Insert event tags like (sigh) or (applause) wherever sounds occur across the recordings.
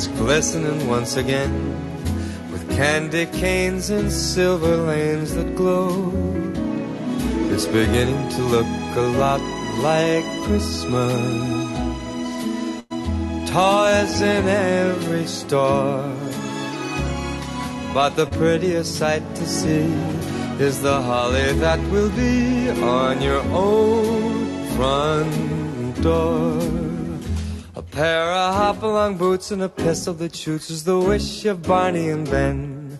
It's glistening once again with candy canes and silver lanes that glow. It's beginning to look a lot like Christmas. Toys in every store. But the prettiest sight to see is the holly that will be on your own front door. Pair of hop-along boots and a pistol that shoots is the wish of Barney and Ben.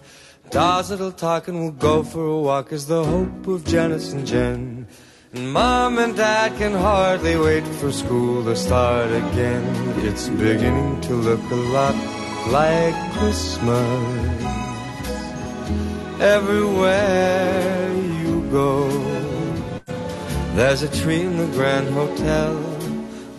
Dolls that'll talk and we'll go for a walk is the hope of Janice and Jen. And Mom and Dad can hardly wait for school to start again. It's beginning to look a lot like Christmas. Everywhere you go, there's a tree in the Grand Hotel,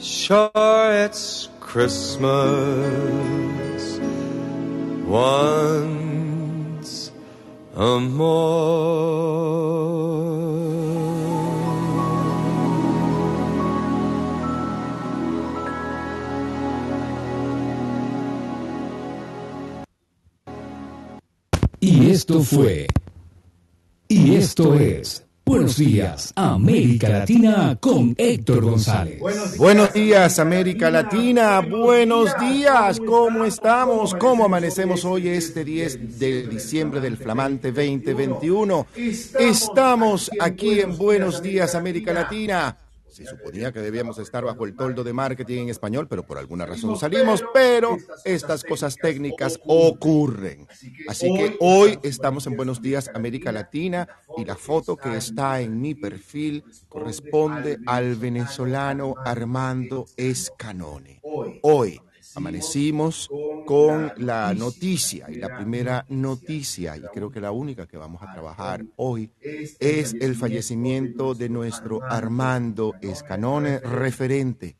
Sure, it's Christmas once a Y esto fue. Y esto es. Buenos días, América Latina con Héctor González. Buenos días, América Latina. Buenos días. ¿Cómo estamos? ¿Cómo amanecemos hoy este 10 de diciembre del flamante 2021? Estamos aquí en Buenos días, América Latina. Se suponía que debíamos estar bajo el toldo de marketing en español, pero por alguna razón salimos, pero estas cosas técnicas ocurren. Así que hoy estamos en Buenos Días América Latina y la foto que está en mi perfil corresponde al venezolano Armando Escanone. Hoy amanecimos con la noticia y la primera noticia, y creo que la única que vamos a trabajar hoy, es el fallecimiento de nuestro Armando Escanone, referente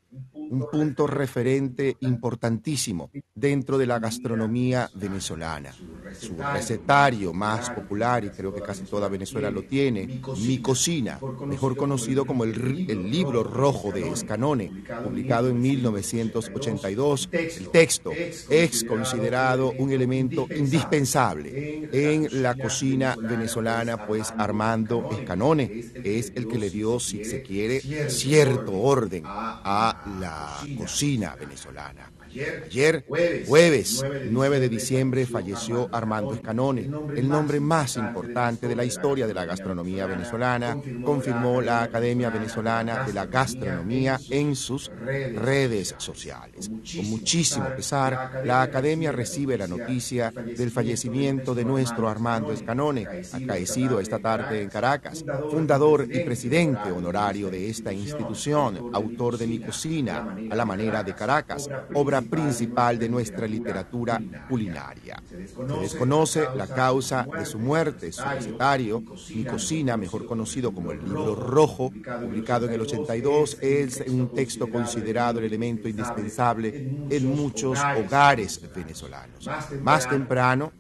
un punto referente importantísimo dentro de la gastronomía venezolana. Su recetario más popular, y creo que casi toda Venezuela lo tiene, Mi Cocina, mejor conocido como el, el libro rojo de Escanone, publicado en 1982. El texto es considerado un elemento indispensable en la cocina venezolana, pues Armando Escanone es el que le dio, si se quiere, cierto orden a la cocina venezolana. Ayer, jueves 9 de diciembre, falleció Armando Escanone, el nombre más importante de la historia de la gastronomía venezolana, confirmó la Academia Venezolana de la Gastronomía en sus redes sociales. Con muchísimo pesar, la Academia recibe la noticia del fallecimiento de nuestro Armando Escanone, acaecido esta tarde en Caracas, fundador y presidente honorario de esta institución, autor de Mi Cocina, a la manera de Caracas, obra principal de nuestra literatura culinaria. Se desconoce la causa de su muerte. Su recetario, Mi Cocina, mejor conocido como el libro rojo, publicado en el 82, es un texto considerado el elemento indispensable en muchos hogares venezolanos. Más temprano,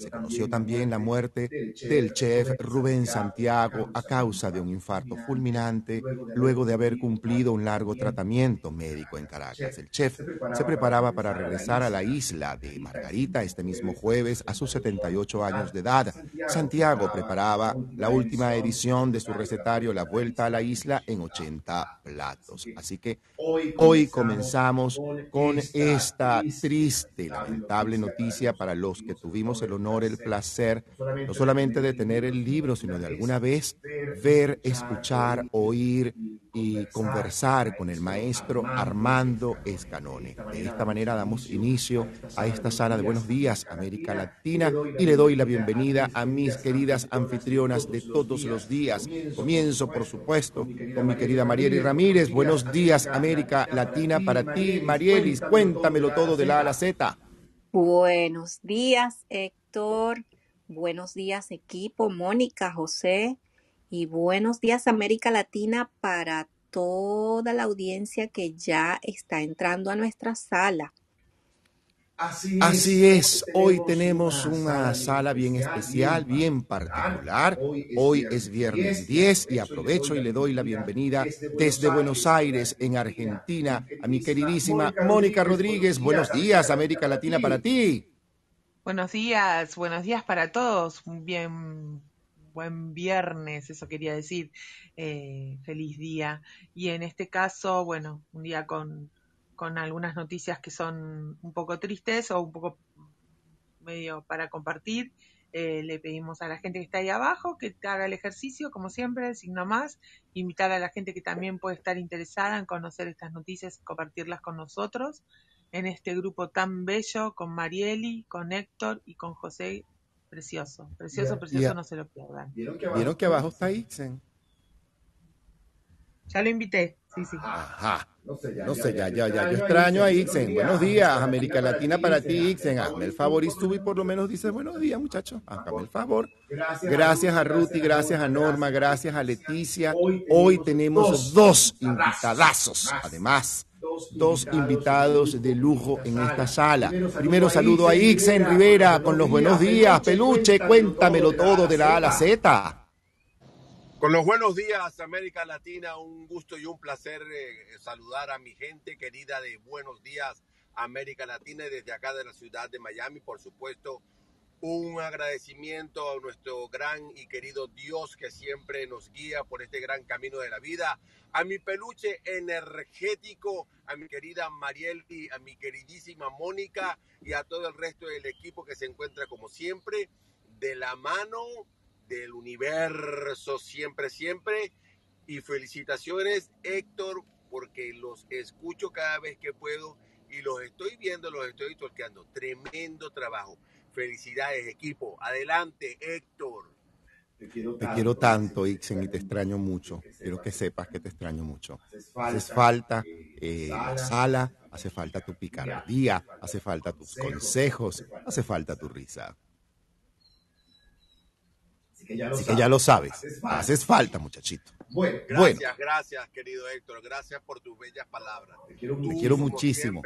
Se conoció también la muerte del chef Rubén Santiago a causa de un infarto fulminante luego de haber cumplido un largo tratamiento médico en Caracas. El chef se preparaba para regresar a la isla de Margarita este mismo jueves a sus 78 años de edad. Santiago preparaba la última edición de su recetario La Vuelta a la Isla en 80 platos. Así que hoy comenzamos con esta triste, lamentable noticia para los que tuvimos el honor, el placer, no solamente de tener el libro, sino de alguna vez ver, escuchar, oír y conversar con el maestro Armando Escanone. De esta manera damos inicio a esta sala de Buenos Días América Latina y le doy la bienvenida a mis queridas anfitrionas de todos los días. Comienzo, por supuesto, con mi querida Marieli Ramírez. Buenos días América Latina para ti, Marielis. Cuéntamelo todo de la A a la Z. Buenos días, Héctor. Buenos días, equipo. Mónica, José. Y buenos días América Latina para toda la audiencia que ya está entrando a nuestra sala. Así es, hoy tenemos una sala bien especial, bien particular. Hoy es viernes 10 y aprovecho y le doy la bienvenida desde Buenos Aires, en Argentina, a mi queridísima Mónica Rodríguez. Buenos días, América Latina para ti. Buenos días, buenos días para todos. Bien buen viernes, eso quería decir, eh, feliz día. Y en este caso, bueno, un día con, con algunas noticias que son un poco tristes o un poco medio para compartir. Eh, le pedimos a la gente que está ahí abajo que haga el ejercicio, como siempre, signo más, invitar a la gente que también puede estar interesada en conocer estas noticias y compartirlas con nosotros en este grupo tan bello con Marieli, con Héctor y con José Precioso, precioso, precioso, no se lo pierdan. ¿Vieron que abajo, está Ixen? Ya lo invité, sí, sí. Ajá. No sé, ya, ya, ya, Yo extraño a Ixen. Buenos días, América Latina para ti, Ixen. Hazme el favor y sube y por lo menos dice buenos días, muchachos. Hazme el favor. Gracias a Ruti, gracias a Norma, gracias a Leticia. Hoy tenemos dos invitadazos, además dos invitados de lujo en esta sala. Primero saludo a Ixen Rivera con los buenos días. Peluche, cuéntamelo todo de la A a la Z. Con los buenos días, América Latina, un gusto y un placer eh, saludar a mi gente querida de Buenos Días, América Latina, y desde acá de la ciudad de Miami, por supuesto, un agradecimiento a nuestro gran y querido Dios que siempre nos guía por este gran camino de la vida, a mi peluche energético, a mi querida Mariel y a mi queridísima Mónica y a todo el resto del equipo que se encuentra como siempre de la mano del universo siempre, siempre. Y felicitaciones Héctor porque los escucho cada vez que puedo y los estoy viendo, los estoy toqueando. Tremendo trabajo. Felicidades, equipo. Adelante, Héctor. Te quiero tanto, Ixen, y te extraño mucho. Quiero que sepas que te extraño mucho. Hace falta eh, la sala, hace falta tu picardía, hace falta tus consejos, hace falta tu risa. Así que ya lo sabes. Haces falta, muchachito. Bueno, gracias, gracias, querido Héctor. Gracias por tus bellas palabras. Te quiero, muchísimo.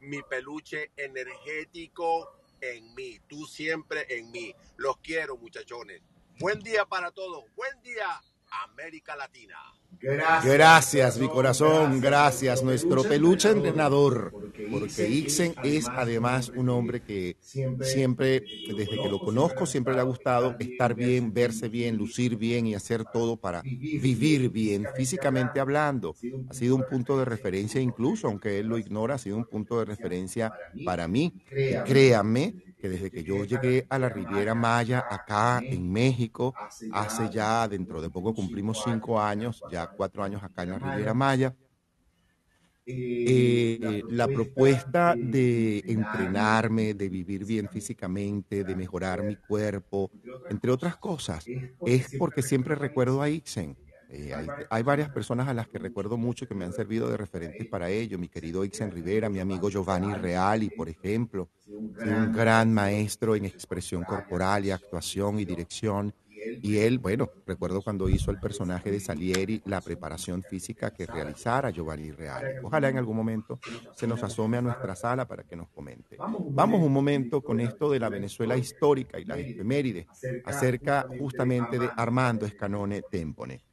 mi peluche energético en mí, tú siempre en mí. Los quiero, muchachones. Buen día para todos. Buen día, América Latina. Gracias, mi corazón, gracias, nuestro peluche entrenador, porque Ixen es además un hombre que siempre, desde que lo conozco, siempre le ha gustado estar bien, verse bien, lucir bien y hacer todo para vivir bien, físicamente hablando. Ha sido un punto de referencia incluso, aunque él lo ignora, ha sido un punto de referencia para mí. créanme que desde que yo llegué a la Riviera Maya, acá en México, hace ya, dentro de poco cumplimos cinco años, ya cuatro años acá en la Riviera Maya, eh, la propuesta de entrenarme, de vivir bien físicamente, de mejorar mi cuerpo, entre otras cosas, es porque siempre recuerdo a Ixen eh, hay, varias personas a las que recuerdo mucho que me han servido de referentes para ello. Mi querido Ixen Rivera, mi amigo Giovanni Reali, por ejemplo, un gran maestro en expresión corporal y actuación y dirección. Y él, bueno, recuerdo cuando hizo el personaje de Salieri, la preparación física que realizara Giovanni Reale. Ojalá en algún momento se nos asome a nuestra sala para que nos comente. Vamos un momento con esto de la Venezuela histórica y la efeméride acerca justamente de Armando Escanone Tempone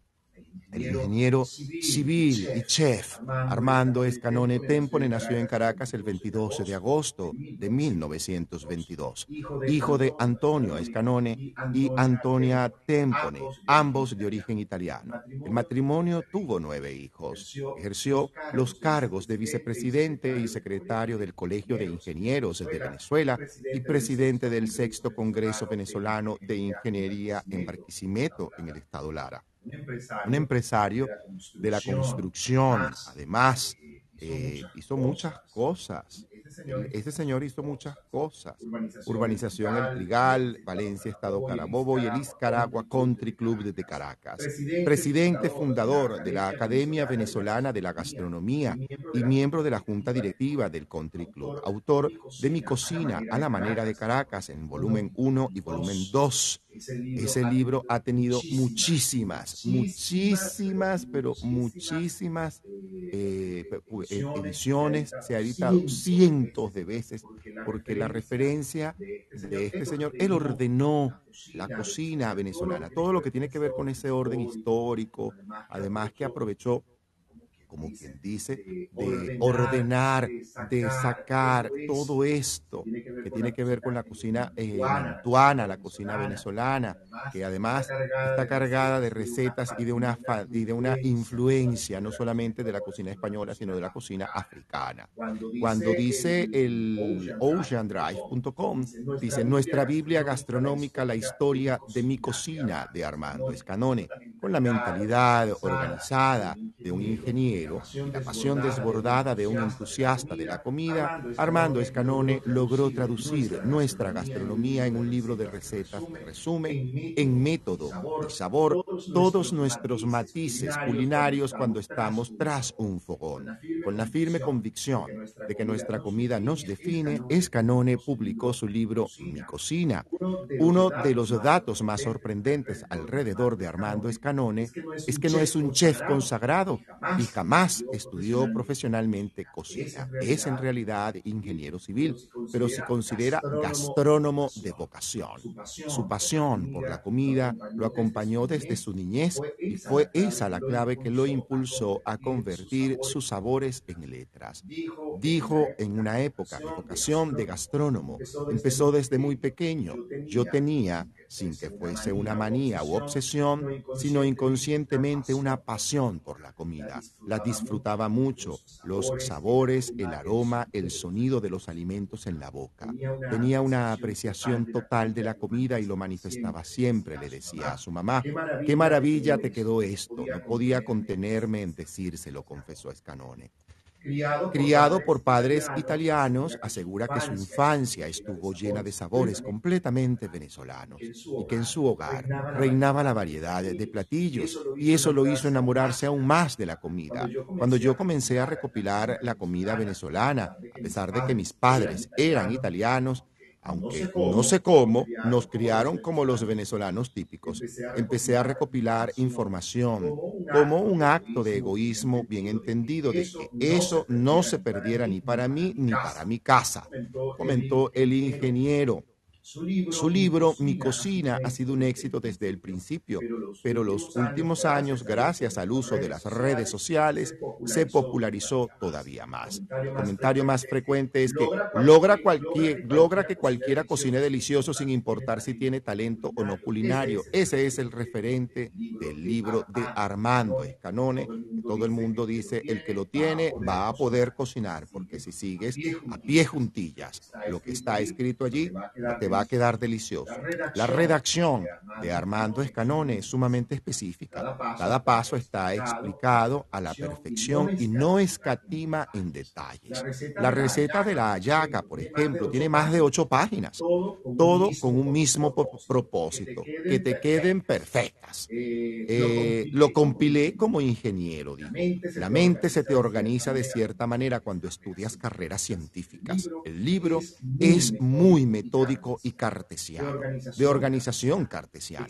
el ingeniero civil y chef Armando Escanone Tempone nació en Caracas el 22 de agosto de 1922, hijo de Antonio Escanone y Antonia Tempone, ambos de origen italiano. El matrimonio tuvo nueve hijos. Ejerció los cargos de vicepresidente y secretario del Colegio de Ingenieros. De Venezuela y presidente del Sexto Congreso Venezolano de Ingeniería en Barquisimeto, en el estado Lara un empresario de la construcción, además, eh, hizo muchas cosas. Este señor hizo muchas cosas. Urbanización El Trigal, Valencia, Estado Carabobo y el Iscaragua Country Club de Caracas. Presidente fundador de la Academia Venezolana de la Gastronomía y miembro de la Junta Directiva del Country Club. Autor de Mi Cocina a la Manera de Caracas en volumen 1 y volumen 2 ese libro ha tenido muchísimas, muchísimas, pero muchísimas eh, eh, ediciones. Se ha editado de veces porque la referencia de este señor, él ordenó la cocina venezolana, todo lo que tiene que ver con ese orden histórico, además que aprovechó como quien dice, de ordenar, de sacar todo esto que tiene que ver con la cocina eh, la cocina venezolana, que además está cargada de recetas y de una, y de una influencia no solamente de la cocina española, sino de la cocina africana. Cuando dice el oceandrive.com, dice nuestra Biblia gastronómica, la historia de mi cocina de Armando Escanone, con la mentalidad organizada de un ingeniero la pasión desbordada de un entusiasta de la comida, Armando Escanone logró traducir nuestra gastronomía en un libro de recetas que resume en método y sabor todos nuestros matices culinarios cuando estamos tras un fogón. Con la firme convicción de que nuestra comida nos define, Escanone publicó su libro Mi cocina. Uno de los datos más sorprendentes alrededor de Armando Escanone es que no es un chef consagrado y jamás más estudió profesionalmente cocina. Es en realidad ingeniero civil, pero se considera gastrónomo de vocación. Su pasión por la comida lo acompañó desde su niñez y fue esa la clave que lo impulsó a convertir sus sabores en letras. Dijo en una época, vocación de gastrónomo empezó desde muy pequeño. Yo tenía sin que fuese una manía u obsesión, sino inconscientemente una pasión por la comida. La disfrutaba mucho, los sabores, el aroma, el sonido de los alimentos en la boca. Tenía una apreciación total de la comida y lo manifestaba siempre, le decía a su mamá. Qué maravilla te quedó esto. No podía contenerme en decírselo, confesó Escanone. Criado por padres italianos, asegura que su infancia estuvo llena de sabores completamente venezolanos y que en su hogar reinaba la variedad de platillos y eso lo hizo enamorarse aún más de la comida. Cuando yo comencé a recopilar la comida venezolana, a pesar de que mis padres eran italianos, aunque no sé cómo, nos criaron como los venezolanos típicos. Empecé a recopilar información como un acto de egoísmo bien entendido de que eso no se perdiera ni para mí ni para mi casa, comentó el ingeniero. Su libro, Mi cocina, ha sido un éxito desde el principio, pero los últimos años, gracias al uso de las redes sociales, se popularizó todavía más. El comentario más frecuente es que logra, cualquier, logra que cualquiera cocine delicioso sin importar si tiene talento o no culinario. Ese es el referente del libro de Armando Escanone. Todo el mundo dice, el que lo tiene va a poder cocinar, porque si sigues a pie juntillas lo que está escrito allí, te va va a quedar delicioso. La redacción de Armando Escanone es sumamente específica. Cada paso está explicado a la perfección y no escatima en detalles. La receta de la ayaca, por ejemplo, tiene más de ocho páginas, todo con un mismo propósito, que te queden perfectas. Eh, lo compilé como ingeniero. La mente se te organiza de cierta manera cuando estudias carreras científicas. El libro es muy metódico y cartesiano, de organización cartesiana.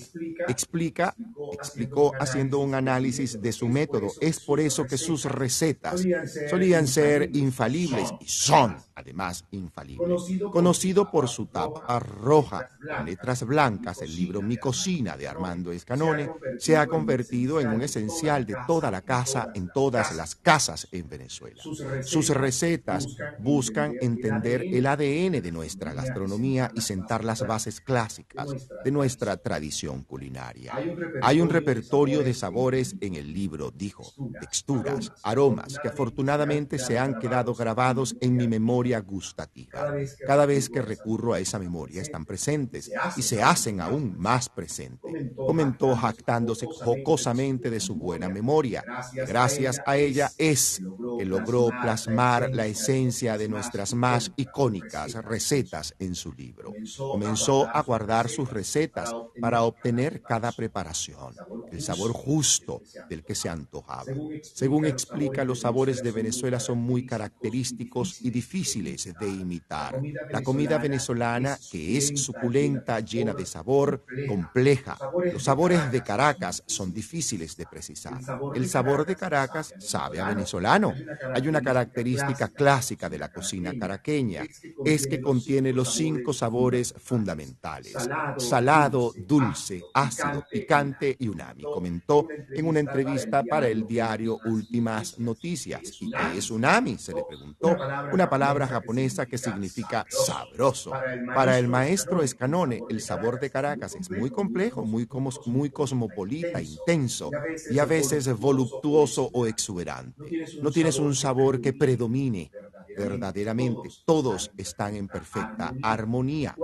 Explica, explicó haciendo un análisis de su método. Es por eso que sus recetas solían ser infalibles y son, además, infalibles. Conocido por su tapa roja, con letras blancas, el libro Mi cocina de Armando Escanone se ha convertido en un esencial de toda la casa en todas las casas en Venezuela. Sus recetas buscan entender el ADN de nuestra gastronomía y sentar las bases clásicas de nuestra tradición culinaria. Hay un repertorio de sabores en el libro, dijo, texturas, aromas que afortunadamente se han quedado grabados en mi memoria gustativa. Cada vez que recurro a esa memoria están presentes y se hacen aún más presentes, comentó jactándose jocosamente de su buena memoria. Gracias a ella es que logró plasmar la esencia de nuestras más icónicas recetas en su libro. Comenzó a guardar sus recetas para obtener cada preparación, el sabor justo del que se antojaba. Según explica, los sabores de Venezuela son muy característicos y difíciles de imitar. La comida venezolana, que es suculenta, llena de sabor, compleja. Los sabores de Caracas son difíciles de precisar. El sabor de Caracas sabe a venezolano. Hay una característica clásica de la cocina caraqueña, es que contiene los cinco sabores fundamentales, salado, dulce, ácido, picante y unami, comentó en una entrevista para el diario Últimas Noticias. ¿Y qué es unami? Se le preguntó. Una palabra japonesa que significa sabroso. Para el maestro Escanone, el sabor de Caracas es muy complejo, muy, muy cosmopolita, intenso y a veces voluptuoso o exuberante. No tienes un sabor que predomine verdaderamente. Todos están en perfecta armonía.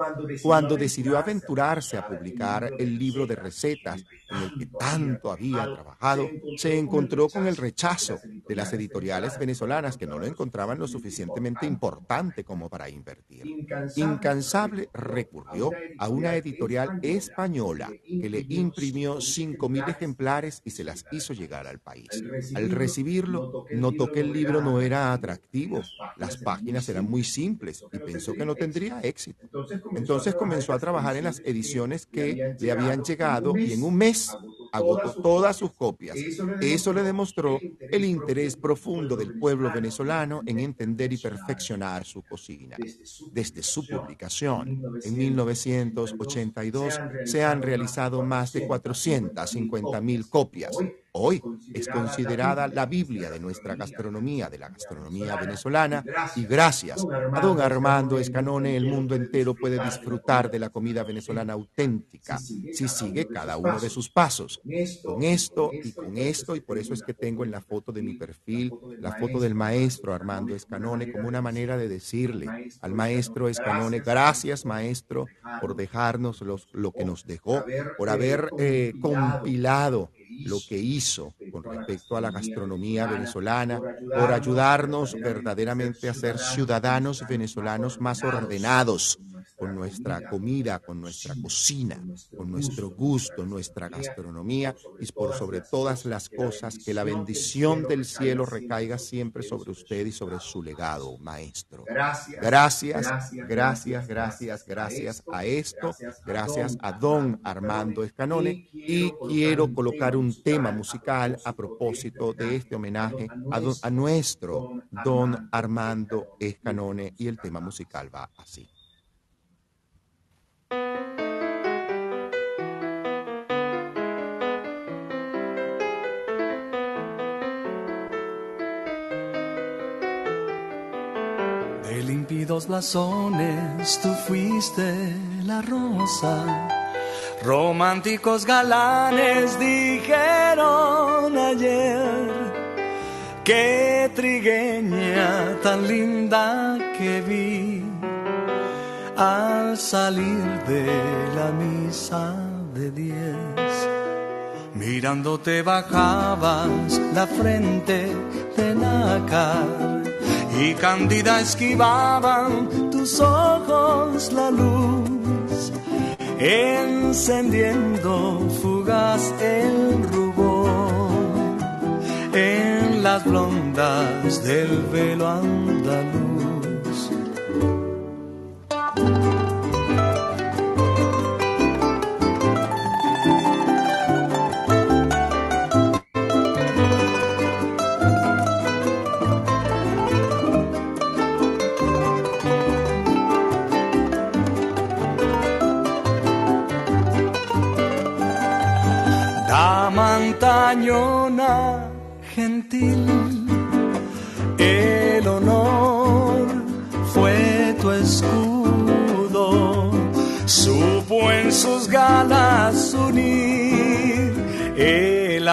Cuando decidió aventurarse a publicar el libro de recetas en el que tanto había trabajado, se encontró con el rechazo de las editoriales venezolanas que no lo encontraban lo suficientemente importante como para invertir. Incansable recurrió a una editorial española que le imprimió 5.000 ejemplares y se las hizo llegar al país. Al recibirlo, notó que el libro no era atractivo, las páginas eran muy simples y pensó que no tendría éxito. Entonces comenzó a trabajar en las ediciones que le habían llegado y en un mes agotó todas sus copias. Eso le demostró el interés profundo del pueblo venezolano en entender y perfeccionar su cocina. Desde su publicación en 1982 se han realizado más de 450 mil copias. Hoy es considerada la Biblia de nuestra gastronomía, de la gastronomía venezolana, y gracias a don Armando Escanone el mundo entero puede disfrutar de la comida venezolana auténtica. Si sigue cada uno de sus pasos. Con esto y con esto, y por eso es que tengo en la foto de mi perfil la foto del maestro Armando Escanone como una manera de decirle al maestro Escanone, gracias maestro por dejarnos lo que nos dejó, por haber eh, compilado lo que hizo con respecto a la gastronomía venezolana, por ayudarnos verdaderamente a ser ciudadanos venezolanos más ordenados con nuestra comida, con nuestra cocina, con nuestro gusto, nuestra gastronomía y por sobre todas las cosas que la bendición del cielo recaiga siempre sobre usted y sobre su legado, maestro. Gracias, gracias, gracias, gracias a esto, gracias a don Armando Escanone y quiero colocar un tema musical a propósito de este homenaje a, a nuestro don Armando Escanone y el tema musical va así. De límpidos blasones tú fuiste la rosa. Románticos galanes dijeron ayer qué trigueña tan linda que vi al salir de la misa de diez. Mirándote bajabas la frente de nácar y cándida esquivaban tus ojos la luz, encendiendo fugaz el rubor en las blondas del velo andaluz.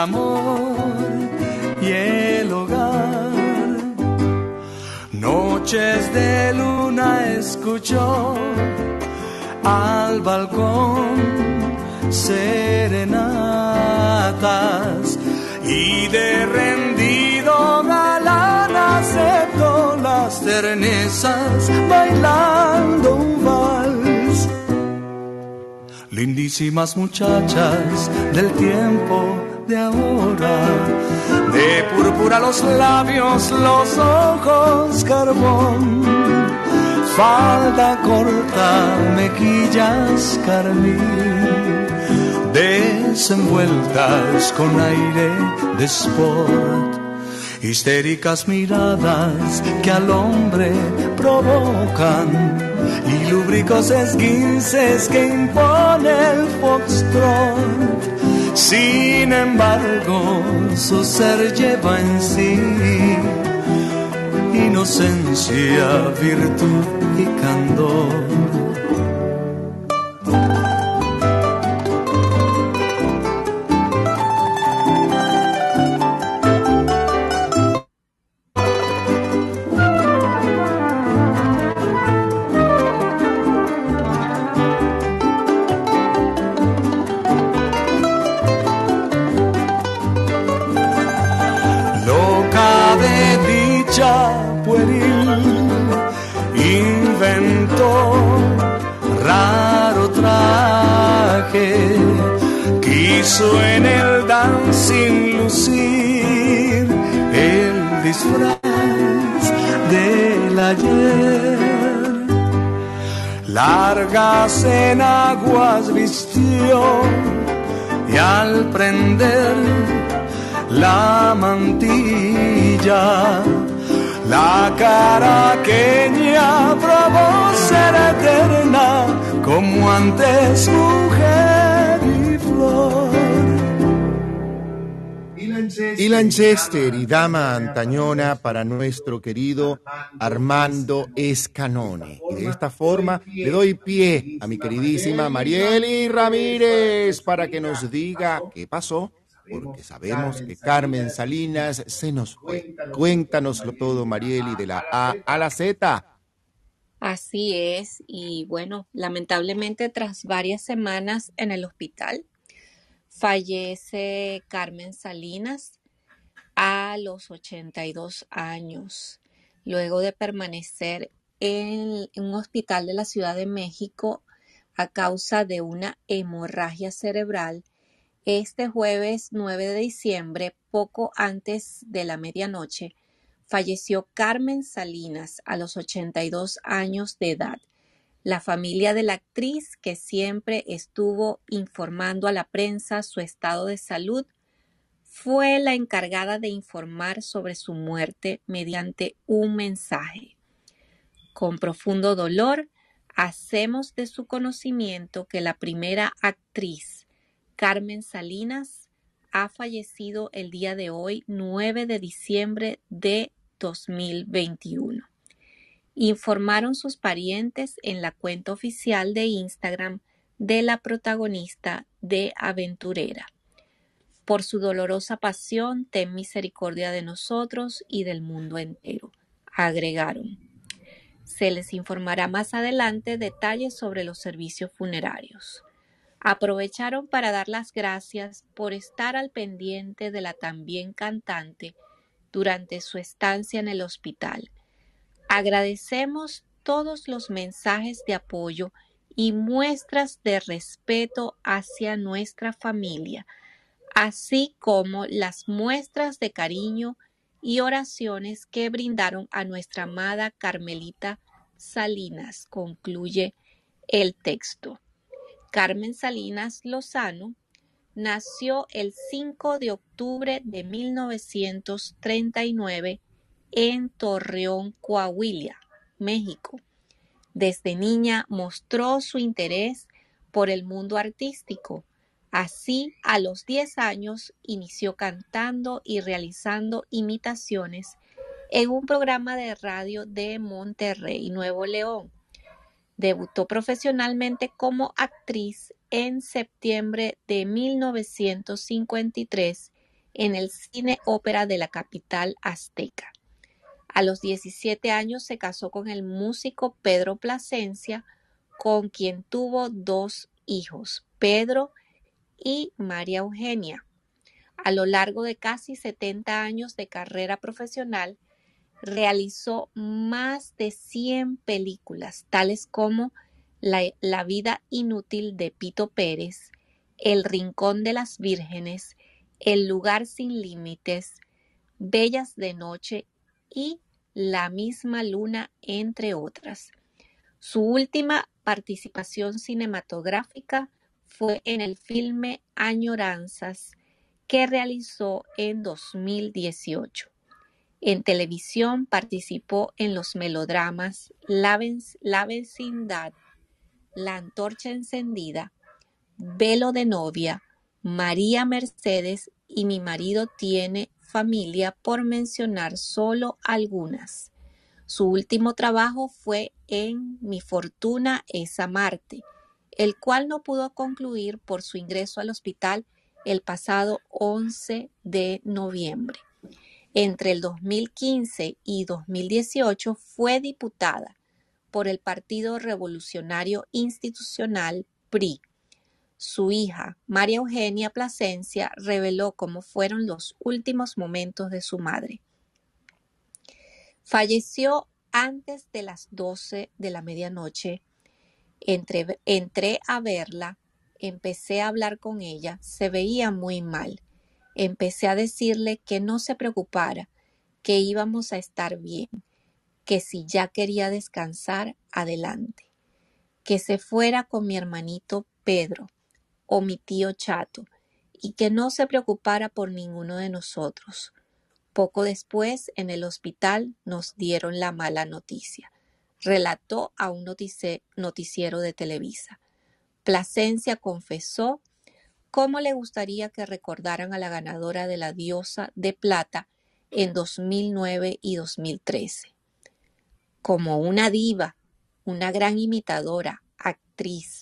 Amor y el hogar. Noches de luna escuchó al balcón serenatas y de rendido galán aceptó las ternezas bailando un vals. Lindísimas muchachas del tiempo de ahora, de púrpura los labios, los ojos carbón, falda corta, mejillas carmín. Desenvueltas con aire de sport, histéricas miradas que al hombre provocan. Y lúbricos esguinces que impone el foxtrot. Sin embargo, su ser lleva en sí inocencia, virtud y candor Largas enaguas vistió y al prender la mantilla, la caraqueña probó ser eterna como antes mujer Y Lanchester y dama antañona para nuestro querido Armando Escanone. Y de esta forma le doy pie a mi queridísima Marieli Ramírez para que nos diga qué pasó, porque sabemos que Carmen Salinas se nos fue. Cuéntanoslo todo, Marieli, de la A a la Z. Así es, y bueno, lamentablemente tras varias semanas en el hospital, Fallece Carmen Salinas a los 82 años, luego de permanecer en un hospital de la Ciudad de México a causa de una hemorragia cerebral. Este jueves 9 de diciembre, poco antes de la medianoche, falleció Carmen Salinas a los 82 años de edad. La familia de la actriz, que siempre estuvo informando a la prensa su estado de salud, fue la encargada de informar sobre su muerte mediante un mensaje. Con profundo dolor, hacemos de su conocimiento que la primera actriz, Carmen Salinas, ha fallecido el día de hoy, 9 de diciembre de 2021 informaron sus parientes en la cuenta oficial de Instagram de la protagonista de Aventurera. Por su dolorosa pasión, ten misericordia de nosotros y del mundo entero, agregaron. Se les informará más adelante detalles sobre los servicios funerarios. Aprovecharon para dar las gracias por estar al pendiente de la también cantante durante su estancia en el hospital Agradecemos todos los mensajes de apoyo y muestras de respeto hacia nuestra familia, así como las muestras de cariño y oraciones que brindaron a nuestra amada Carmelita Salinas, concluye el texto. Carmen Salinas Lozano nació el 5 de octubre de 1939 en Torreón, Coahuila, México. Desde niña mostró su interés por el mundo artístico, Así, a los 10 años, inició cantando y realizando imitaciones en un programa de radio de Monterrey, Nuevo León. Debutó profesionalmente como actriz en septiembre de 1953 en el Cine Ópera de la capital azteca. A los 17 años se casó con el músico Pedro Plasencia, con quien tuvo dos hijos, Pedro y María Eugenia. A lo largo de casi 70 años de carrera profesional, realizó más de 100 películas, tales como La, vida inútil de Pito Pérez, El Rincón de las Vírgenes, El lugar sin límites, Bellas de Noche y La misma luna, entre otras. Su última participación cinematográfica fue en el filme Añoranzas que realizó en 2018. En televisión participó en los melodramas La, vecindad, La antorcha encendida, Velo de novia, María Mercedes y Mi marido tiene familia, por mencionar solo algunas. Su último trabajo fue en Mi fortuna es amarte, el cual no pudo concluir por su ingreso al hospital el pasado 11 de noviembre. Entre el 2015 y 2018 fue diputada por el Partido Revolucionario Institucional PRI. Su hija, María Eugenia Plasencia, reveló cómo fueron los últimos momentos de su madre. Falleció antes de las 12 de la medianoche. entré a verla, empecé a hablar con ella, se veía muy mal. Empecé a decirle que no se preocupara, que íbamos a estar bien, que si ya quería descansar, adelante, que se fuera con mi hermanito Pedro o mi tío Chato y que no se preocupara por ninguno de nosotros. Poco después, en el hospital, nos dieron la mala noticia. Relató a un noticiero de Televisa. Plasencia confesó ¿Cómo le gustaría que recordaran a la ganadora de la diosa de plata en 2009 y 2013? Como una diva, una gran imitadora, actriz,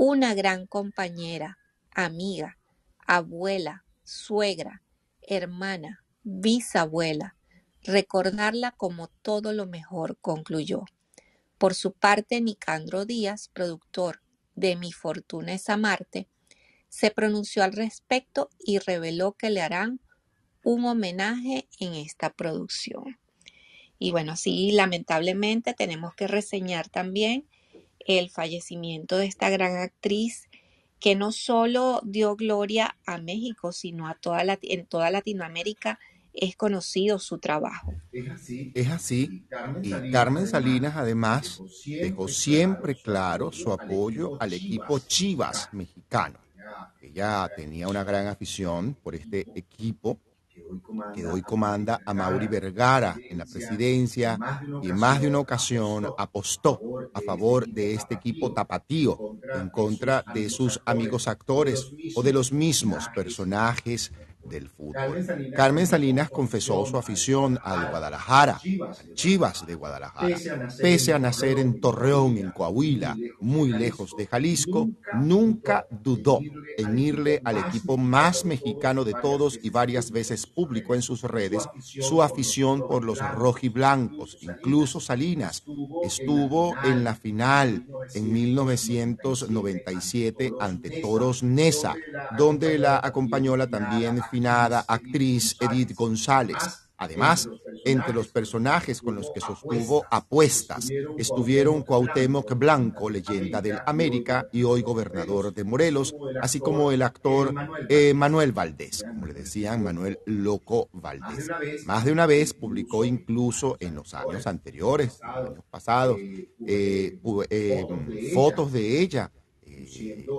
una gran compañera, amiga, abuela, suegra, hermana, bisabuela, recordarla como todo lo mejor, concluyó. Por su parte, Nicandro Díaz, productor de Mi Fortuna es Amarte, se pronunció al respecto y reveló que le harán un homenaje en esta producción. Y bueno, sí, lamentablemente tenemos que reseñar también el fallecimiento de esta gran actriz que no solo dio gloria a México, sino a toda en toda Latinoamérica es conocido su trabajo. Es así. Es así. Y Carmen Salinas además dejó siempre claro su apoyo al equipo Chivas mexicano. Ella tenía una gran afición por este equipo que hoy comanda a Mauri Vergara en la presidencia y en más de una ocasión apostó a favor de este equipo tapatío en contra de sus amigos actores o de los mismos personajes del fútbol. Carmen Salinas confesó su afición al Guadalajara, Chivas de Guadalajara. Pese a nacer en Torreón, en Coahuila, muy lejos de Jalisco, nunca dudó en irle al equipo más mexicano de todos y varias veces publicó en sus redes su afición por los rojiblancos. Incluso Salinas estuvo en la final en 1997 ante Toros Nesa, donde la acompañó la también actriz Edith González. Además, entre los personajes con los que sostuvo apuestas estuvieron Cuauhtémoc Blanco, leyenda del América y hoy gobernador de Morelos, así como el actor eh, Manuel Valdés, como le decían Manuel Loco Valdés. Más de una vez publicó incluso en los años anteriores, años pasados, eh, eh, fotos de ella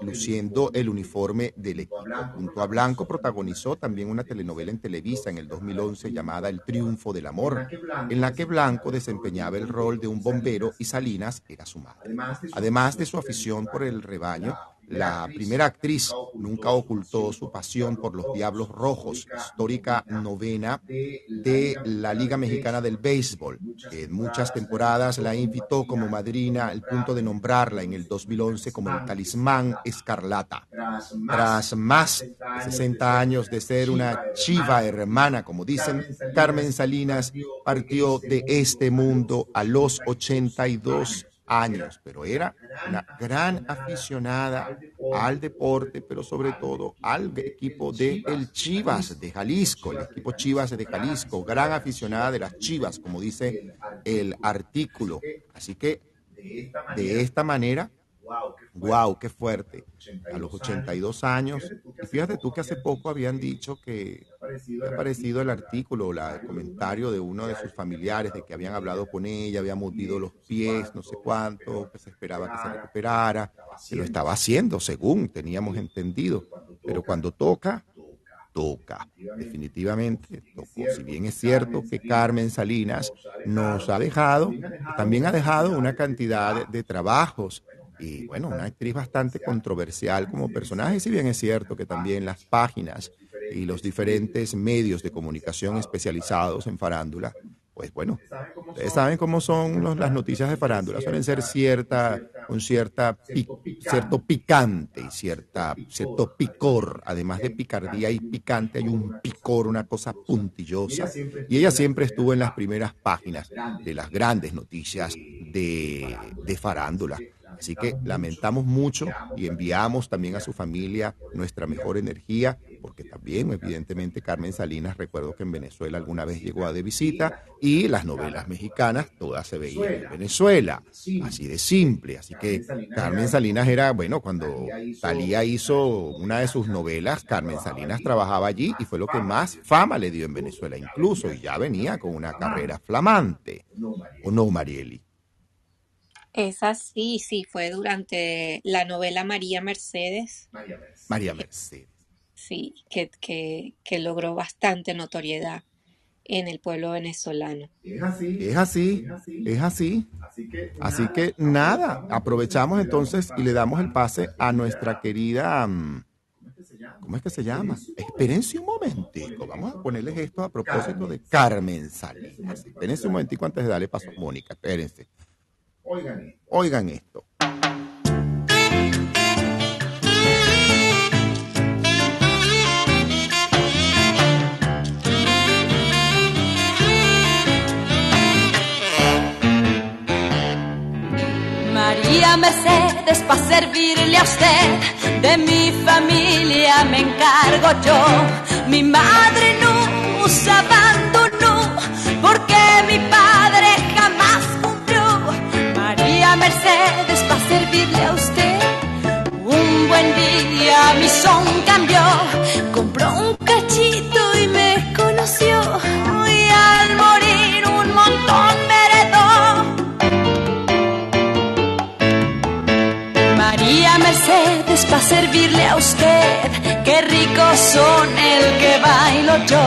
luciendo el uniforme del equipo. Junto a Blanco protagonizó también una telenovela en Televisa en el 2011 llamada El Triunfo del Amor, en la que Blanco desempeñaba el rol de un bombero y Salinas era su madre. Además de su afición por el rebaño, la primera actriz, nunca ocultó su pasión por los Diablos Rojos, histórica novena de la Liga Mexicana del Béisbol, en muchas temporadas la invitó como madrina al punto de nombrarla en el 2011 como el talismán escarlata. Tras más de 60 años de ser una chiva hermana, como dicen, Carmen Salinas partió de este mundo a los 82 años, pero era una gran aficionada al deporte, pero sobre todo al equipo de el Chivas de Jalisco, el equipo Chivas de Jalisco, gran aficionada de las Chivas, como dice el artículo. Así que de esta manera Wow, qué fuerte. A los 82 años. Y fíjate tú que hace poco habían dicho que ha aparecido el artículo, la, el comentario de uno de sus familiares de que habían hablado con ella, había movido los pies, no sé cuánto, que se esperaba que se recuperara, que lo estaba haciendo, según teníamos entendido. Pero cuando toca, toca. Definitivamente tocó. Si bien es cierto que Carmen Salinas nos ha dejado, también ha dejado una cantidad de, de trabajos y bueno, una actriz bastante controversial. como personaje, si bien es cierto que también las páginas y los diferentes medios de comunicación especializados en farándula, pues bueno, ustedes saben cómo son los, las noticias de farándula, suelen ser cierta, un cierta, cierto picante y cierta, cierto picor, además de picardía y picante hay un picor, una cosa puntillosa, y ella siempre estuvo en las primeras páginas de las grandes noticias de, de farándula. Así que lamentamos mucho y enviamos también a su familia nuestra mejor energía, porque también, evidentemente, Carmen Salinas, recuerdo que en Venezuela alguna vez llegó a de visita y las novelas mexicanas todas se veían en Venezuela, así de simple. Así que Carmen Salinas era, bueno, cuando Talía hizo una de sus novelas, Carmen Salinas trabajaba allí y fue lo que más fama le dio en Venezuela, incluso, y ya venía con una carrera flamante. ¿O no, Marieli? Esa sí, sí, fue durante la novela María Mercedes. María Mercedes. Sí, que, que, que logró bastante notoriedad en el pueblo venezolano. Es así, es así, es así. Así que nada, aprovechamos entonces y le damos el pase a nuestra querida... um, ¿Cómo es que se llama? Espérense un momentico. Vamos a ponerles esto a propósito de Carmen Salinas. Espérense un momentico antes de darle paso a Mónica. Espérense. Oigan esto. María Mercedes, para servirle a usted, de mi familia me encargo yo. Mi madre no nos Servirle a usted, un buen día mi son cambió, compró un cachito y me conoció. Y al morir un montón me heredó. María Mercedes, para servirle a usted, qué ricos son el que bailo yo,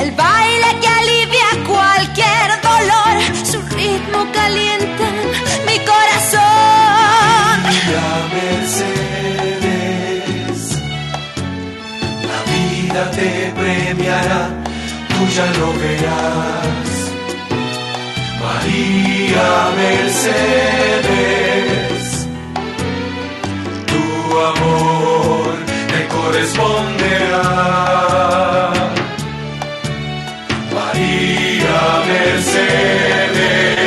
el baile que alivia cualquier dolor, su ritmo calienta te premiará, tú ya lo verás. María Mercedes, tu amor te corresponderá. María Mercedes.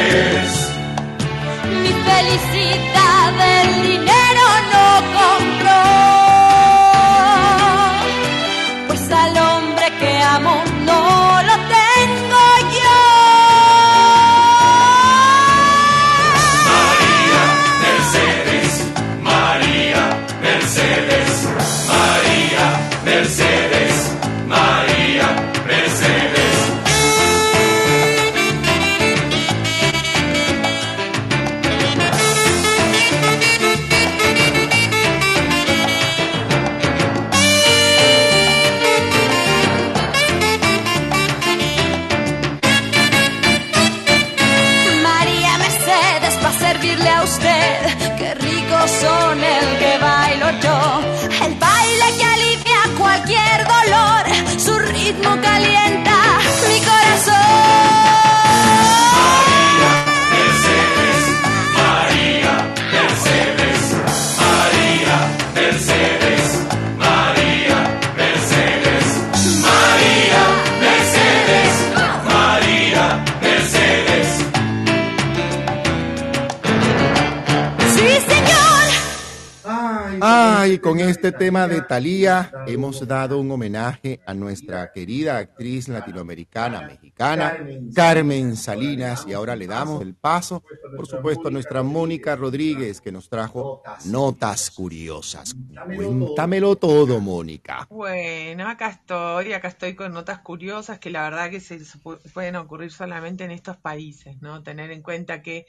Este tema de Thalía hemos dado un homenaje a nuestra querida actriz latinoamericana mexicana, Carmen Salinas, y ahora le damos el paso, por supuesto, a nuestra Mónica Rodríguez, que nos trajo notas curiosas. Cuéntamelo todo, Mónica. Bueno, acá estoy, acá estoy con notas curiosas que la verdad que se pu- pueden ocurrir solamente en estos países, ¿no? Tener en cuenta que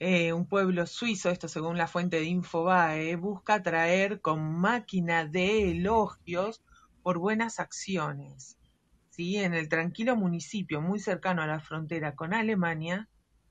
eh, un pueblo suizo, esto según la fuente de Infobae, busca atraer con máquina de elogios por buenas acciones. ¿sí? En el tranquilo municipio muy cercano a la frontera con Alemania,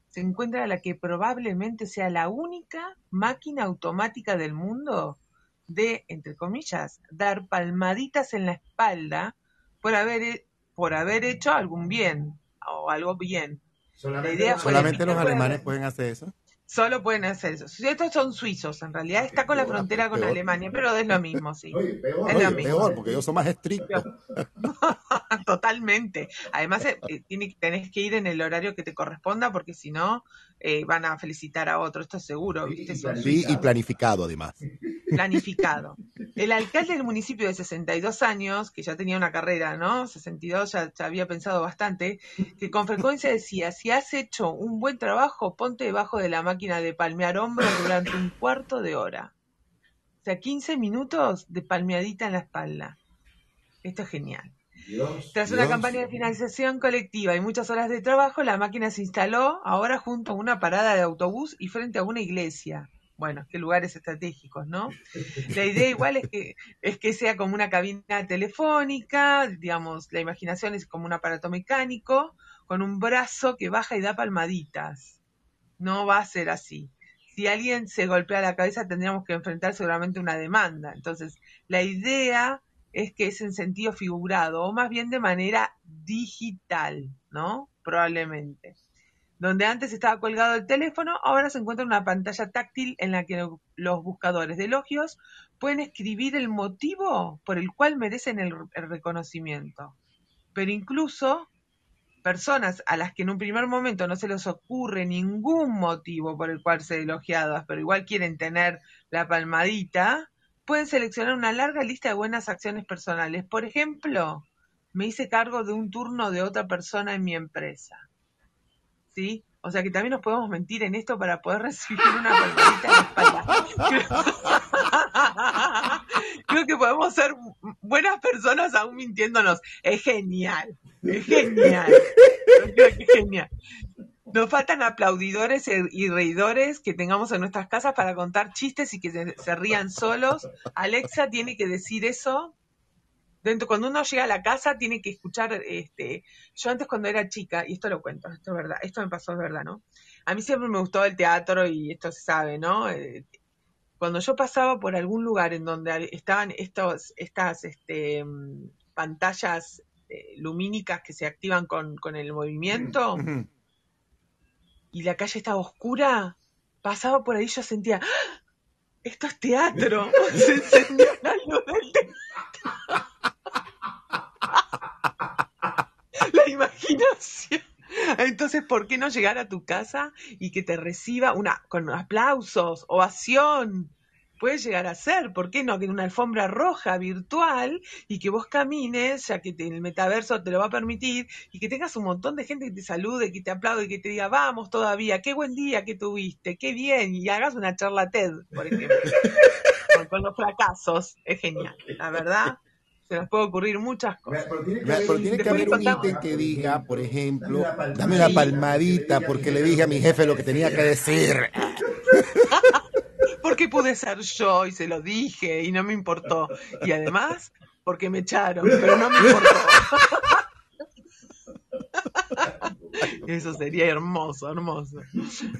se encuentra la que probablemente sea la única máquina automática del mundo de, entre comillas, dar palmaditas en la espalda por haber, por haber hecho algún bien o algo bien. La idea fue de Solamente los alemanes pueden hacer eso. Solo pueden hacer eso. Si Estos son suizos, en realidad está con la frontera con peor. Alemania, pero es lo (laughs) mismo, sí. Es lo Oye, mismo. peor, porque ellos son más estrictos. (laughs) Totalmente. Además, eh, eh, tiene- tenés que ir en el horario que te corresponda, porque si no, eh, van a felicitar a otro. Esto es seguro, ¿viste? Sí, y planificado además. planificado. El alcalde del municipio de 62 años, que ya tenía una carrera, ¿no? 62 ya, ya había pensado bastante, que con frecuencia decía, si has hecho un buen trabajo, ponte debajo de la máquina de palmear hombros durante un cuarto de hora. O sea, 15 minutos de palmeadita en la espalda. Esto es genial. Tras una campaña de financiación colectiva y muchas horas de trabajo, la máquina se instaló ahora junto a una parada de autobús y frente a una iglesia. Bueno, qué lugares estratégicos, ¿no? La idea igual es que, es que sea como una cabina telefónica, digamos, la imaginación es como un aparato mecánico con un brazo que baja y da palmaditas. No va a ser así. Si alguien se golpea la cabeza tendríamos que enfrentar seguramente una demanda. Entonces, la idea es que es en sentido figurado o más bien de manera digital, ¿no? Probablemente. Donde antes estaba colgado el teléfono, ahora se encuentra una pantalla táctil en la que los buscadores de elogios pueden escribir el motivo por el cual merecen el, el reconocimiento. Pero incluso personas a las que en un primer momento no se les ocurre ningún motivo por el cual ser elogiadas, pero igual quieren tener la palmadita, pueden seleccionar una larga lista de buenas acciones personales. Por ejemplo, me hice cargo de un turno de otra persona en mi empresa. ¿Sí? O sea que también nos podemos mentir en esto para poder recibir una palmadita en la espalda. Creo, que podemos ser buenas personas aún mintiéndonos. Es genial. Es genial. Es genial. Nos faltan aplaudidores e- y reidores que tengamos en nuestras casas para contar chistes y que se, se rían solos. Alexa tiene que decir eso. Dentro, cuando uno llega a la casa tiene que escuchar, este, yo antes cuando era chica, y esto lo cuento, esto es verdad, esto me pasó, es verdad, ¿no? A mí siempre me gustó el teatro y esto se sabe, ¿no? Eh, cuando yo pasaba por algún lugar en donde estaban estos, estas este, mm, pantallas eh, lumínicas que se activan con, con el movimiento. Y la calle estaba oscura, pasaba por ahí yo sentía, ¡Ah! esto es teatro, (laughs) se encendió la luz del teatro. La imaginación. Entonces, ¿por qué no llegar a tu casa y que te reciba una con aplausos, ovación? Puede llegar a ser, ¿por qué no? Que en una alfombra roja virtual y que vos camines, ya que te- el metaverso te lo va a permitir, y que tengas un montón de gente que te salude, que te aplaude, y que te diga, vamos todavía, qué buen día que tuviste, qué bien, y hagas una charla TED, por ejemplo, (laughs) con, con los fracasos. Es genial, la verdad, se nos puede ocurrir muchas cosas. Pero tiene que haber un ítem que diga, por ejemplo, dame una palmadita porque le dije a mi jefe lo que tenía que decir. Pude ser yo y se lo dije y no me importó. Y además, porque me echaron, pero no me importó. (laughs) Eso sería hermoso, hermoso.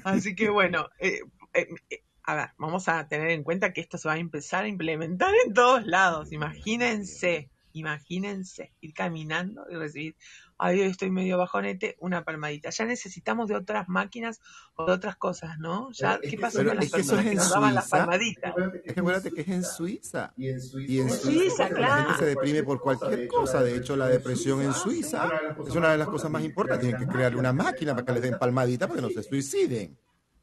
Así que bueno, eh, eh, eh, a ver, vamos a tener en cuenta que esto se va a empezar a implementar en todos lados. Imagínense, imagínense ir caminando y recibir, ay, hoy estoy medio bajonete, una palmadita. Ya necesitamos de otras máquinas o de otras cosas, ¿no? Ya, ¿qué pasó con las personas que nos daban las palmaditas? Es que acuérdate que es en Suiza. Y en Suiza, Suiza la claro. gente se deprime por cualquier cosa. De hecho, la depresión en Suiza es una de las cosas más importantes. Tienen que crear una máquina para que les den palmadita para que no se suiciden.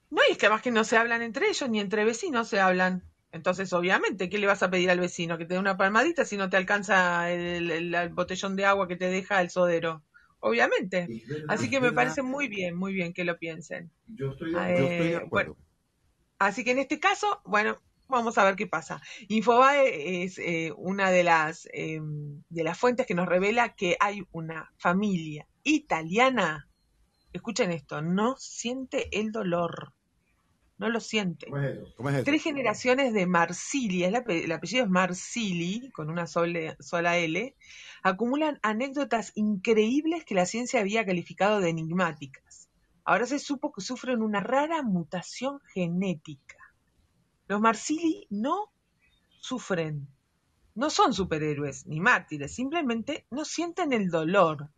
No, y es que además que no se hablan entre ellos, ni entre vecinos se hablan. Entonces, obviamente, ¿qué le vas a pedir al vecino? ¿Que te dé una palmadita si no te alcanza el, el- el botellón de agua que te deja el sodero? Obviamente. Así que me parece muy bien, muy bien que lo piensen. Yo estoy de, Eh, yo estoy de bueno, acuerdo. Así que en este caso, bueno, vamos a ver qué pasa. Infobae es eh, una de las, eh, de las fuentes que nos revela que hay una familia italiana, escuchen esto, no siente el dolor, no lo siente. ¿Cómo es eso? ¿Cómo es eso? Tres generaciones de Marsili, es la ape- el apellido es Marsili, con una sole- sola L, acumulan anécdotas increíbles que la ciencia había calificado de enigmáticas. Ahora se supo que sufren una rara mutación genética. Los Marsili no sufren, no son superhéroes ni mártires, simplemente no sienten el dolor.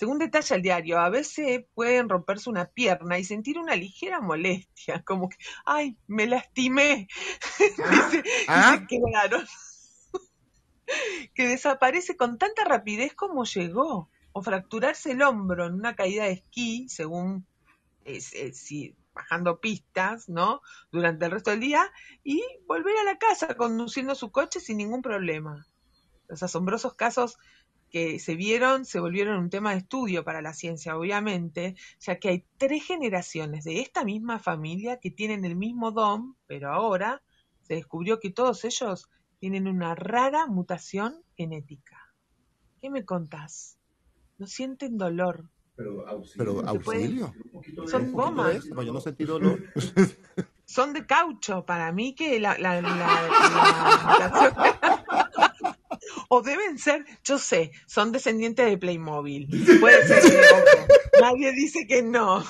Según detalla el diario, a veces pueden romperse una pierna y sentir una ligera molestia, (laughs) como que, ay, me lastimé. (laughs) Dice- Ah. dice (laughs) que desaparece con tanta rapidez como llegó, o fracturarse el hombro en una caída de esquí, según es- es- si- bajando pistas, ¿no? Durante el resto del día, y volver a la casa conduciendo su coche sin ningún problema. Los asombrosos casos que se vieron se volvieron un tema de estudio para la ciencia, obviamente, ya que hay tres generaciones de esta misma familia que tienen el mismo don, pero ahora se descubrió que todos ellos tienen una rara mutación genética. ¿Qué me contás? No sienten dolor. Pero auxilio. Son gomas. Yo no sentí dolor. (laughs) Son de caucho. Para mí que la, la, la- la- o deben ser, yo sé, son descendientes de Playmobil. Puede ser que nadie dice que no.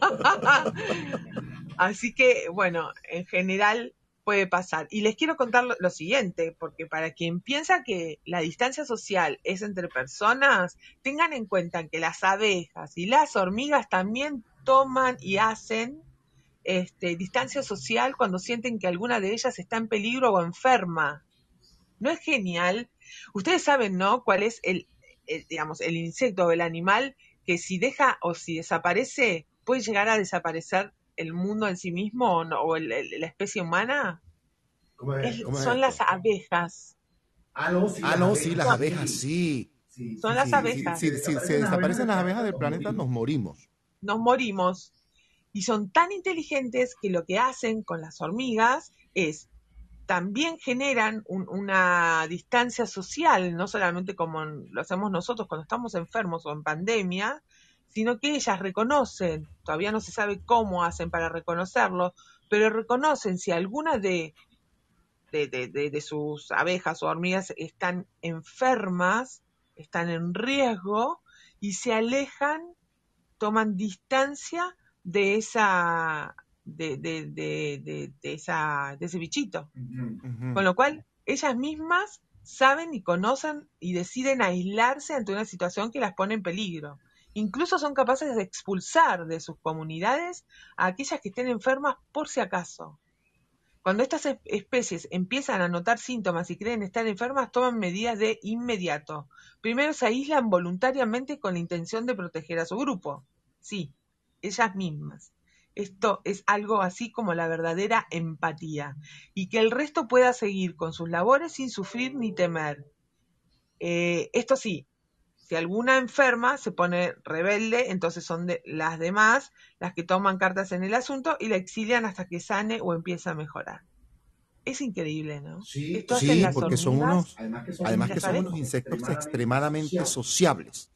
(laughs) Así que, bueno, en general puede pasar. Y les quiero contar lo, lo siguiente, porque para quien piensa que la distancia social es entre personas, tengan en cuenta que las abejas y las hormigas también toman y hacen este, distancia social cuando sienten que alguna de ellas está en peligro o enferma. ¿No es genial? Ustedes saben, ¿no? ¿Cuál es el, el, digamos, el insecto o el animal que si deja o si desaparece puede llegar a desaparecer el mundo en sí mismo o, no- o el- el- la especie humana? ¿Cómo Es- ¿Cómo es son las abejas. Ah, no, sí, ah, no, sí las abejas, sí. Son las Sí, abejas. Sí, sí, sí, se desaparecen las abejas del planeta, nos morimos. nos morimos. Y son tan inteligentes que lo que hacen con las hormigas es también generan un- una distancia social, no solamente como lo hacemos nosotros cuando estamos enfermos o en pandemia, sino que ellas reconocen, todavía no se sabe cómo hacen para reconocerlo, pero reconocen si alguna de- de- de sus abejas o hormigas están enfermas, están en riesgo y se alejan toman distancia de esa de, de, de, de- de esa de ese bichito con lo cual ellas mismas saben y conocen y deciden aislarse ante una situación que las pone en peligro incluso son capaces de expulsar de sus comunidades a aquellas que estén enfermas por si acaso cuando estas es- especies empiezan a notar síntomas y creen estar enfermas, toman medidas de inmediato. Primero se aíslan voluntariamente con la intención de proteger a su grupo. Sí, ellas mismas. Esto es algo así como la verdadera empatía. Y que el resto pueda seguir con sus labores sin sufrir ni temer. Eh, esto sí, si alguna enferma se pone rebelde, entonces son de, las demás las que toman cartas en el asunto y la exilian hasta que sane o empiece a mejorar. Es increíble, ¿no? Sí, Esto sí, las porque son unos, además que ¿Les son unos insectos extremadamente sociables.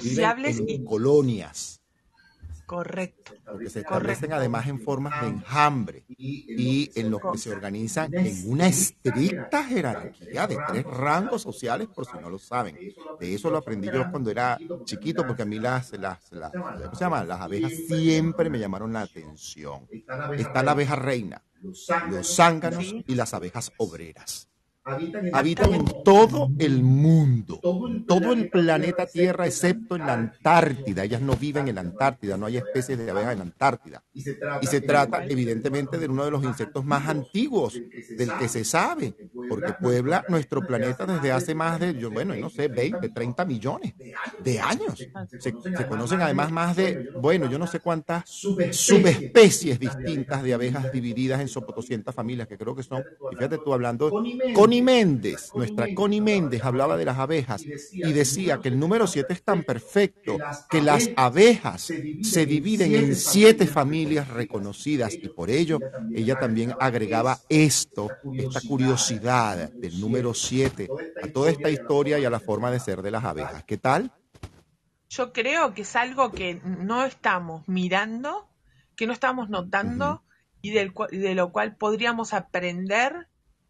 Viven Sociables en y- colonias, Correcto. porque se establecen además en formas de enjambre y en los que se organizan en una estricta jerarquía de tres rangos sociales, por si no lo saben. De eso lo aprendí yo cuando era chiquito, porque a mí las, las, las, ¿cómo se llama? las abejas siempre me llamaron la atención. Está la abeja reina, los zánganos y las abejas obreras. Habitan en todo el mundo, todo el planeta Tierra, excepto en la Antártida. Ellas no viven en la Antártida, no hay especies de abejas en la Antártida. Y se trata, evidentemente, de uno de los insectos más antiguos, del que se sabe, porque Puebla, nuestro planeta desde hace más de, yo, bueno, no sé, 20, 30 millones de años. Se, se conocen además más de, bueno, yo no sé cuántas subespecies distintas de abejas divididas en sopotoscientas familias, que creo que son, y fíjate tú hablando, Connie Méndez, nuestra Connie Méndez hablaba de las abejas y decía que el número 7 es tan perfecto que las abejas se dividen en siete familias reconocidas y por ello ella también agregaba esto, esta curiosidad del número 7 a toda esta historia y a la forma de ser de las abejas. ¿Qué tal? Yo creo que es algo que no estamos mirando, que no estamos notando y del y de lo cual podríamos aprender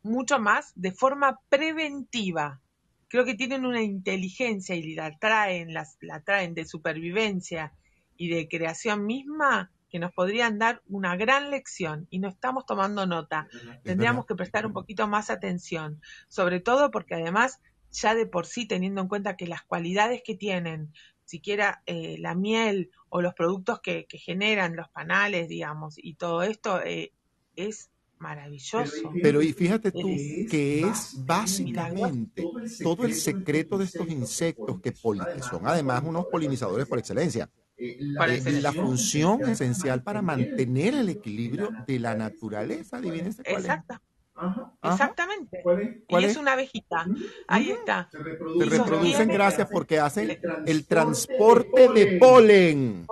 mucho más de forma preventiva. Creo que tienen una inteligencia y la traen, las, la traen de supervivencia y de creación misma que nos podrían dar una gran lección y no estamos tomando nota. Tendríamos que prestar un poquito más atención, sobre todo porque además ya de por sí teniendo en cuenta que las cualidades que tienen, siquiera eh, la miel o los productos que, que generan los panales, digamos, y todo esto eh, es maravilloso. Pero y fíjate tú Es que es básicamente todo el secreto de estos insectos que, son además unos polinizadores por excelencia. Eh, la función esencial para mantener el equilibrio de la naturaleza, adivínense cuál es. Exacta, Ajá. exactamente. ¿Cuál Y es? es una abejita. Ahí está. Se reproducen gracias porque hacen el transporte de polen.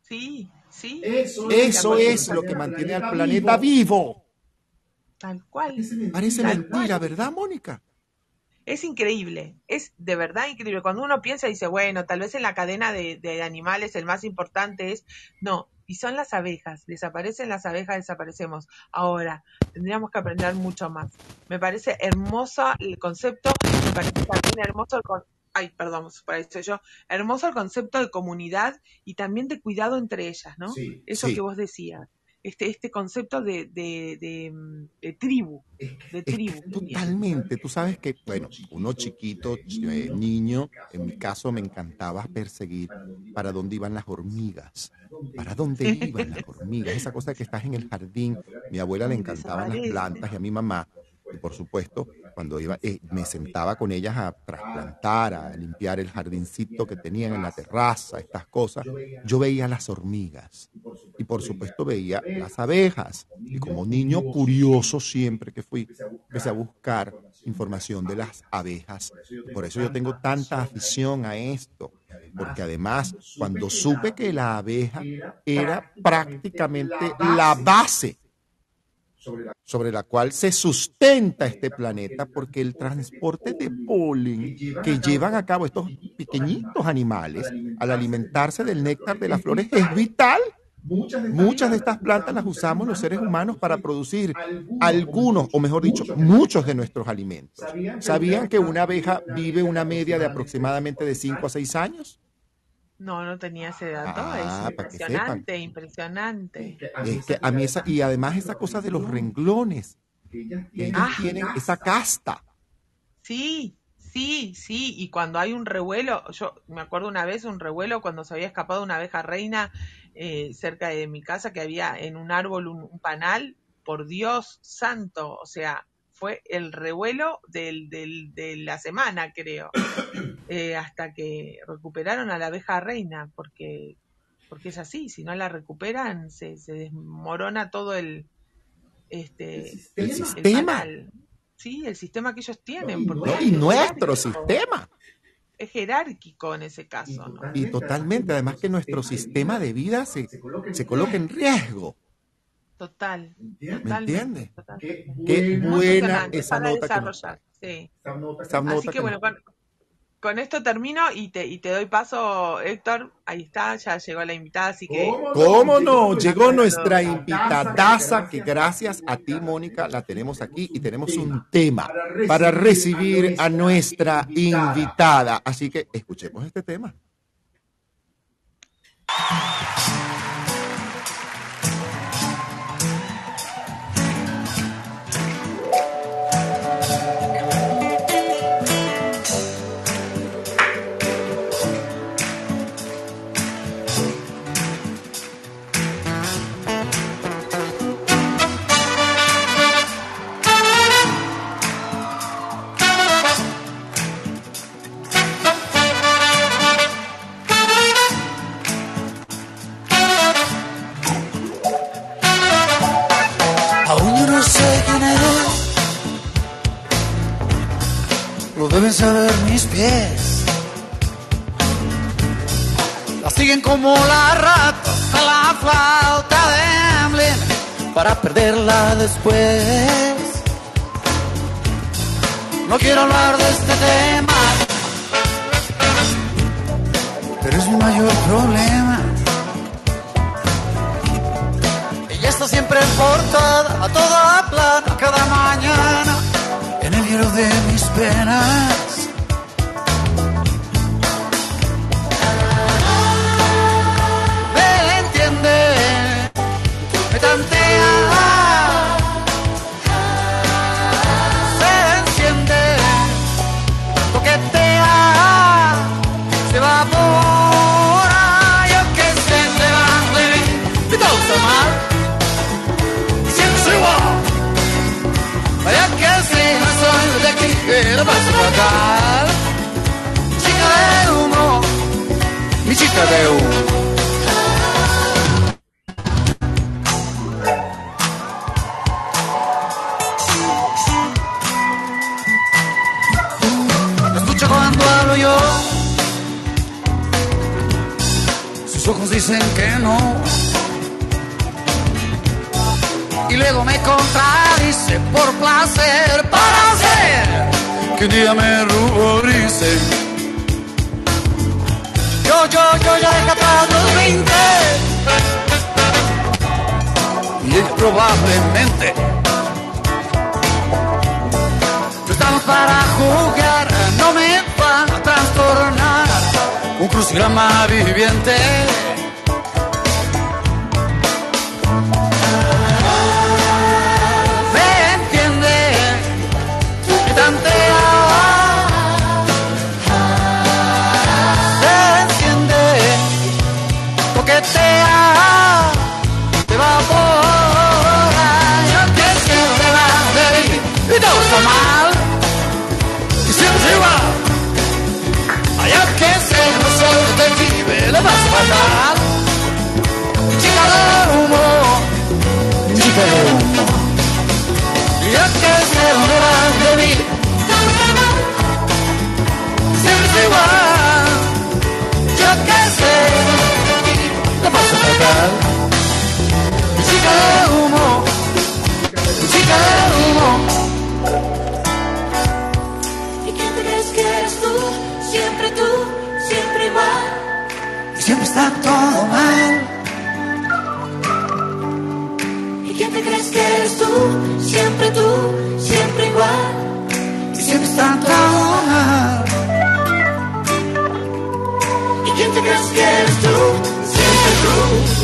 Sí, sí. Eso es lo que mantiene al planeta vivo. Tal cual. Parece Tal mentira, cual. ¿verdad, Mónica? Es increíble, es de verdad increíble. Cuando uno piensa y dice, bueno, tal vez en la cadena de, de animales el más importante es, no, y son las abejas, desaparecen las abejas, desaparecemos. Ahora, tendríamos que aprender mucho más. Me parece hermoso el concepto, me parece también hermoso el con- Ay, perdón, para eso yo. Hermoso el concepto de comunidad y también de cuidado entre ellas, ¿no? Sí, Eso sí. que vos decías. Este, este concepto de, de, de, mm, de tribu, de tribu. Totalmente. Tú sabes que, bueno, uno chiquito, eh, niño, en mi caso me encantaba perseguir para dónde iban las hormigas. ¿Para dónde iban las hormigas? Esa cosa que estás en el jardín. Mi abuela le (laughs) encantaban las plantas y a mi mamá. Y por supuesto, cuando iba, eh, me sentaba con ellas a trasplantar, a limpiar el jardincito que tenían en la terraza, estas cosas, yo veía las hormigas. Y por supuesto veía las abejas. Y como niño curioso siempre que fui, empecé a buscar información de las abejas. Por eso yo tengo tanta afición a esto. Porque además, cuando supe que la abeja era prácticamente la base sobre la cual se sustenta este planeta, porque el transporte de polen que llevan a cabo estos pequeñitos animales al alimentarse del néctar de las flores es vital. Muchas de estas plantas las usamos los seres humanos para producir algunos, o mejor dicho, muchos de nuestros alimentos. ¿Sabían que una abeja vive una media de aproximadamente de 5 a 6 años? No, no tenía ese dato. Ah, es que impresionante, impresionante. Es que a mí esa, y además esa cosa de los renglones. Ellos Ah. tienen esa casta. Sí, sí, sí. Y cuando hay un revuelo, yo me acuerdo una vez un revuelo cuando se había escapado una abeja reina eh, cerca de mi casa, que había en un árbol un, un panal. Por Dios santo, o sea, fue el revuelo del, del, de la semana, creo, (coughs) eh, hasta que recuperaron a la abeja reina, porque porque es así, si no la recuperan se, se desmorona todo el este El sistema. Sí, el sistema que ellos tienen. porque No, y nuestro sistema. Es jerárquico en ese caso, ¿no? Y totalmente, además que nuestro sistema de vida se, se coloca en riesgo. Total. ¿Me entiendes? Qué buena esa nota que nos sí. Esa nota Así que que bueno, con esto termino y te, y te doy paso, Héctor. Ahí está, ya llegó la invitada, así que... ¿Cómo no? Llegó nuestra invitadaza, que gracias a ti, Mónica, la tenemos aquí y tenemos un tema para recibir a nuestra invitada. Así que escuchemos este tema. La siguen como la rata a la flauta de Hamlin para perderla después. No quiero hablar de este tema, pero es mi mayor problema. Ella está siempre portada a toda plata cada mañana en el hielo de mis penas. No escucha cuando hablo yo. Sus ojos dicen que no. Y luego me contradice por placer para hacer que un día me probablemente no estamos para jugar, no me va a trastornar un crucigrama viviente. Todo mal ¿Y quién te crees que eres tú? Siempre tú, siempre igual. Y siempre está todo mal ¿Y quién te crees que eres tú? Siempre tú,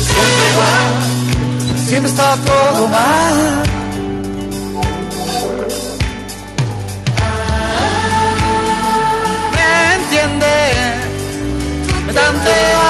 siempre igual. Siempre está todo mal Me entiende Me tantea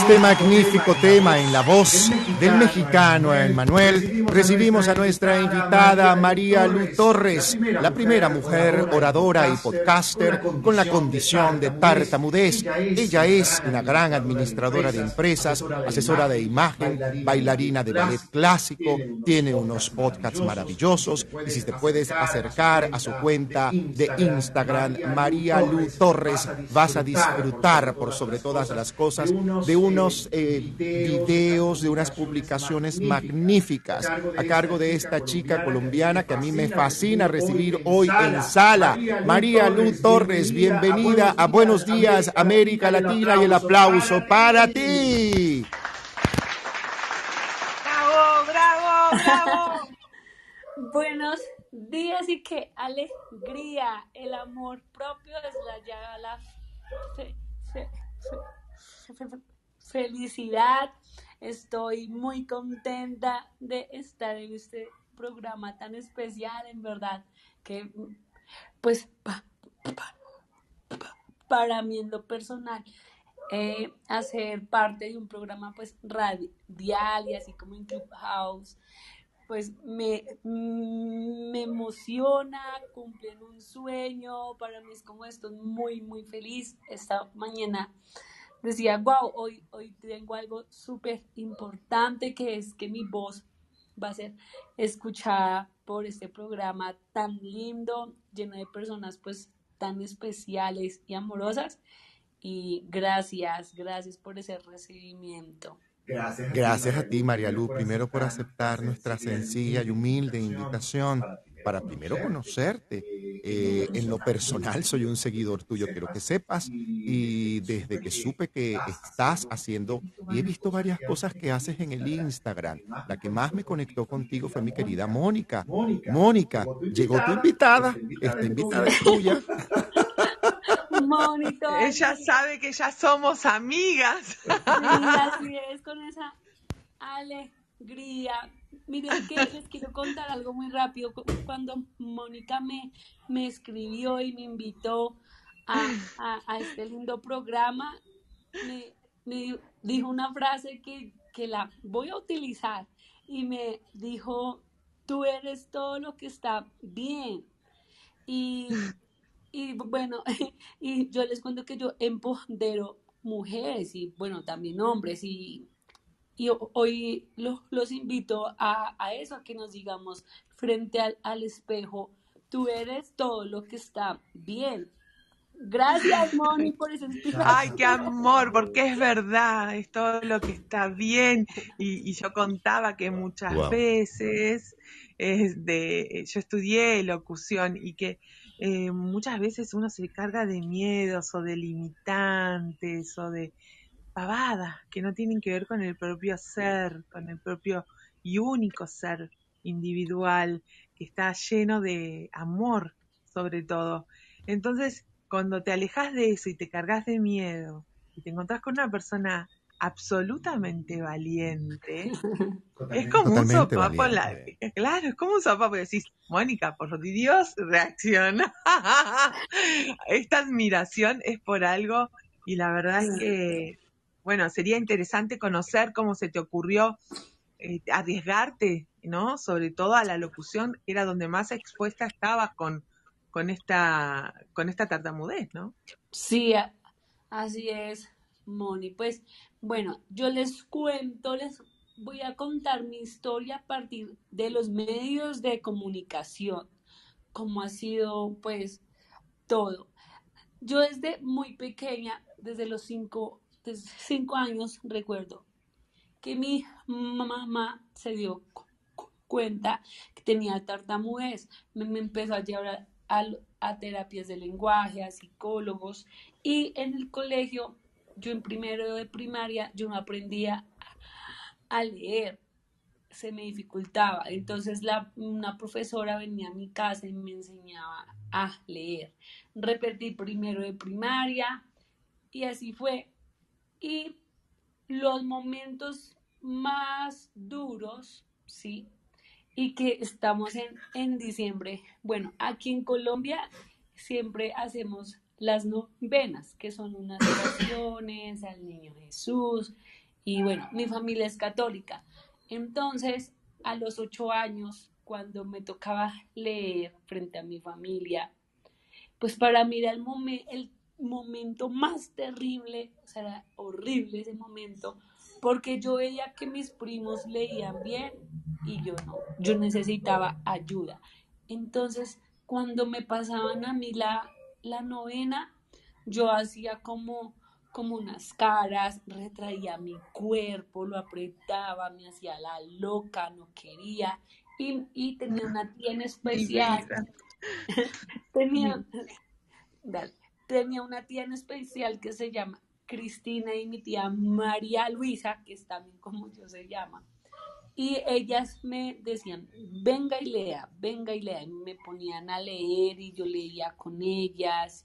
este magnífico tema en la voz del mexicano Emmanuel, recibimos a nuestra invitada María Lu Torres, la primera mujer oradora y podcaster con la condición de tartamudez. Ella es una gran administradora de empresas, asesora de imagen, bailarina de ballet clásico, tiene unos podcasts maravillosos y si te puedes acercar a su cuenta de Instagram, María Lu Torres, vas a disfrutar por sobre todas las cosas de unos eh, videos, de unas publicaciones magníficas a cargo de esta chica colombiana que a mí me fascina recibir hoy en sala. María Luz Torres, bienvenida a Buenos Días América Latina y el aplauso para ti. ¡Bravo, bravo, bravo! Buenos días y qué alegría. El amor propio es la la fe- fe- fe- felicidad. Estoy muy contenta de estar en este programa tan especial, en verdad, que pues pa- pa- pa- para mí en lo personal, eh, hacer parte de un programa pues radial y así como en Clubhouse, pues me, mm, me emociona, cumplen un sueño, para mí es como esto, muy, muy feliz. Esta mañana decía, wow, hoy, hoy tengo algo súper importante que es que mi voz va a ser escuchada por este programa tan lindo, lleno de personas pues tan especiales y amorosas. Y gracias, gracias por ese recibimiento. Gracias a ti, María Luz, primero por aceptar nuestra sencilla y humilde invitación para primero conocerte. Eh, en lo personal soy un seguidor tuyo, quiero que sepas. Y desde que supe que estás haciendo, y he visto varias cosas que haces en el Instagram, la que más me conectó contigo fue mi querida Mónica. Mónica, llegó tu invitada, esta invitada es tuya. Monito, Ella sabe que ya somos amigas. Sí, así es, con esa alegría. Miren que les quiero contar algo muy rápido. Cu- Cuando Mónica me, me escribió y me invitó a, a- a este lindo programa, me, me dijo una frase que, que la voy a utilizar y me dijo, tú eres todo lo que está bien. Y, y bueno, (laughs) y yo les cuento que yo empodero mujeres y bueno, también hombres y, y ho- hoy lo- los invito a, a eso, a que nos digamos frente al, al espejo, tú eres todo lo que está bien. Gracias, Moni, por esa (laughs) inspiración. Ay, qué amor, porque es verdad, es todo lo que está bien. Y, y yo contaba que muchas Wow. veces es de, yo estudié locución y que eh, muchas veces uno se carga de miedos o de limitantes o de pavadas que no tienen que ver con el propio ser, con el propio y único ser individual que está lleno de amor sobre todo. Entonces, cuando te alejas de eso y te cargas de miedo y te encontrás con una persona absolutamente valiente, (laughs) es como un sopapo en la-. (laughs) Claro, es como un sopapo y decís, Mónica, por Dios, reacciona. (laughs) Esta admiración es por algo y la verdad es que, bueno, sería interesante conocer cómo se te ocurrió eh, arriesgarte, ¿no? Sobre todo a la locución, era donde más expuesta estabas con, con esta, con esta tartamudez, ¿no? Sí, así es, Moni. Pues bueno, yo les cuento, les voy a contar mi historia a partir de los medios de comunicación, cómo ha sido pues todo. Yo desde muy pequeña, desde los cinco, desde cinco años, recuerdo que mi mamá se dio cu- cu- cuenta que tenía tartamudez. Me, me empezó a llevar a, a- a terapias de lenguaje, a psicólogos. Y en el colegio, yo en primero de primaria, yo no aprendía a leer, se me dificultaba. Entonces la, una profesora venía a mi casa y me enseñaba a leer. Repetí primero de primaria y así fue. Y los momentos más duros, ¿sí? Y que estamos en, en diciembre. Bueno, aquí en Colombia siempre hacemos las novenas, que son unas oraciones al niño Jesús. Y bueno, mi familia es católica. Entonces, a los ocho años, cuando me tocaba leer frente a mi familia, pues para mí era el, momen- el momento más terrible, o sea, era horrible ese momento, porque yo veía que mis primos leían bien y yo no, yo necesitaba ayuda. Entonces, cuando me pasaban a mí la, la novena, yo hacía como, como unas caras, retraía mi cuerpo, lo apretaba, me hacía la loca, no quería. Y, y tenía una tía en especial. (laughs) tenía, (laughs) dale, tenía una tía en especial que se llama Cristina y mi tía María Luisa, que es también como yo se llama. Y ellas me decían, venga y lea, venga y lea. Y me ponían a leer y yo leía con ellas.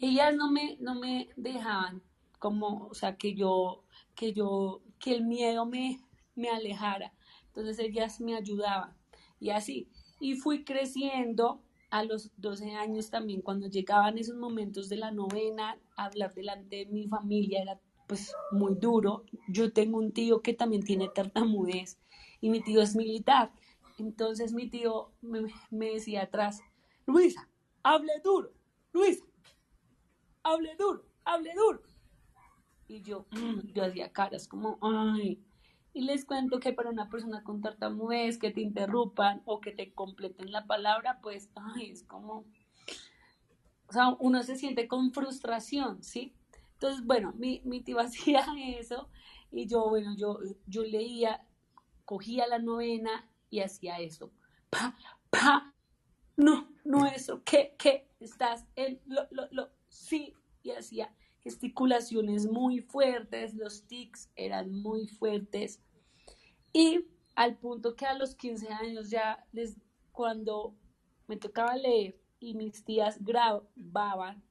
Ellas no me, no me dejaban como, o sea, que yo, que yo, que el miedo me, me alejara. Entonces ellas me ayudaban. Y así. Y fui creciendo a los 12 años también, cuando llegaban esos momentos de la novena, hablar delante de mi familia era pues muy duro. Yo tengo un tío que también tiene tartamudez y mi tío es militar. Entonces mi tío me, decía atrás, Luisa, hable duro, Luisa, hable duro, hable duro. Y yo, mm, yo hacía caras como, ay, y les cuento que para una persona con tartamudez, que te interrumpan o que te completen la palabra, pues, ay, es como, o sea, uno se siente con frustración, ¿sí? Entonces, bueno, mi, mi tío (laughs) hacía eso y yo, bueno, yo, yo leía, cogía la novena y hacía eso. Pa, pa, no, no eso, ¿qué, qué? Estás en, lo, lo, lo, sí, y hacía gesticulaciones muy fuertes, los tics eran muy fuertes. Y al punto que a los 15 años ya, les, cuando me tocaba leer y mis tías grababan,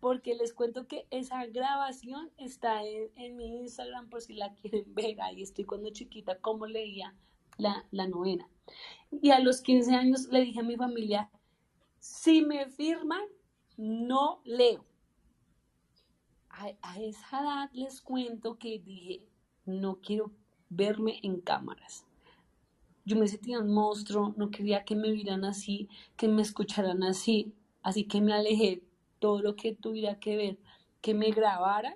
porque les cuento que esa grabación está en, en mi Instagram por si la (laughs) quieren ver, ahí estoy cuando chiquita, cómo leía la, la novena. Y a los 15 años le dije a mi familia, si me firman, no leo a, esa edad les cuento que dije, no quiero verme en cámaras. Yo me sentía un monstruo, no quería que me vieran así, que me escucharan así, así que me alejé todo lo que tuviera que ver, que me grabaran,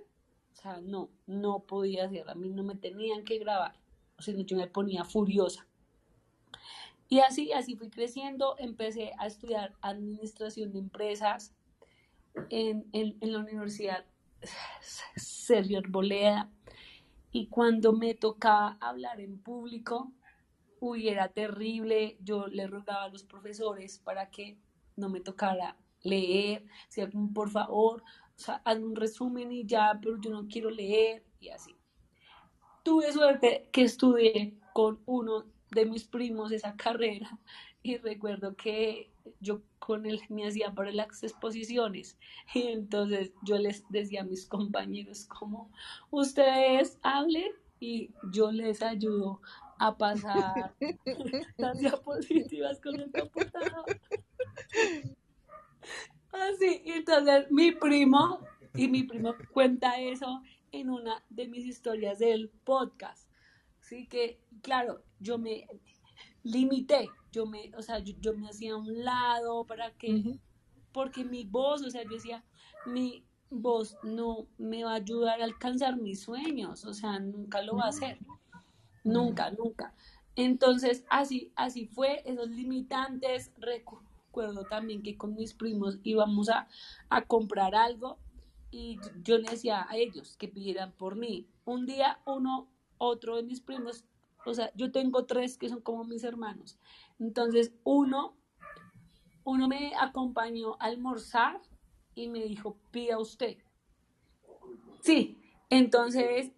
o sea, no, no podía hacer, a mí no me tenían que grabar, o sea, yo me ponía furiosa. Y así, así fui creciendo, empecé a estudiar administración de empresas en, en, en la universidad Sergio Arboleda. Y cuando me tocaba hablar en público, uy, era terrible. Yo le rogaba a los profesores para que no me tocara leer, por favor, haz un resumen y ya, pero yo no quiero leer y así. Tuve suerte que estudié con uno de mis primos esa carrera y recuerdo que yo con él me hacía para las exposiciones. Y (laughs) entonces yo les decía a mis compañeros como ustedes hablen y yo les ayudo a pasar (laughs) las diapositivas con el computador (laughs) así entonces mi primo y mi primo cuenta eso en una de mis historias del podcast. Así que claro yo me limité yo me, o sea, yo, yo me hacía a un lado para que, uh -huh. porque mi voz, o sea, yo decía, mi voz no me va a ayudar a alcanzar mis sueños, o sea, nunca lo va a hacer, nunca, nunca. Entonces, así, así fue, esos limitantes, recuerdo también que con mis primos íbamos a, a comprar algo y yo le decía a ellos que pidieran por mí. Un día uno, otro de mis primos, o sea, yo tengo tres que son como mis hermanos. Entonces, uno, uno me acompañó a almorzar y me dijo, pida usted. Sí, entonces,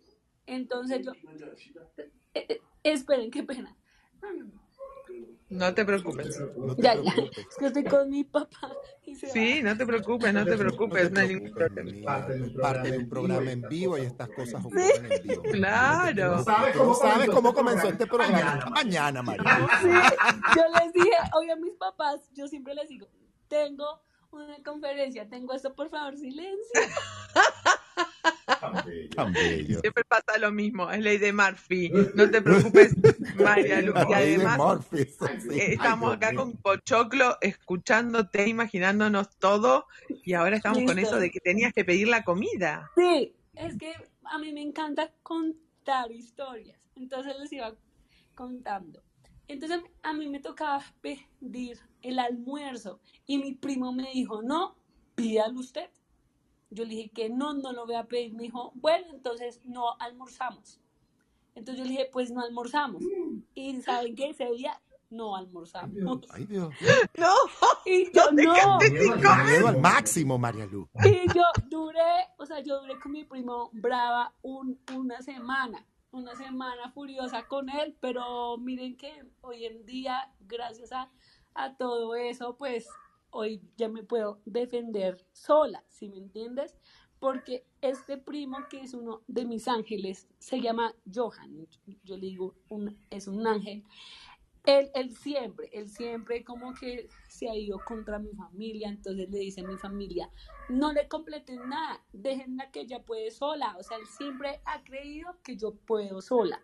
entonces yo, eh, eh, esperen, qué pena. No, no, no. No te preocupes. No te ya, preocupes. ya, es que estoy con mi papá. sí, va. no te preocupes, no te preocupes. No hay ningún problema. Parte de un programa en vivo y estas cosas ocurren en vivo. Claro. ¿Sabes cómo, ¿Sabes cómo comenzó este programa? Mañana, Mañana María. Sí, yo les dije, oye, a mis papás, yo siempre les digo, tengo una conferencia, tengo esto, por favor, silencio. (laughs) Tan bello. Siempre pasa lo mismo, es ley de Murphy. No te preocupes, María (laughs) Luz. Y además, Murphy, sí. estamos acá con Pochoclo, escuchándote, imaginándonos todo, y ahora estamos Listo. con eso de que tenías que pedir la comida. Sí, es que a mí me encanta contar historias, entonces les iba contando. Entonces a mí me tocaba pedir el almuerzo y mi primo me dijo, no, pídalo usted. Yo le dije que no, no lo voy a pedir. Me dijo, bueno, entonces no almorzamos. Entonces yo le dije, pues no almorzamos. Y ¿saben qué? Ese día no almorzamos. Ay, Dios. (laughs) No, Y yo no. Miedo al máximo, María Lu. Y yo duré, o sea, yo duré con mi primo brava un- una semana, una semana furiosa con él, pero miren que hoy en día, gracias a, a todo eso, pues hoy ya me puedo defender sola, ¿sí me entiendes? Porque este primo, que es uno de mis ángeles, se llama Johan, yo le digo, un- es un ángel, él, él siempre, él siempre como que se ha ido contra mi familia, entonces le dice a mi familia, no le completen nada, déjenla que ella puede sola, o sea, él siempre ha creído que yo puedo sola.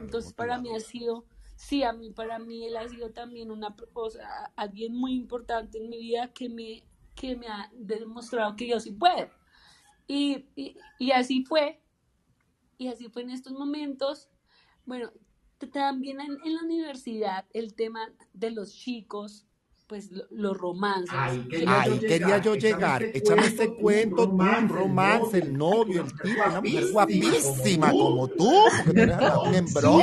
Entonces para mí ha sido, sí, a mí, para mí él ha sido también una, o sea, alguien muy importante en mi vida que me, que me ha demostrado que yo sí puedo. Y, y, y así fue, y así fue en estos momentos. Bueno, también en la universidad el tema de los chicos, pues lo- los romances. Ay, que- quería Ahí quería yo llegar. Échame este cuento, un romance, el novio, el tipo, una mujer guapísima como tú, un hembrón.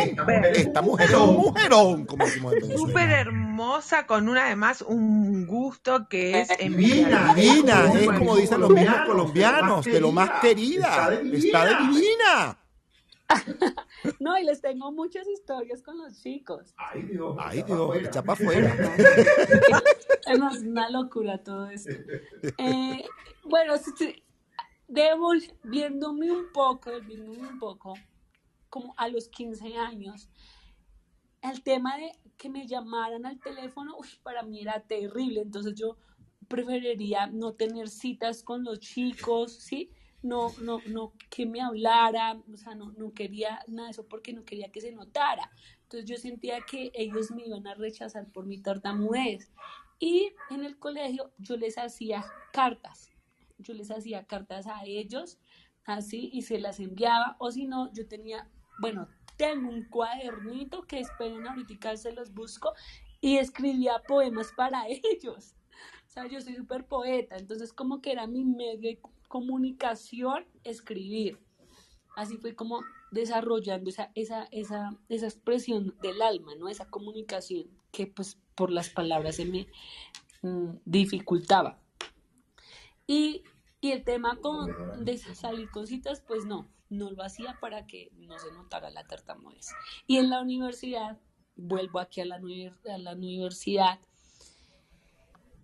Esta mujer es un mujerón, como decimos en Venezuela. súper hermosa, con una además un gusto que es Divina, Divina, es Como dicen los mismos colombianos, de lo más querida. Está divina. (laughs) No, y les tengo muchas historias con los chicos. Ay, Dios. Ay, Dios, echa para afuera. (laughs) Es una locura todo esto. Eh, bueno, sí, sí, devolviéndome un poco, devolviéndome un poco, como a los 15 años, el tema de que me llamaran al teléfono, uy, para mí era terrible. Entonces yo preferiría no tener citas con los chicos, ¿sí? No, no, no, que me hablara, o sea, no, no quería nada de eso porque no quería que se notara. Entonces yo sentía que ellos me iban a rechazar por mi tartamudez. Y en el colegio yo les hacía cartas, yo les hacía cartas a ellos, así, y se las enviaba, o si no, yo tenía, bueno, tengo un cuadernito que esperen ahorita se los busco, y escribía poemas para (laughs) ellos. O sea, yo soy súper poeta, entonces como que era mi medio comunicación escribir. Así fue como desarrollando esa, esa, esa, esa expresión del alma, ¿no? Esa comunicación que pues por las palabras se me mm, dificultaba. Y, y el tema con, de salir con citas, pues no, no lo hacía para que no se notara la tartamudez. Y en la universidad, vuelvo aquí a la, universidad,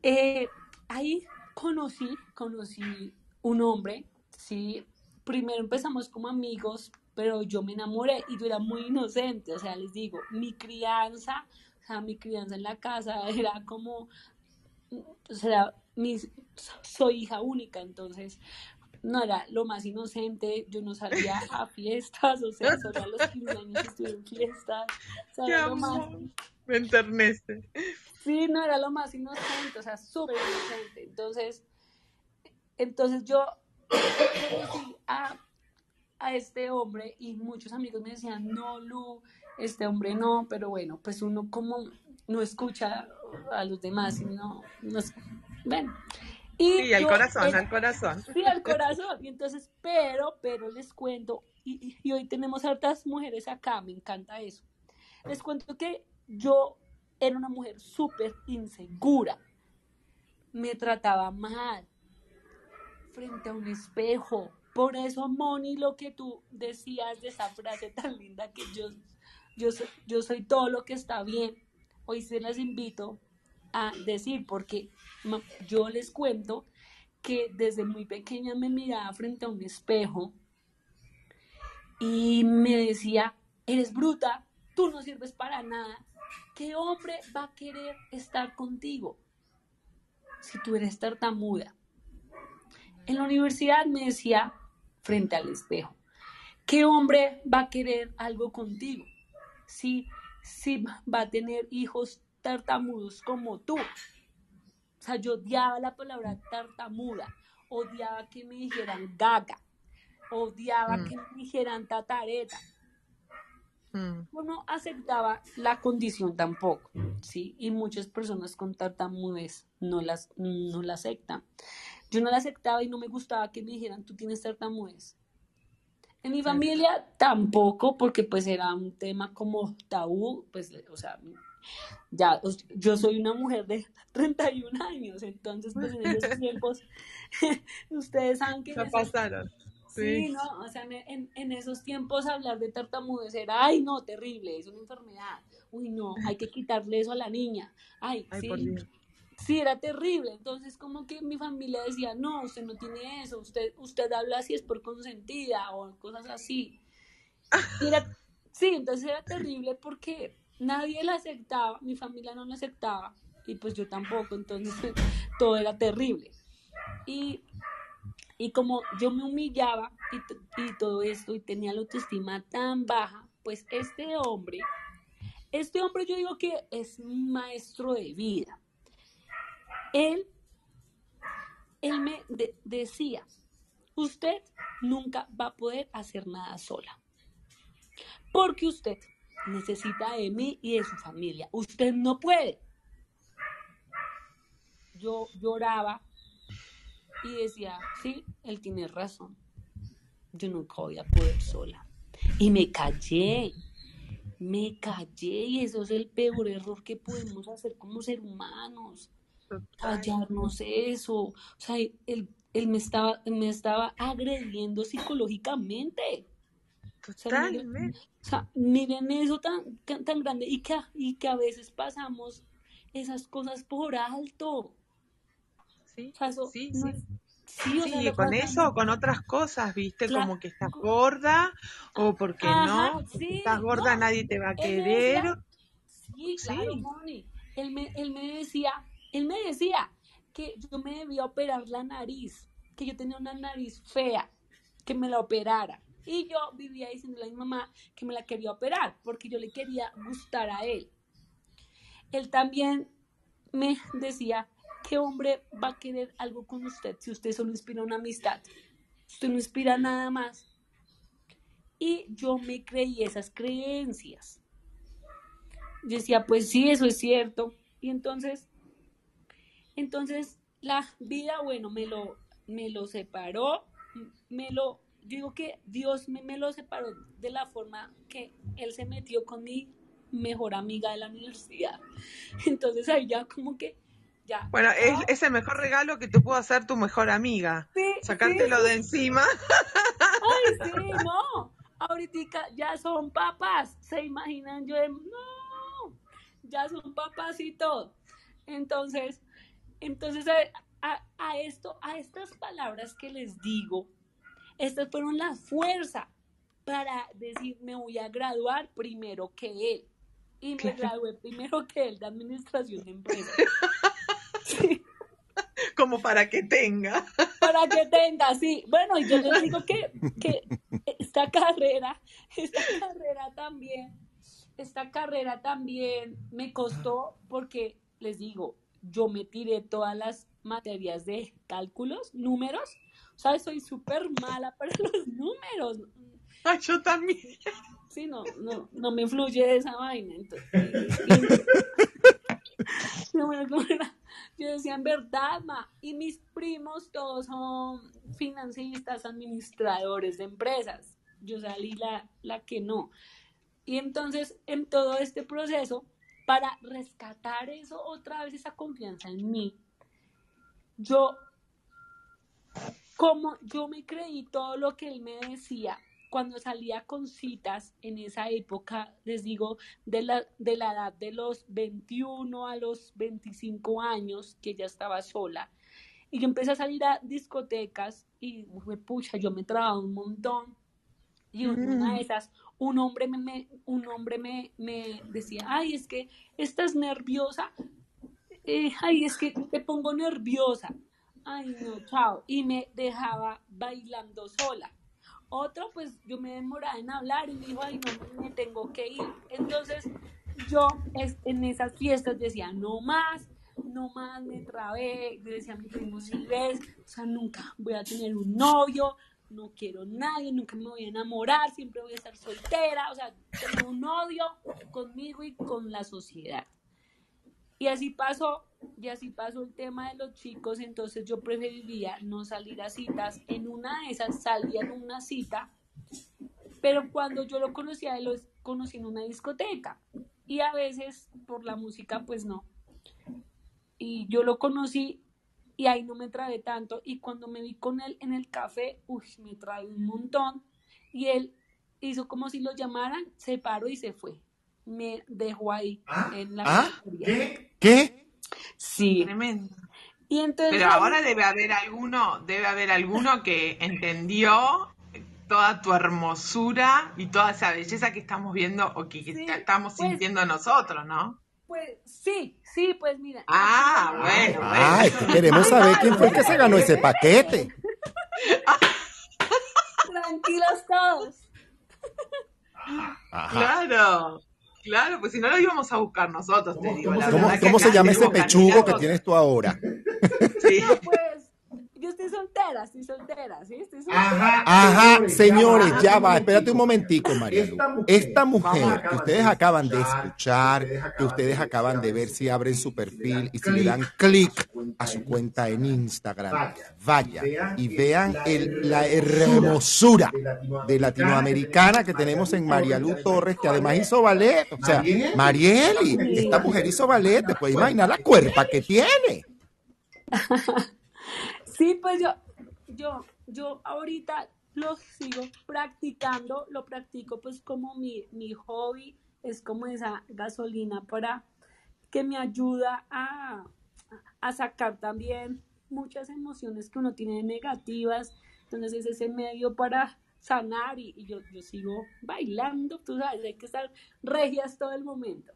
eh, ahí conocí, conocí un hombre, sí, primero empezamos como amigos, pero yo me enamoré y yo era muy inocente, o sea, les digo, mi crianza, o sea, mi crianza en la casa (laughs) era como, o sea, mis, soy hija única, entonces no era lo más inocente, yo no salía a (laughs) fiestas, o sea, solo a los 15 años estuve en fiestas, o sea, Qué era lo más, me enternece. Sí, no era lo más inocente, o sea, súper inocente. Entonces, entonces yo conocí a, a este hombre y muchos amigos me decían, no, Lu, este hombre no, pero bueno, pues uno como no escucha a los demás, y no, no bueno. Y Sí, al yo, corazón, eh, al corazón. Sí, al corazón. Y entonces, pero, pero les cuento, y, y- y hoy tenemos hartas mujeres acá, me encanta eso. Les cuento que yo era una mujer súper insegura. Me trataba mal frente a un espejo. Por eso, Moni, lo que tú decías de esa frase tan linda que yo, yo, yo soy todo lo que está bien, hoy se las invito a decir, porque yo les cuento que desde muy pequeña me miraba frente a un espejo y me decía, eres bruta, tú no sirves para nada. ¿Qué hombre va a querer estar contigo si tú eres tartamuda? En la universidad me decía frente al espejo, ¿qué hombre va a querer algo contigo si, si va a tener hijos tartamudos como tú? O sea, yo odiaba la palabra tartamuda, odiaba que me dijeran gaga, odiaba Mm. que me dijeran tatareta. Mm. No aceptaba la condición tampoco, ¿sí? Y muchas personas con tartamudez no las no la aceptan. Yo no la aceptaba y no me gustaba que me dijeran, tú tienes tartamudez. En mi familia tampoco, porque pues era un tema como tabú, pues, o sea, ya, yo soy una mujer de (laughs) 31 años, entonces pues en esos (laughs) tiempos, (laughs) ustedes saben que Ya esos pasaron. Sí, Sí. no, o sea, en, en- esos tiempos hablar de tartamudez era, ay, no, terrible, es una enfermedad. Uy, no, hay que quitarle eso a la niña. Ay, Ay, sí. Sí, era terrible. Entonces, como que mi familia decía, no, usted no tiene eso, usted, usted habla así es por consentida o cosas así. Sí, entonces era terrible porque nadie la aceptaba, mi familia no la aceptaba y pues yo tampoco, entonces (laughs) todo era terrible. Y y como yo me humillaba y, y todo esto y tenía la autoestima tan baja, pues este hombre, este hombre yo digo que es maestro de vida. Él, él me de- decía, usted nunca va a poder hacer nada sola, porque usted necesita de mí y de su familia. Usted no puede. Yo lloraba y decía, sí, él tiene razón. Yo nunca voy a poder sola. Y me callé, me callé y eso es el peor error que podemos hacer como ser humanos. Callarnos eso. O sea, él, él me estaba, me estaba agrediendo psicológicamente. O sea, miren, Totalmente. o sea, miren eso tan, tan, tan grande y que, a- y que a veces pasamos esas cosas por alto. Sí, O sea, eso sí, no sí. es- sí, o sea, Sí, lo con eso o con otras cosas, ¿viste? Como que estás gorda o porque Ajá, no, porque estás gorda no. nadie te va a querer. sí, claro. Moni. Él me, él me decía, él me decía que yo me debía operar la nariz, que yo tenía una nariz fea, que me la operara. Y yo vivía diciéndole a mi mamá que me la quería operar, porque yo le quería gustar a él. Él también me decía, ¿qué hombre va a querer algo con usted si usted solo inspira una amistad? Usted no inspira nada más. Y yo me creí esas creencias. Yo decía, pues sí, eso es cierto. Y entonces, entonces la vida, bueno, me lo, me lo separó, me lo, yo digo que Dios me, me lo separó de la forma que Él se metió con mi mejor amiga de la universidad. (laughs) Entonces ahí ya como que, ya. Bueno, es, ah, es el mejor regalo que te puedo hacer tu mejor amiga. sí, Sacártelo sí, de encima. Ay, (laughs) sí, no. Ahorita ya son papás. ¿Se imaginan? Yo de, no, ya son papás y todo. Entonces, entonces a, a- a esto, a estas palabras que les digo, estas fueron la fuerza para decir, me voy a graduar primero que él. Y me Claro. gradué primero que él de administración de empresas. (laughs) Como para que tenga. (laughs) para que tenga, sí. Bueno, y yo les digo que, que esta carrera, esta carrera también, esta carrera también me costó porque les digo, yo me tiré todas las materias de cálculos, números, o sea, soy súper mala (laughs) para los números. Ay, yo también. Sí, no, no, no me influye esa vaina. Entonces, y- (laughs) (laughs) no, bueno, ¿cómo era? Yo decía, en verdad, ma, y mis primos todos son financistas, administradores de empresas. Yo salí la, la que no. Y entonces, en todo este proceso, para rescatar eso otra vez, esa confianza en mí, yo, como yo me creí todo lo que él me decía, cuando salía con citas en esa época, les digo, de la, de la edad de los 21 a los 25 años, que ya estaba sola, y yo empecé a salir a discotecas y, pucha, yo me trababa un montón. Y una de esas, un hombre me, un hombre me, me decía, ay, es que estás nerviosa, eh, ay, es que te pongo nerviosa, ay, no, chao, y me dejaba bailando sola. Otro, pues yo me demoraba en hablar y me dijo, ay, no, me tengo que ir. Entonces, yo en esas fiestas decía, no más, no más, me trabé. Yo decía a mi primo, si ves, o sea, nunca voy a tener un novio, no quiero nadie, nunca me voy a enamorar, siempre voy a estar soltera, o sea, tengo un odio conmigo y con la sociedad. Y así pasó, y así pasó el tema de los chicos, entonces yo preferiría no salir a citas. En una de esas salía en una cita, pero cuando yo lo conocía, lo conocí en una discoteca. Y a veces por la música, pues no. Y yo lo conocí y ahí no me trae tanto. Y cuando me vi con él en el café, uy, me trae un montón. Y él hizo como si lo llamaran, se paró y se fue. Me dejó ahí en la ¿Ah? ¿Qué? ¿Qué? Sí. Tremendo. Y entonces Pero ahora debe haber alguno, debe haber alguno que entendió toda tu hermosura y toda esa belleza que estamos viendo o que, que Sí, estamos pues- sintiendo nosotros, ¿no? Pues sí, sí, pues mira. Ah, bueno, bueno. Ay, que queremos saber quién fue el que se ganó ese paquete. Tranquilos todos. Ajá. Claro, claro, pues si no lo íbamos a buscar nosotros, te digo. la ¿Cómo, verdad que cómo se llama ese pechugo que tienes tú ahora? (laughs) Sí. Pues yo estoy soltera, estoy soltera, ¿sí? Estoy soltera. Ajá, señores, ya va, espérate un momentico, María. Lu. Esta mujer que ustedes acaban de escuchar, que ustedes acaban de ver si abren su perfil y si le dan clic a su cuenta en Instagram, vaya y vean el- la hermosura de latinoamericana que tenemos en María Lu Torres, que además hizo ballet. O sea, Marieli, esta mujer hizo ballet, te puedes imaginar la cuerpa que tiene. (laughs) Sí, pues yo, yo, yo ahorita lo sigo practicando, lo practico pues como mi, mi hobby, es como esa gasolina para que me ayuda a, a sacar también muchas emociones que uno tiene negativas, entonces es ese medio para sanar y, y yo, yo sigo bailando, tú sabes, hay que estar regias todo el momento.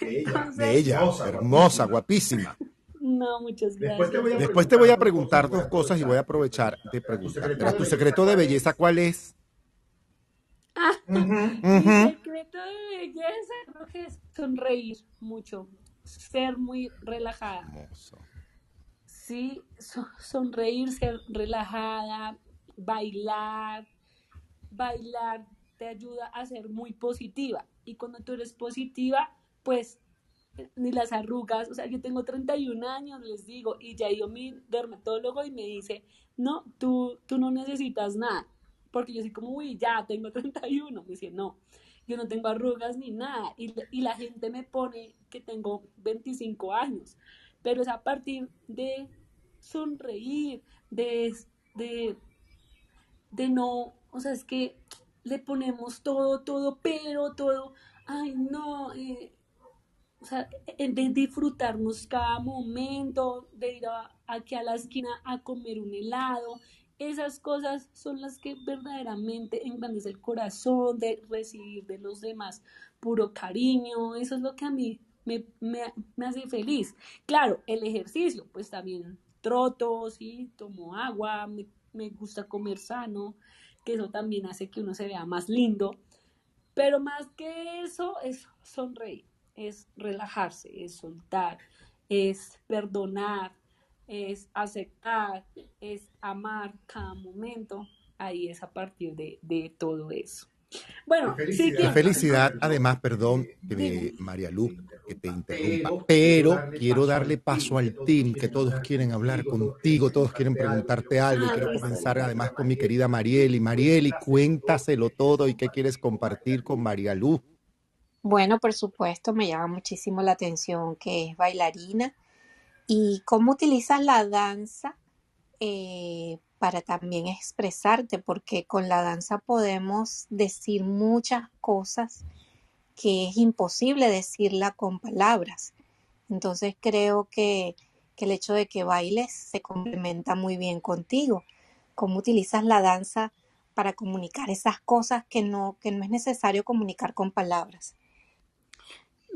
Entonces, Bella, hermosa, guapísima. No, muchas gracias. Después te voy a preguntar dos cosas y voy a aprovechar de preguntar. Tu secreto de belleza, ¿cuál es? (laughs) Mi Ujú. secreto de belleza creo que es sonreír mucho, ser muy relajada. Hermoso. Sí, so- sonreír, ser relajada, bailar. Bailar te ayuda a ser muy positiva. Y cuando tú eres positiva, pues ni las arrugas, o sea, yo tengo 31 años, les digo, y ya yo mi dermatólogo y me dice, no, tú, tú no necesitas nada, porque yo soy como, uy, ya tengo 31, me dice, no, yo no tengo arrugas ni nada, y, y la gente me pone que tengo 25 años, pero es a partir de sonreír, de, de, de no, o sea, es que le ponemos todo, todo, pero todo, ay, no, eh, o sea, de disfrutarnos cada momento, de ir a- aquí a la esquina a comer un helado, esas cosas son las que verdaderamente engrandecen el corazón, de recibir de los demás puro cariño, eso es lo que a mí me, me- me hace feliz. Claro, el ejercicio, pues también troto, sí, tomo agua, me, me gusta comer sano, que eso también hace que uno se vea más lindo, pero más que eso es sonreír, es relajarse, es soltar, es perdonar, es aceptar, es amar cada momento. Ahí es a partir de, de todo eso. Bueno, sí Qué que felicidad, además, perdón, de María Luz, que te interrumpa, pero quiero darle paso al team, que todos quieren hablar contigo, todos quieren preguntarte algo, y quiero comenzar además con mi querida Marieli. Marieli, cuéntaselo todo y qué quieres compartir con María Luz. Bueno, por supuesto, me llama muchísimo la atención que es bailarina y cómo utilizas la danza eh, para también expresarte, porque con la danza podemos decir muchas cosas que es imposible decirla con palabras. Entonces creo que, que el hecho de que bailes se complementa muy bien contigo. Cómo utilizas la danza para comunicar esas cosas que no, que no es necesario comunicar con palabras.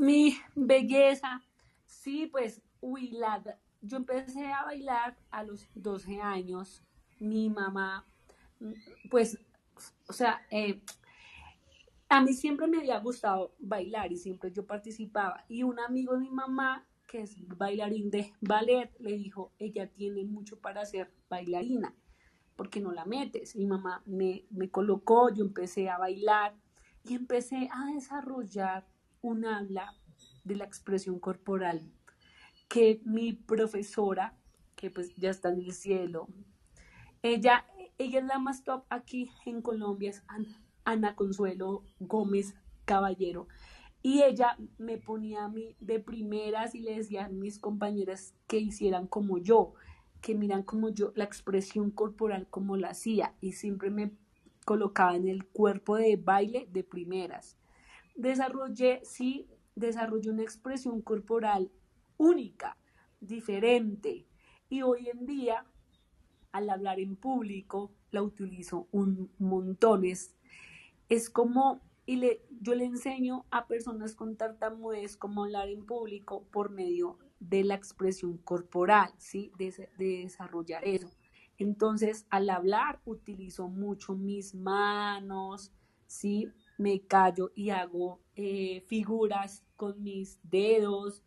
Mi belleza, sí, pues, uy, la, yo empecé a bailar a los 12 años. Mi mamá, pues, o sea, eh, a mí siempre me había gustado bailar y siempre yo participaba. Y un amigo de mi mamá, que es bailarín de ballet, le dijo, ella tiene mucho para ser bailarina, ¿por qué no la metes? Mi mamá me, me colocó, yo empecé a bailar y empecé a desarrollar un habla de la expresión corporal que mi profesora, que pues ya está en el cielo, ella, ella es la más top aquí en Colombia, es Ana, Consuelo Gómez Caballero. Y ella me ponía a mí de primeras y le decía a mis compañeras que hicieran como yo, que miran como yo, la expresión corporal como la hacía. Y siempre me colocaba en el cuerpo de baile de primeras. Desarrollé, sí, desarrollé una expresión corporal única, diferente. Y hoy en día, al hablar en público, la utilizo un montones. Es como, y le, yo le enseño a personas con tartamudez cómo hablar en público por medio de la expresión corporal, ¿sí? De, de desarrollar eso. Entonces, al hablar, utilizo mucho mis manos, ¿sí? Me callo y hago eh, figuras con mis dedos,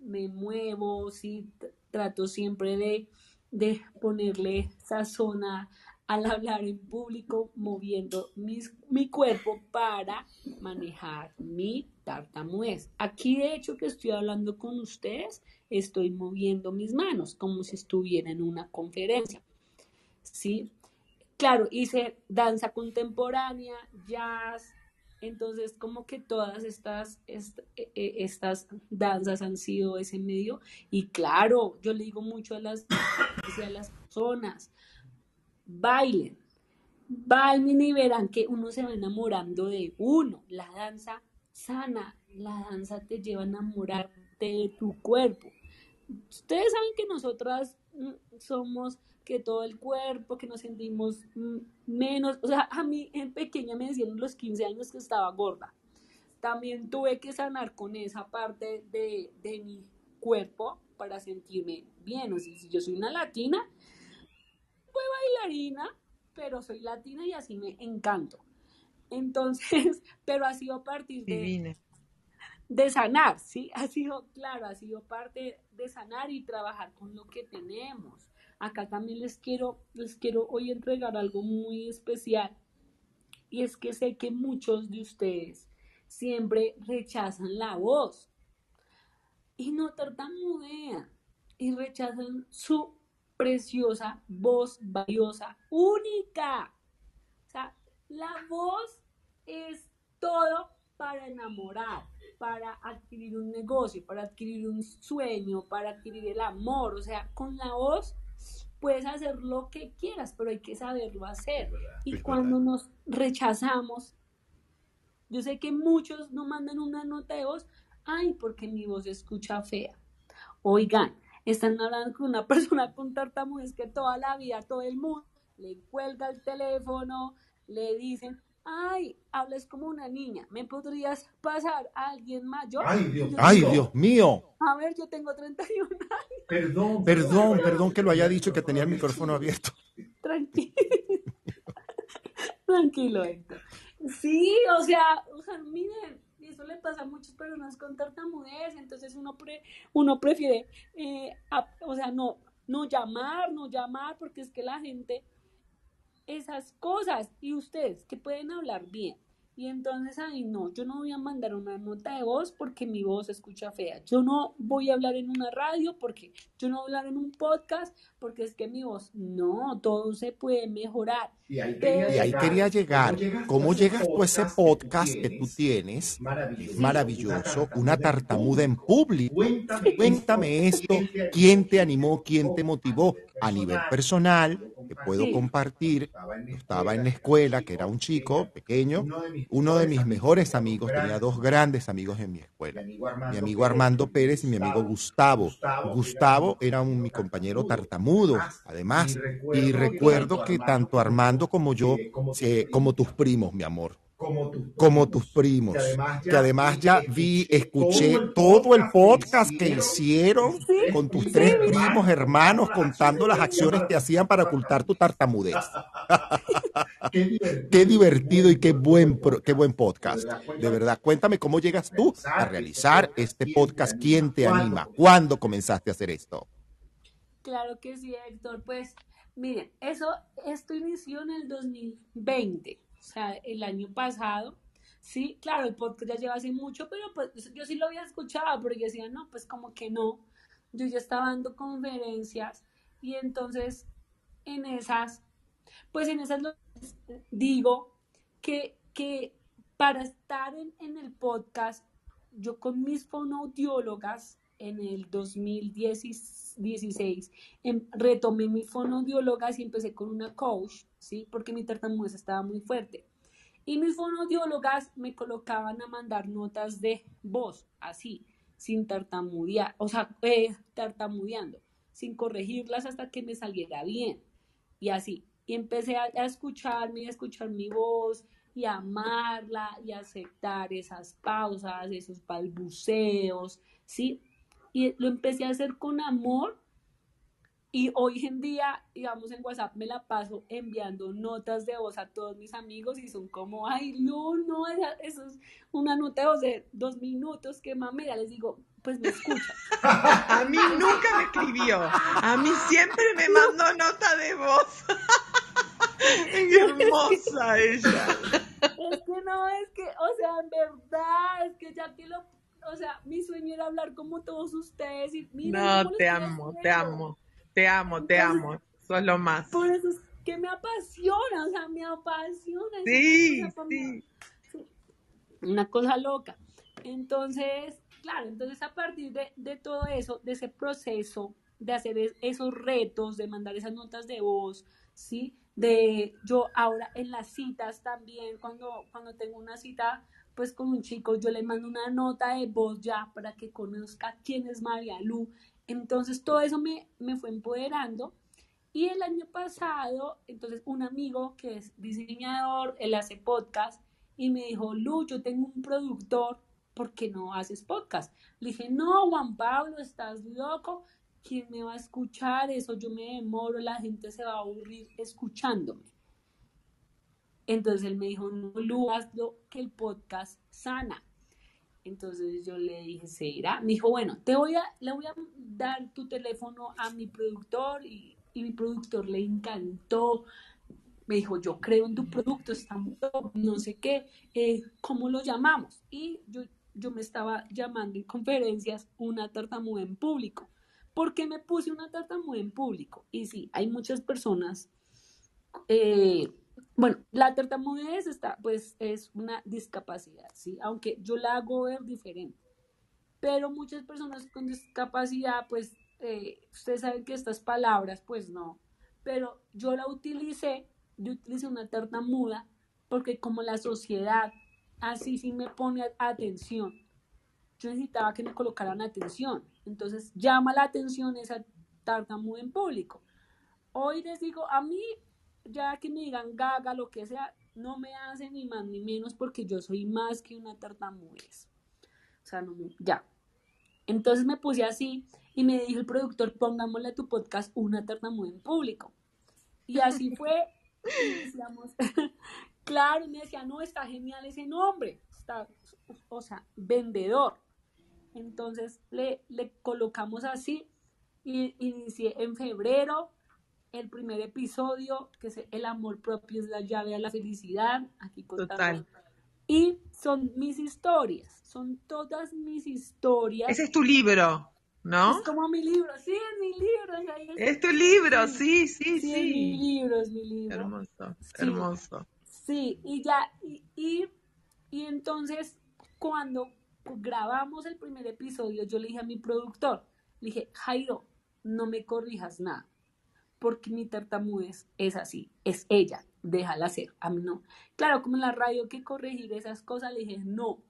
me muevo, ¿sí? Trato siempre de, de ponerle sazón al hablar en público, moviendo mis, mi cuerpo para manejar mi tartamudez. Aquí, de hecho, que estoy hablando con ustedes, estoy moviendo mis manos como si estuviera en una conferencia. ¿sí? Claro, hice danza contemporánea, jazz, entonces como que todas estas, est- eh, eh, estas danzas han sido ese medio y claro, yo le digo mucho a las, (coughs) a las personas, bailen, bailen y verán que uno se va enamorando de uno, la danza sana, la danza te lleva a enamorarte de tu cuerpo. Ustedes saben que nosotras mm, somos que todo el cuerpo, que nos sentimos menos, o sea, a mí en pequeña me decían los 15 años que estaba gorda. También tuve que sanar con esa parte de, de mi cuerpo para sentirme bien. O sea, si yo soy una latina, fui bailarina, pero soy latina y así me encanto. Entonces, (laughs) pero ha sido a partir de, Divina. de sanar, ¿sí? Ha sido, claro, ha sido parte de sanar y trabajar con lo que tenemos. Acá también les quiero, les quiero hoy entregar algo muy especial y es que sé que muchos de ustedes siempre rechazan la voz y no tartamudean y rechazan su preciosa voz valiosa, única. O sea, la voz es todo para enamorar, para adquirir un negocio, para adquirir un sueño, para adquirir el amor. O sea, con la voz puedes hacer lo que quieras, pero hay que saberlo hacer. Y cuando nos rechazamos, yo sé que muchos no mandan una nota de voz, ay, porque mi voz se escucha fea. Oigan, están hablando con una (laughs) persona con tartamudez que toda la vida, todo el mundo le cuelga el teléfono, le dicen, ay, hablas como una niña, ¿me podrías pasar a alguien mayor? Ay, Dios, yo ay, digo, Dios mío. A ver, yo tengo 31 años. Perdón, perdón, perdón que lo haya dicho que tenía el micrófono abierto. Tranquilo. (laughs) Tranquilo, Héctor. Sí, o sea, o sea, miren, y eso le pasa a muchas personas con tartamudez, entonces uno pre- uno prefiere, eh, a- o sea, no, no llamar, no llamar, porque es que la gente, esas cosas, y ustedes que pueden hablar bien, y entonces, ay, no, yo no voy a mandar una nota de voz porque mi voz se escucha fea, yo no voy a hablar en una radio porque yo no voy a hablar en un podcast porque es que mi voz, no, todo se puede mejorar. Y ahí Pero- Y ahí quería llegar. ¿Cómo llegas tú a ese podcast que tú tienes? Es maravilloso. Una tartamuda en público. Cuéntame esto. ¿Quién te animó? ¿Quién te motivó? A nivel personal, que puedo compartir. Estaba en la escuela, que era un chico pequeño. Uno de mis mejores amigos, tenía dos grandes amigos en mi escuela. Mi amigo Armando Pérez y mi amigo Gustavo. Gustavo era un, mi compañero tartamudo, además. Y recuerdo que tanto Armando como yo, eh, como tus primos, mi amor, como tus primos, que además ya vi, escuché todo el podcast que hicieron con tus tres primos hermanos contando las acciones que hacían para ocultar tu tartamudez. (laughs) Qué divertido y qué buen, pro- qué buen podcast. De verdad, cuéntame cómo llegas tú a realizar este podcast. ¿Quién te anima? ¿Cuándo comenzaste a hacer esto? Claro que sí, Héctor. Pues miren, eso, esto inició en el 2020, o sea, el año pasado. Sí, claro, el podcast ya lleva hace mucho, pero pues yo sí lo había escuchado, porque decía, no, pues como que no, yo ya estaba dando conferencias y entonces en esas, pues en esas digo que, que para estar en, en el podcast, yo con mis fonoaudiólogas en el 2016 em- retomé mis fonoaudiólogas y empecé con una coach, ¿sí? Porque mi tartamudez estaba muy fuerte. Y mis fonoaudiólogas me colocaban a mandar notas de voz, así, sin tartamudear, o sea, eh, tartamudeando, sin corregirlas hasta que me saliera bien. Y así. Y empecé a, a escucharme, a escuchar mi voz, y a amarla, y aceptar esas pausas, esos balbuceos, ¿sí? Y lo empecé a hacer con amor y hoy en día, digamos, en WhatsApp me la paso enviando notas de voz a todos mis amigos y son como, ay, no, no, esa- eso es una nota de voz de dos minutos, qué mamera. Les digo, pues me escucha. (laughs) A mí nunca me escribió. A mí siempre me mandó nota de voz. (laughs) Qué hermosa (laughs) ella. Es que no, es que, o sea, en verdad, es que ya que lo, o sea, mi sueño era hablar como todos ustedes y miren No, te amo, te amo, te amo, te amo. Sos lo más. Por eso es que me apasiona, o sea, me apasiona. es Sí, una cosa para mí, sí. una cosa loca. Entonces, claro, entonces a partir de, de todo eso, de ese proceso, de hacer es- esos retos, de mandar esas notas de voz, ¿sí? De yo ahora en las citas también, cuando, cuando tengo una cita pues con un chico, yo le mando una nota de voz ya para que conozca quién es María Lu. Entonces todo eso me, me fue empoderando. Y el año pasado, entonces un amigo que es diseñador, él hace podcast y me dijo, Lu, yo tengo un productor, ¿por qué no haces podcast? Le dije, no, Juan Pablo, estás loco, ¿quién me va a escuchar? Eso yo me demoro, la gente se va a aburrir escuchándome. Entonces él me dijo, no, Lu, hazlo, que el podcast sana. Entonces yo le dije, ¿será? Me dijo, bueno, te voy a, le voy a dar tu teléfono a mi productor y, mi productor le encantó. Me dijo, yo creo en tu producto, está muy no sé qué, eh, ¿cómo lo llamamos? Y yo, yo me estaba llamando en conferencias una tartamuda en público. ¿Por qué me puse una tartamuda en público? Y sí, hay muchas personas eh, bueno, la tartamudez está, pues, es una discapacidad, ¿sí? Aunque yo la hago ver diferente. Pero muchas personas con discapacidad, pues, eh, ustedes saben que estas palabras, pues no. Pero yo la utilicé, yo utilicé una tartamuda, porque como la sociedad así sí me pone atención, yo necesitaba que me colocaran atención. Entonces, llama la atención esa tartamuda en público. Hoy les digo, a mí, ya que me digan gaga, lo que sea, no me hace ni más ni menos porque yo soy más que una tartamudez. O sea, no, me- ya. Entonces me puse así y me dijo el productor, pongámosle a tu podcast una tartamuda en público. Y así fue. (laughs) y decíamos, (laughs) claro, y me decía, no, está genial ese nombre. Está, o sea, vendedor. Entonces le, le colocamos así y inicié en febrero el primer episodio, que es El amor propio es la llave a la felicidad. Aquí contando. Total. Y son mis historias, son todas mis historias. Ese es tu libro, ¿no? Es como mi libro, sí, es mi libro. está. Es tu libro, sí, sí, Sí, es mi libro, es mi libro. Hermoso, Sí. hermoso. Sí, y ya, y, y, y entonces cuando grabamos el primer episodio, yo le dije a mi productor, le dije, Jairo, no me corrijas nada, porque mi tartamudez es así, es ella, déjala ser, a mí no. Claro, como la radio que corregir esas cosas, le dije, no,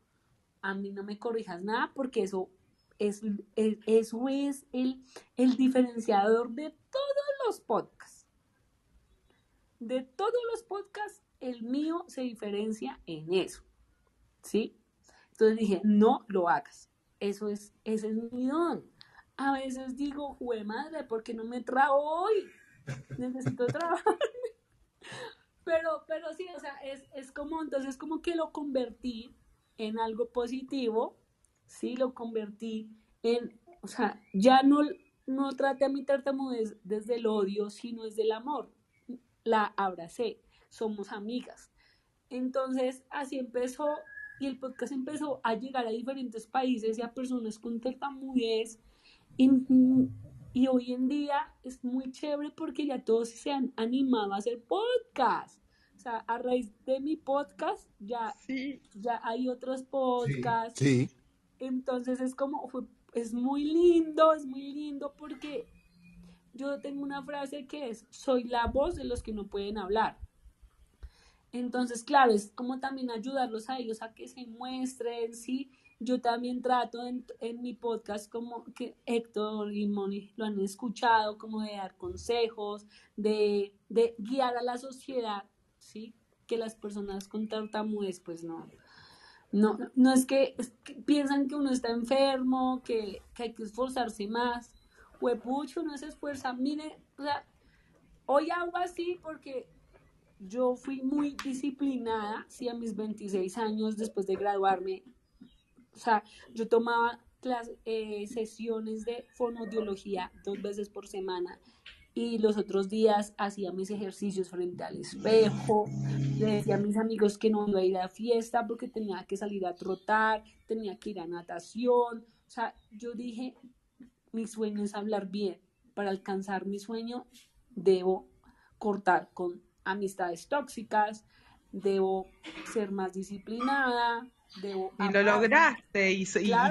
a mí no me corrijas nada, porque eso es, es- eso es el, el diferenciador de todos los podcasts. De todos los podcasts, el mío se diferencia en eso. ¿Sí? Entonces dije, no lo hagas. Eso es, ese es mi don. A veces digo, jue madre, ¿por qué no me trago hoy? Necesito trabajar. (laughs) Pero, pero sí, o sea, es, es como, entonces como que lo convertí en algo positivo, sí, lo convertí en, o sea, ya no, no traté a mi tartamudez desde el odio, sino desde el amor. La abracé, somos amigas. Entonces, así empezó, y el podcast empezó a llegar a diferentes países y a personas con tartamudez, Y, y hoy en día es muy chévere porque ya todos se han animado a hacer podcast. O sea, a raíz de mi podcast ya, ya hay otros podcasts. Sí. Entonces es como, fue- es muy lindo, es muy lindo porque yo tengo una frase que es, soy la voz de los que no pueden hablar. Entonces, claro, es como también ayudarlos a ellos a que se muestren, ¿sí? Yo también trato en, en mi podcast, como que Héctor y Moni lo han escuchado, como de dar consejos, de, de guiar a la sociedad, ¿sí? Que las personas con tartamudez, pues no, no, no es que, piensan que uno está enfermo, que, que hay que esforzarse más. Huepucho, uno se esfuerza. Mire, o sea, hoy hago así porque yo fui muy disciplinada, sí, a mis 26 años después de graduarme. O sea, yo tomaba clas- eh, sesiones de fonodiología dos veces por semana y los otros días hacía mis ejercicios frente al espejo. Le decía a mis amigos que no iba a ir a fiesta porque tenía que salir a trotar, tenía que ir a natación. O sea, yo dije, mi sueño es hablar bien. Para alcanzar mi sueño, debo cortar con amistades tóxicas, debo ser más disciplinada, Y lo lograste, y,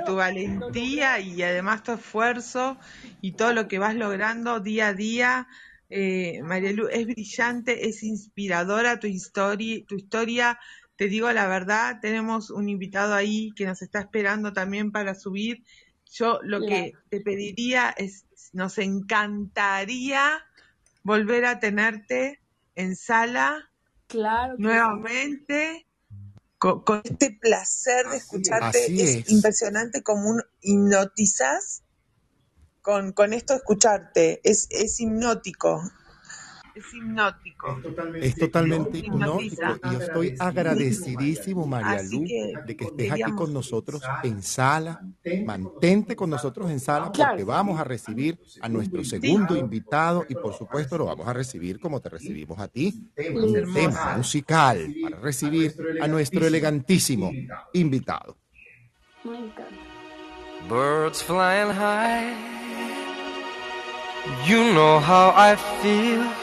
tu valentía y además tu esfuerzo y todo lo que vas logrando día a día, eh, Marielu, es brillante, es inspiradora tu historia, tu historia. Te digo la verdad, tenemos un invitado ahí que nos está esperando también para subir. Yo lo que te pediría es, nos encantaría volver a tenerte en sala Claro sí. Con, con este placer de escucharte. Así es, es. impresionante como un hipnotizas con, con esto de escucharte. Es, es hipnótico. Es hipnótico. Es totalmente hipnótico. y yo estoy agradecidísimo, María Lu, que de que estés aquí con nosotros en sala. Mantente con nosotros. en sala porque vamos a recibir a nuestro segundo invitado y por supuesto lo vamos a recibir como te recibimos a ti, con un tema musical. para recibir a nuestro elegantísimo invitado. Birds flying high. You know how I feel.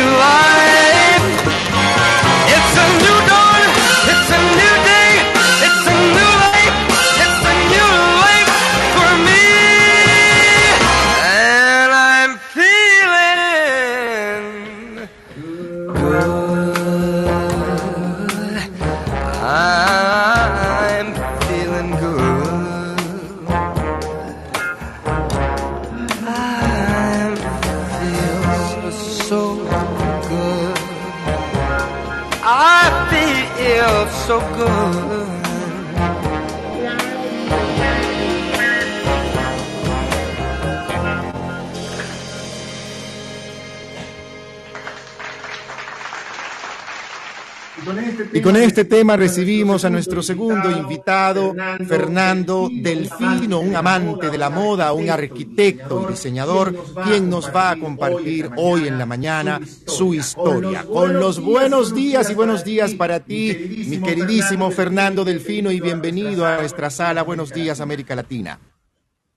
Y con este tema recibimos a nuestro segundo invitado, Fernando Delfino, un amante de la moda, un arquitecto y diseñador, quien nos va a compartir hoy en la mañana su historia. Con los buenos días y buenos días para ti, mi queridísimo Fernando Delfino, y bienvenido a nuestra sala. Buenos días, América Latina.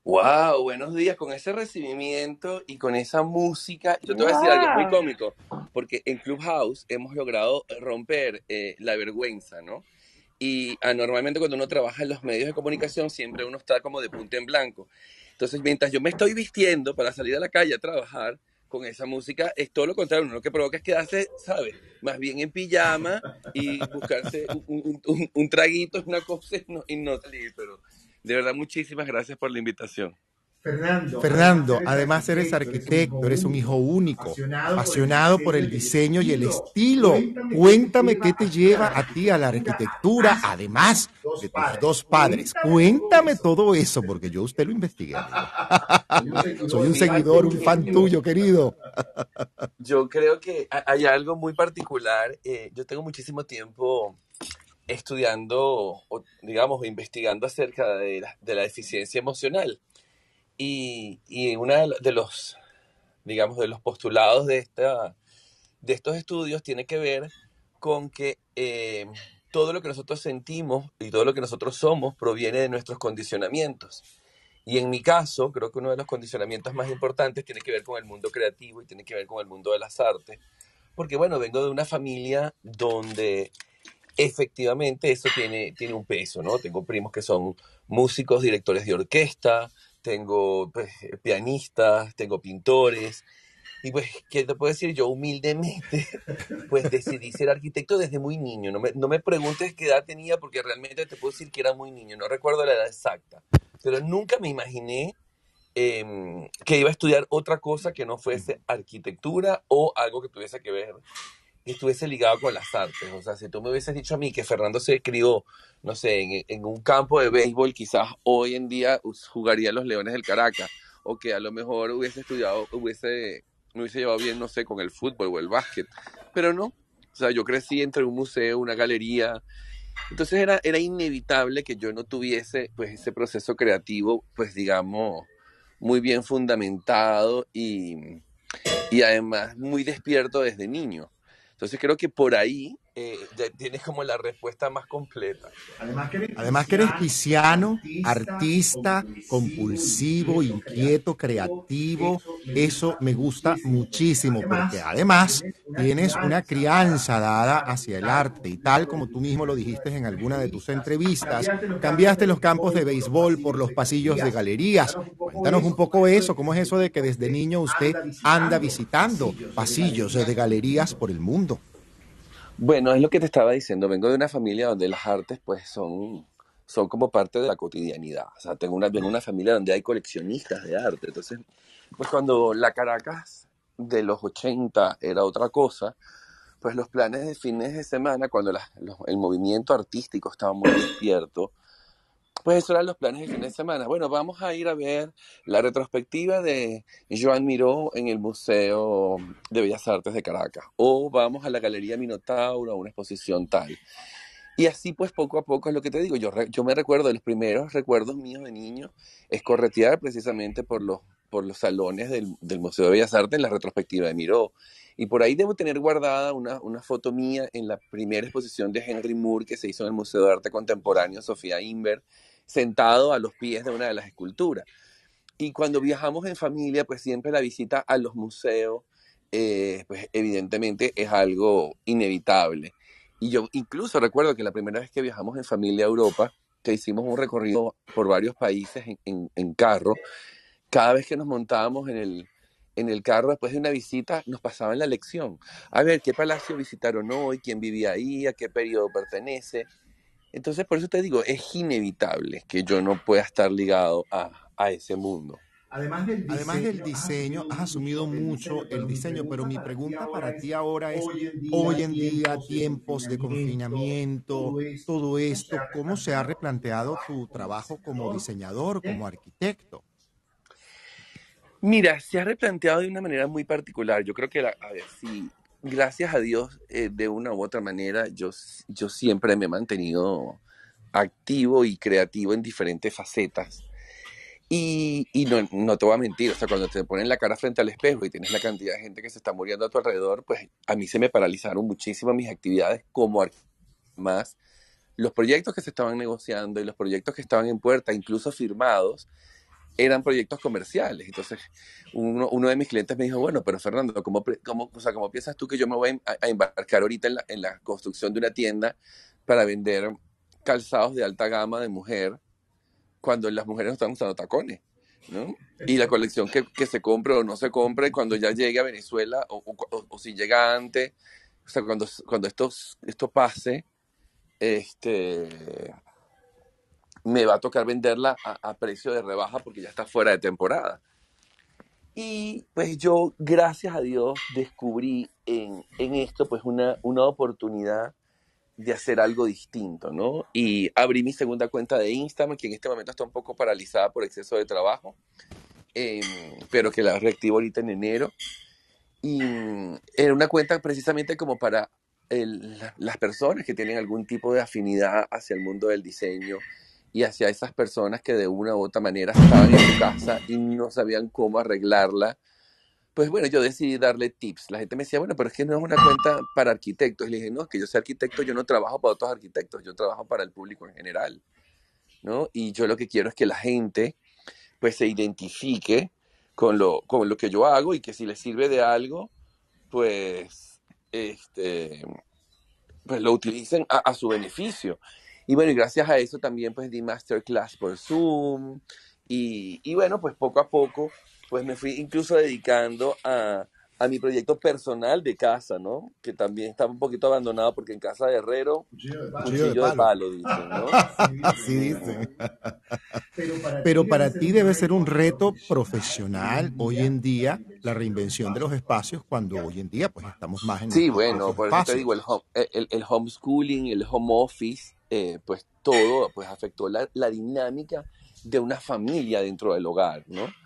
Wow, buenos días con ese recibimiento y con esa música. Yo te voy a decir algo muy cómico, porque en Clubhouse hemos logrado romper eh, la vergüenza, ¿no? Y ah, normalmente cuando uno trabaja en los medios de comunicación siempre uno está como de punta en blanco. Entonces, mientras yo me estoy vistiendo para salir a la calle a trabajar con esa música, es todo lo contrario. Uno lo que provoca es quedarse, ¿sabes? Más bien en pijama y buscarse un, un- un- un traguito, una cosa y no, y no salir. Pero de verdad, muchísimas gracias por la invitación. Fernando, además eres arquitecto, eres un hijo único, apasionado por el diseño y el estilo. Cuéntame qué te lleva a ti a la arquitectura, además de tus dos padres. Cuéntame todo eso, porque yo a usted lo investigué. (laughs) Soy un seguidor, un fan tuyo, querido. Yo creo que ha- hay algo muy particular. eh, yo tengo muchísimo tiempo estudiando, o, digamos, investigando acerca de la, de deficiencia emocional. Y, y uno de los, digamos, de los postulados de, esta, de estos estudios tiene que ver con que eh, todo lo que nosotros sentimos y todo lo que nosotros somos proviene de nuestros condicionamientos. Y en mi caso, creo que uno de los condicionamientos más importantes tiene que ver con el mundo creativo y tiene que ver con el mundo de las artes. Porque, bueno, vengo de una familia donde efectivamente eso tiene, tiene un peso, ¿no? Tengo primos que son músicos, directores de orquesta, tengo pues, pianistas, tengo pintores. Y pues, ¿qué te puedo decir? Yo humildemente, (laughs) pues decidí ser arquitecto desde muy niño. No me, no me preguntes qué edad tenía porque realmente te puedo decir que era muy niño. No recuerdo la edad exacta. Pero nunca me imaginé em, que iba a estudiar otra cosa que no fuese arquitectura o algo que tuviese que ver, estuviese ligado con las artes. O sea, si tú me hubieses dicho a mí que Fernando se crió, no sé, en, en un campo de béisbol, quizás hoy en día jugaría en los Leones del Caracas, o que a lo mejor hubiese estudiado, hubiese, me hubiese llevado bien, no sé, con el fútbol o el básquet. Pero no. O sea, yo crecí entre un museo, una galería, entonces era, era inevitable que yo no tuviese pues ese proceso creativo, pues digamos, muy bien fundamentado y, y además muy despierto desde niño. Entonces creo que por ahí eh, ya tienes como la respuesta más completa. Además que eres pisciano, artista, compulsivo, inquieto, creativo. Eso me gusta muchísimo porque además tienes una crianza dada hacia el arte y tal como tú mismo lo dijiste en alguna de tus entrevistas, cambiaste los campos de béisbol por los pasillos de galerías. Cuéntanos un poco eso, cómo es eso de que desde niño usted anda visitando pasillos de galerías por el mundo. Bueno, es lo que te estaba diciendo. Vengo de una familia donde las artes, pues, son, son como parte de la cotidianidad. O sea, tengo una, vengo de una familia donde hay coleccionistas de arte. Entonces, pues, cuando la Caracas de los 80 era otra cosa, pues los planes de fines de semana, cuando el movimiento artístico estaba muy despierto, pues esos eran los planes de fin de semana. Bueno, vamos a ir a ver la retrospectiva de Joan Miró en el Museo de Bellas Artes de Caracas. O vamos a la Galería Minotauro a una exposición tal. Y así pues poco a poco es lo que te digo, yo me recuerdo, los primeros recuerdos míos de niño es corretear precisamente por los, por los salones del, del Museo de Bellas Artes en la retrospectiva de Miró. Y por ahí debo tener guardada una, una foto mía en la primera exposición de Henry Moore que se hizo en el Museo de Arte Contemporáneo Sofía Inver, sentado a los pies de una de las esculturas. Y cuando viajamos en familia, pues siempre la visita a los museos, eh, pues evidentemente es algo inevitable. Y yo incluso recuerdo que la primera vez que viajamos en familia a Europa, que hicimos un recorrido por varios países en, en- en carro, cada vez que nos montábamos en el, en el carro después de una visita, nos pasaban la lección. A ver, ¿qué palacio visitaron hoy? ¿Quién vivía ahí? ¿A qué periodo pertenece? Entonces, por eso te digo, es inevitable que yo no pueda estar ligado a, a ese mundo. Además del, Además del diseño, has asumido mucho el diseño, pero mi pregunta para ti ahora es, hoy en día, tiempos de confinamiento, todo esto, ¿cómo se ha replanteado tu trabajo como diseñador, como arquitecto? Mira, se ha replanteado de una manera muy particular. Yo creo que, la- a ver, si gracias a Dios, eh, de una u otra manera, yo, yo siempre me he mantenido activo y creativo en diferentes facetas. Y, y no, no te voy a mentir, o sea, cuando te ponen la cara frente al espejo y tienes la cantidad de gente que se está muriendo a tu alrededor, pues a mí se me paralizaron muchísimo mis actividades como más los proyectos que se estaban negociando y los proyectos que estaban en puerta, incluso firmados, eran proyectos comerciales. Entonces, uno, uno de mis clientes me dijo, bueno, pero Fernando, ¿cómo, cómo, o sea, ¿cómo piensas tú que yo me voy a, a embarcar ahorita en la, en la construcción de una tienda para vender calzados de alta gama de mujer cuando las mujeres no están usando tacones? ¿no? Y la colección que, que se compre o no se compre cuando ya llegue a Venezuela o, o- o- o si llega antes, o sea, cuando, cuando esto, esto pase, este, me va a tocar venderla a, a precio de rebaja porque ya está fuera de temporada. Y pues yo, gracias a Dios, descubrí en, en esto pues una, una oportunidad de hacer algo distinto, ¿no? Y abrí mi segunda cuenta de Instagram, que en este momento está un poco paralizada por exceso de trabajo, em, pero que la reactivo ahorita en enero. Y era una cuenta precisamente como para las personas que tienen algún tipo de afinidad hacia el mundo del diseño y hacia esas personas que de una u otra manera estaban en su casa y no sabían cómo arreglarla. Pues bueno, yo decidí darle tips. La gente me decía, bueno, pero es que no es una cuenta para arquitectos. Y le dije, no, es que yo soy arquitecto, yo no trabajo para otros arquitectos, yo trabajo para el público en general, ¿no? Y yo lo que quiero es que la gente, pues, se identifique con lo, con lo que yo hago y que si les sirve de algo, pues, este, pues lo utilicen a su beneficio. Y bueno, y gracias a eso también pues di masterclass por Zoom y, y bueno, pues poco a poco pues me fui incluso dedicando a, a mi proyecto personal de casa, ¿no? Que también estaba un poquito abandonado porque en casa de herrero, cuchillo de palo, dicen, ¿no? (laughs) Así dicen. Pero para ti debe ser un reto profesional hoy en día la reinvención de los espacios cuando hoy en día pues estamos más en Sí, bueno, por eso te digo, el, home- el, el homeschooling, el home office, eh, pues todo pues afectó la, la dinámica de una familia dentro del hogar, ¿no?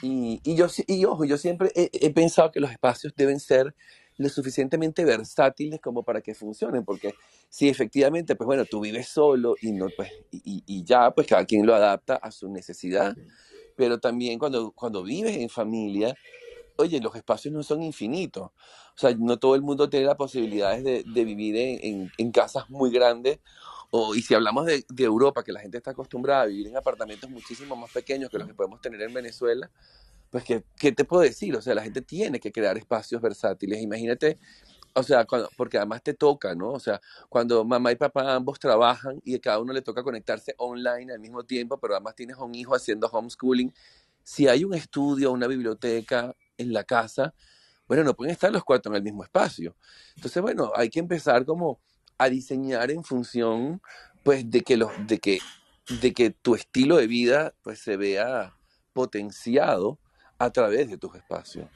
Y, y yo, y ojo, yo siempre he, he pensado que los espacios deben ser lo suficientemente versátiles como para que funcionen, porque si efectivamente, pues bueno, tú vives solo y, no, pues, y, y- y ya, pues cada quien lo adapta a su necesidad, pero también cuando, cuando vives en familia, oye, los espacios no son infinitos. O sea, no todo el mundo tiene las posibilidades de, de vivir en, en- en casas muy grandes. O, y si hablamos de, de Europa, que la gente está acostumbrada a vivir en apartamentos muchísimo más pequeños que los que podemos tener en Venezuela, pues, ¿qué, qué te puedo decir? O sea, la gente tiene que crear espacios versátiles. Imagínate, o sea, cuando- porque además te toca, ¿no? O sea, cuando mamá y papá ambos trabajan y a cada uno le toca conectarse online al mismo tiempo, pero además tienes a un hijo haciendo homeschooling, si hay un estudio, una biblioteca en la casa, bueno, no pueden estar los cuatro en el mismo espacio. Entonces, bueno, hay que empezar como a diseñar en función, pues, de que los, de que, de que tu estilo de vida, pues, se vea potenciado a través de tus espacios.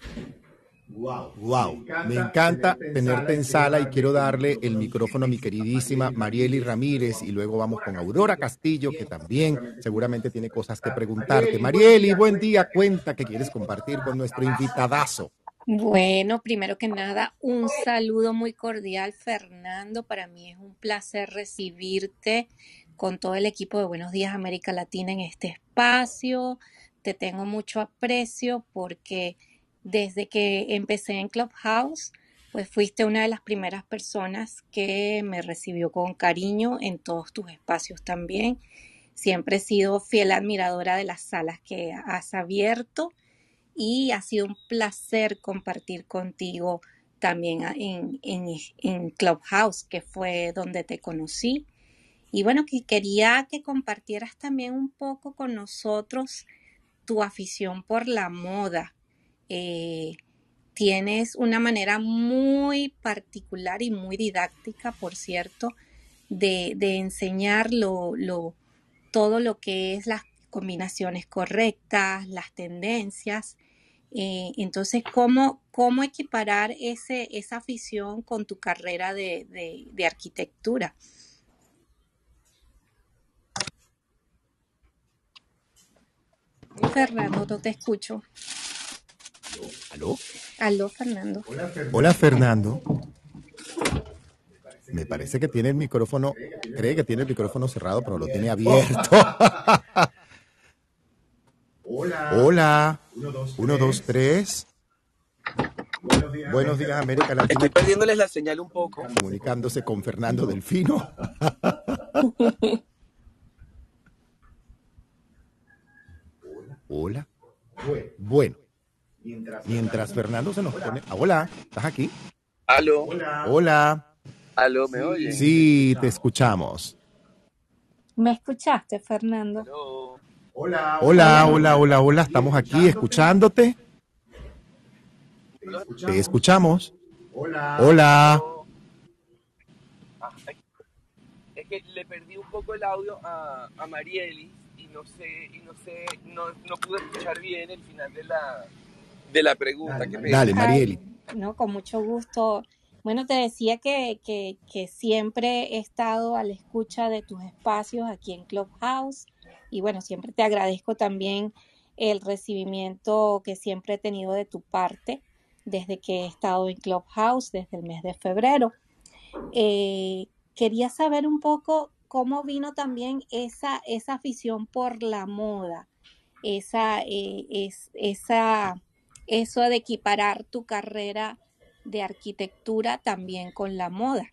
Wow, me encanta tenerte en sala y quiero darle el micrófono a mi queridísima Marieli Ramírez y luego vamos con Aurora Castillo que también seguramente tiene cosas que preguntarte. Marieli, buen día, cuenta que quieres compartir con nuestro invitadazo. Bueno, primero que nada, un saludo muy cordial, Fernando. Para mí es un placer recibirte con todo el equipo de Buenos Días América Latina en este espacio. Te tengo mucho aprecio porque desde que empecé en Clubhouse, pues fuiste una de las primeras personas que me recibió con cariño en todos tus espacios también. Siempre he sido fiel admiradora de las salas que has abierto y ha sido un placer compartir contigo también en, en, en Clubhouse, que fue donde te conocí. Y bueno, que quería que compartieras también un poco con nosotros tu afición por la moda. Eh, tienes una manera muy particular y muy didáctica, por cierto, de, de enseñar lo, lo- todo lo que es las combinaciones correctas, las tendencias. Eh, entonces, ¿cómo, cómo equiparar ese, esa afición con tu carrera de, de- de arquitectura? Fernando, no te escucho. ¿Aló? Aló, Fernando. Hola, Fernando. Me parece que tiene el micrófono, cree que tiene el micrófono cerrado, pero lo tiene abierto. (laughs) Hola. Uno, dos, tres. Buenos días, América Latina. Estoy perdiéndoles la señal un poco. Comunicándose con Fernando Delfino. Hola. Bueno, mientras Fernando se nos pone. Ah, Hola, ¿estás aquí? Aló, Hola. aló, ¿me oyen? Sí, te escuchamos. ¿Me escuchaste, Fernando? Aló. Hola, hola, hola, hola. Estamos aquí escuchándote. Te escuchamos. Hola. Ay, es que le perdí un poco el audio a, a Marieli y no sé, y no sé, no, no pude escuchar bien el final de la, de la pregunta. Qué pena. Dale, Marieli. Ay, no, con mucho gusto. Bueno, te decía que, que, siempre he estado a la escucha de tus espacios aquí en Clubhouse y bueno, siempre te agradezco también el recibimiento que siempre he tenido de tu parte desde que he estado en Clubhouse desde el mes de febrero. Eh, quería saber un poco cómo vino también esa, esa afición por la moda, esa, eh, es, esa, eso de equiparar tu carrera de arquitectura también con la moda.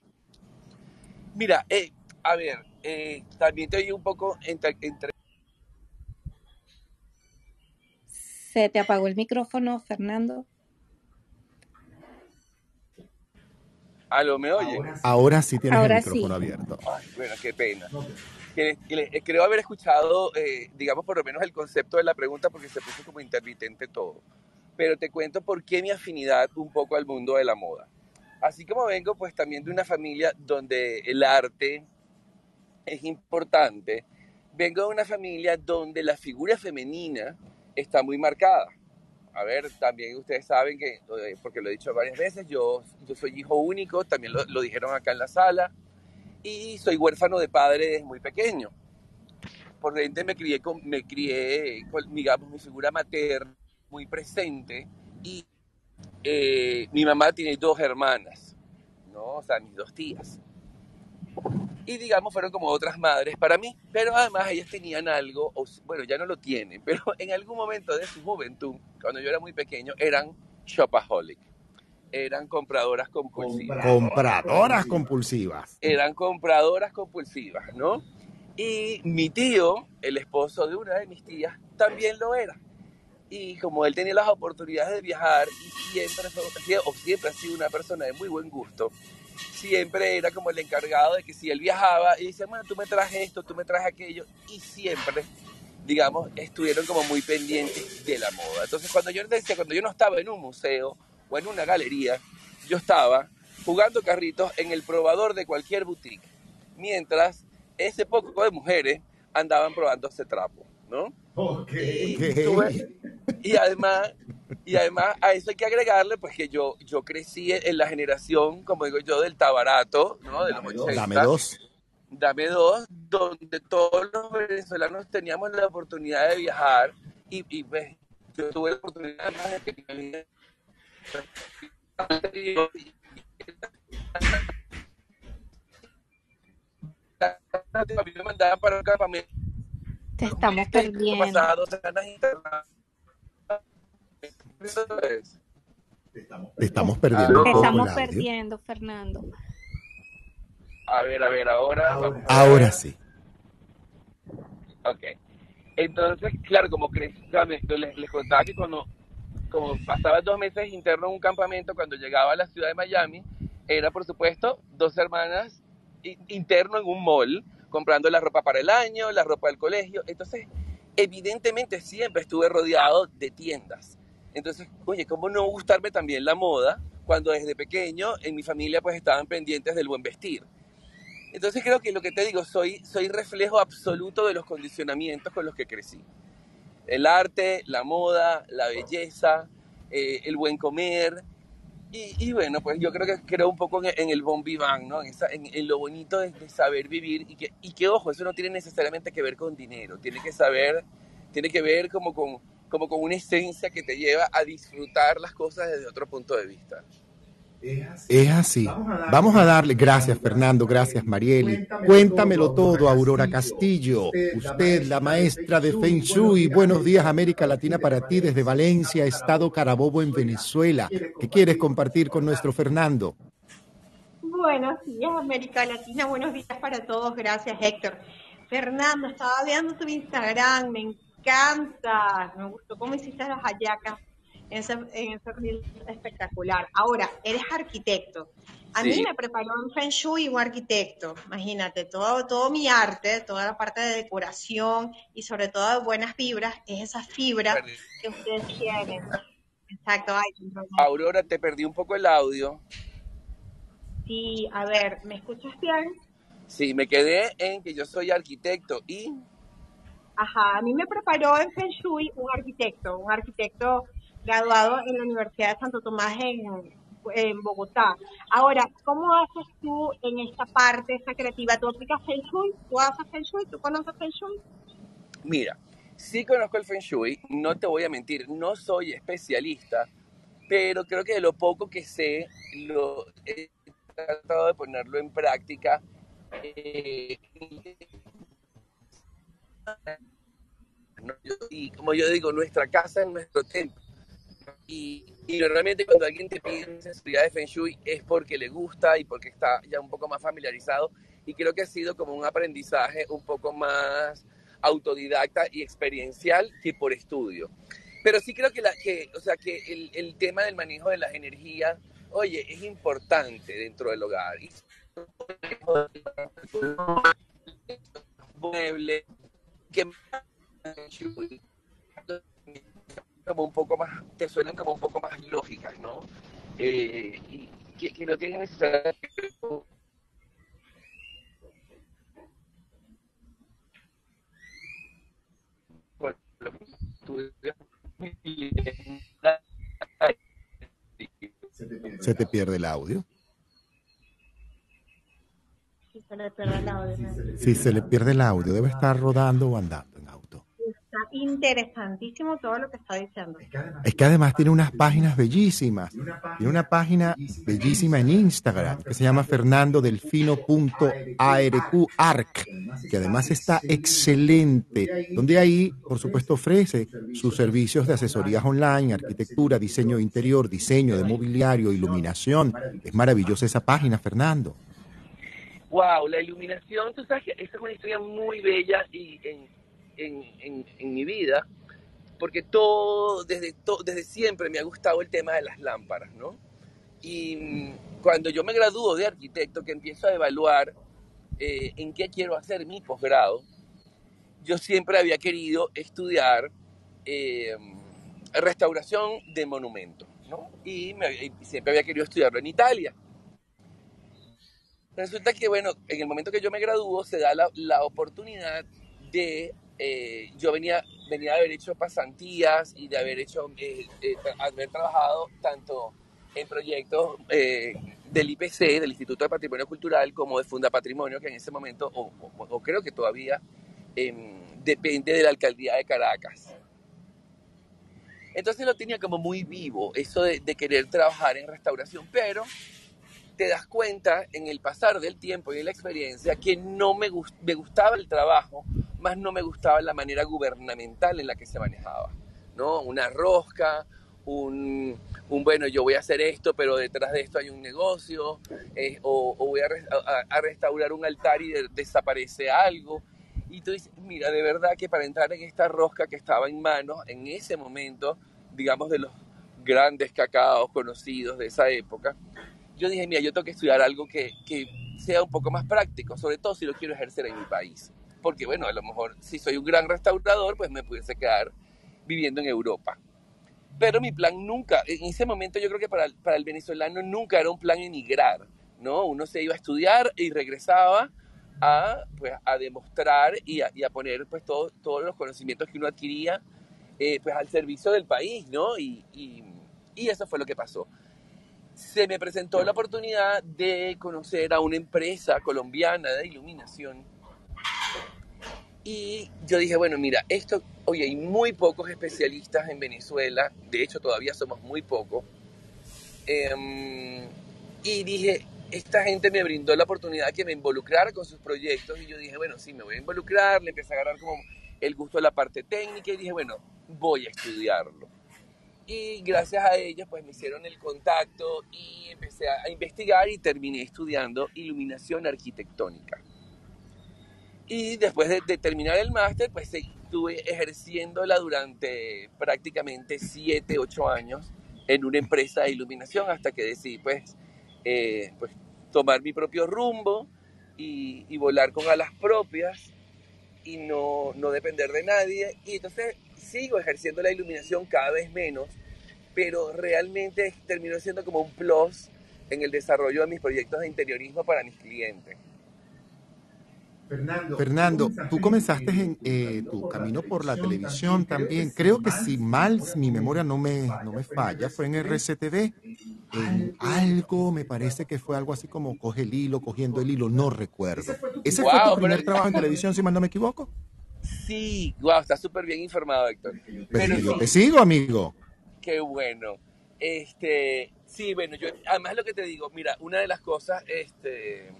Mira, eh, a ver, eh, también te oí un poco entre, entre- Se te apagó el micrófono, Fernando. Aló, ¿me oye? Ahora sí tienes Ahora el micrófono sí. abierto. Ay, bueno, qué pena. Le- creo haber escuchado, eh, digamos, por lo menos el concepto de la pregunta porque se puso como intermitente todo. Pero te cuento por qué mi afinidad un poco al mundo de la moda. Así como vengo, pues también de una familia donde el arte es importante, vengo de una familia donde la figura femenina está muy marcada. A ver, también ustedes saben que, eh, porque lo he dicho varias veces, yo, yo soy hijo único, también lo, lo dijeron acá en la sala, y soy huérfano de padre desde muy pequeño. Por ende me crié con, me crié con, digamos, mi figura materna muy presente y eh, mi mamá tiene dos hermanas, ¿no? O sea, mis dos tías. Y digamos, fueron como otras madres para mí, pero además ellas tenían algo, o bueno, ya no lo tienen, (laughs) pero en algún momento de su juventud, cuando yo era muy pequeño, eran shopaholic, eran compradoras compulsivas Compradoras compulsivas. eran compradoras compulsivas, ¿no? Y mi tío, el esposo de una de mis tías, también lo era. Y como él tenía las oportunidades de viajar y siempre o siempre ha sido una persona de muy buen gusto, siempre era como el encargado de que si él viajaba y decía, bueno, tú me traes esto, tú me traes aquello, y siempre, digamos, estuvieron como muy pendientes de la moda. Entonces, cuando yo decía, cuando yo no estaba en un museo o en una galería, yo estaba jugando carritos en el probador de cualquier boutique, mientras ese poco de mujeres andaban probando ese trapo, ¿no? Y, tuve- y además, y además a eso hay que agregarle pues que yo, yo crecí en la generación, como digo yo, del tabarato, ¿no? De los 80. Dame dos. Dame dos, donde todos los venezolanos teníamos la oportunidad de viajar y, y pues, yo tuve la oportunidad además de (laughs) A mí me mandaban para un campamento. Te estamos perdiendo. Te estamos perdiendo Te estamos perdiendo, Fernando. A ver, a ver, ahora. Ahora sí. Ok. Entonces, claro, como crecí, les, les contaba que cuando como pasaba dos meses interno en un campamento, cuando llegaba a la ciudad de Miami, era por supuesto dos hermanas interno en un mall, comprando la ropa para el año, la ropa del colegio. Entonces, evidentemente siempre estuve rodeado de tiendas. Entonces, oye, ¿cómo no gustarme también la moda cuando desde pequeño en mi familia pues estaban pendientes del buen vestir? Entonces creo que lo que te digo, soy, soy reflejo absoluto de los condicionamientos con los que crecí. El arte, la moda, la belleza, eh, el buen comer. Y, y bueno, pues yo creo que creo un poco en, en el bon vivant, ¿no? En, esa- en- en lo bonito de, de saber vivir y que, y que, ojo, eso no tiene necesariamente que ver con dinero, tiene que saber, tiene que ver como con, como con una esencia que te lleva a disfrutar las cosas desde otro punto de vista. Es así. Vamos a darle, gracias Fernando, gracias Marieli. Cuéntamelo todo, Aurora Castillo. Usted, la maestra de Feng Shui. Buenos días, América Latina para ti desde Valencia, Estado Carabobo en Venezuela. ¿Qué quieres compartir con nuestro Fernando? Buenos días, América Latina. Buenos días para todos. Gracias, Héctor. Fernando, estaba viendo tu Instagram. Me encanta. Me gustó cómo hiciste las hallacas ese, en ese reel espectacular. Ahora, eres arquitecto. A mí Sí. me preparó en Feng Shui un arquitecto. Imagínate, todo, todo mi arte, toda la parte de decoración y sobre todo de buenas fibras, es esa fibra que ustedes tienen. Exacto. Ay, Aurora, te perdí un poco el audio. sí, a ver, ¿me escuchas bien? Sí, me quedé en que yo soy arquitecto y Ajá, a mí me preparó en Feng Shui un arquitecto, un arquitecto graduado en la Universidad de Santo Tomás en, Bogotá. Ahora, ¿cómo haces tú en esta parte, esta creativa? ¿Tú aplicas Feng Shui? ¿Tú haces Feng Shui? ¿Tú conoces Feng Shui? Mira, sí conozco el Feng Shui, no te voy a mentir, no soy especialista, pero creo que de lo poco que sé, lo he tratado de ponerlo en práctica. eh, y como yo digo, nuestra casa es nuestro templo. Y, y normalmente cuando alguien te pide asesoría de Feng Shui es porque le gusta y porque está ya un poco más familiarizado. Y creo que ha sido como un aprendizaje un poco más autodidacta y experiencial que por estudio. Pero sí creo que, la, que, o sea, que el, el tema del manejo de las energías, oye, es importante dentro del hogar. Y que como un poco más, te suenan como un poco más lógicas, ¿no? Eh, y que, que no tienen necesariamente lo que. Se te pierde el audio. Sí, se le pierde el audio. ¿no? Si se le pierde el audio, debe estar rodando o andando. Está interesantísimo todo lo que está diciendo. Es que además tiene unas páginas bellísimas. Tiene una página bellísima en Instagram que se llama fernandodelfino.arq, que además está excelente, donde ahí, por supuesto, ofrece sus servicios de asesorías online, arquitectura, diseño de interior, diseño de mobiliario, iluminación. Es maravillosa esa página, Fernando. Wow, la iluminación, tú sabes que esa es una historia muy bella y en, en, en, en mi vida, porque todo, desde, to- desde siempre me ha gustado el tema de las lámparas, ¿no? Y mm, cuando yo me gradúo de arquitecto, que empiezo a evaluar eh, en qué quiero hacer mi posgrado, yo siempre había querido estudiar eh, restauración de monumentos, ¿no? Y, me- y siempre había querido estudiarlo en Italia. Resulta que, bueno, en el momento que yo me gradúo, se da la, la oportunidad de. Eh, yo venía, venía de haber hecho pasantías y de haber hecho. eh, eh, haber trabajado tanto en proyectos del IPC, del Instituto de Patrimonio Cultural, como de Funda Patrimonio, que en ese momento, o, creo que todavía, em, depende de la alcaldía de Caracas. Entonces lo tenía como muy vivo, eso de, querer trabajar en restauración, pero te das cuenta en el pasar del tiempo y de la experiencia que no me, gus- me gustaba el trabajo, más no me gustaba la manera gubernamental en la que se manejaba, ¿no? Una rosca, un, un, bueno, yo voy a hacer esto, pero detrás de esto hay un negocio, eh, o, voy a, res- a- a restaurar un altar y de- desaparece algo. Y tú dices, mira, de verdad que para entrar en esta rosca que estaba en manos, en ese momento, digamos, de los grandes cacaos conocidos de esa época, yo dije, mira, yo tengo que estudiar algo que, que sea un poco más práctico, sobre todo si lo quiero ejercer en mi país. Porque, bueno, a lo mejor si soy un gran restaurador, pues me pudiese quedar viviendo en Europa. Pero mi plan nunca, en ese momento yo creo que para, para el venezolano nunca era un plan emigrar, ¿no? Uno se iba a estudiar y regresaba a, pues, a demostrar y a, y a poner pues, todo- todos los conocimientos que uno adquiría eh, pues, al servicio del país, ¿no? Y, y, y eso fue lo que pasó se me presentó la oportunidad de conocer a una empresa colombiana de iluminación. Y yo dije, bueno, mira, esto, oye, hay muy pocos especialistas en Venezuela, de hecho todavía somos muy pocos. Em, y dije, esta gente me brindó la oportunidad que me involucrara con sus proyectos y yo dije, bueno, sí, me voy a involucrar, le empecé a agarrar como el gusto de la parte técnica y dije, bueno, voy a estudiarlo. Y gracias a ellos, pues me hicieron el contacto y empecé a, a investigar y terminé estudiando iluminación arquitectónica. Y después de, de terminar el máster, pues estuve ejerciéndola durante prácticamente 7, 8 años en una empresa de iluminación hasta que decidí, pues, eh, pues tomar mi propio rumbo y, y volar con alas propias y no, no depender de nadie. Y entonces sigo ejerciendo la iluminación cada vez menos, pero realmente terminó siendo como un plus en el desarrollo de mis proyectos de interiorismo para mis clientes. Fernando, tú comenzaste en eh, tu camino por la televisión también. Creo que si mal mi memoria no me, no me falla, fue en RCTV. En algo, me parece que fue algo así como coge el hilo, cogiendo el hilo, no recuerdo. ¿Ese fue tu primer trabajo en (laughs) televisión, si mal no me equivoco? Sí, wow, estás súper bien informado, Héctor. Pero Pero yo sí, te sigo, amigo. Qué bueno. Este, sí, bueno, yo, además lo que te digo, mira, una de las cosas este,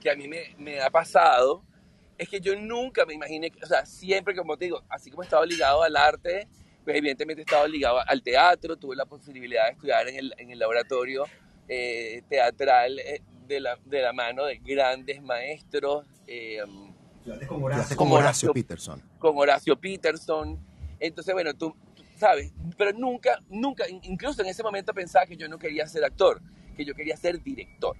que a mí me, me ha pasado es que yo nunca me imaginé, que- o sea, siempre, como te digo, así como he estado ligado al arte, pues evidentemente he estado ligado al teatro, tuve la posibilidad de estudiar en el, en el laboratorio eh, teatral eh, de, la, de la mano de grandes maestros. eh, con Horacio, con Horacio Peterson. con Horacio Peterson. Entonces, bueno, tú, tú sabes, pero nunca, nunca, in- incluso en ese momento pensaba que yo no quería ser actor, que yo quería ser director.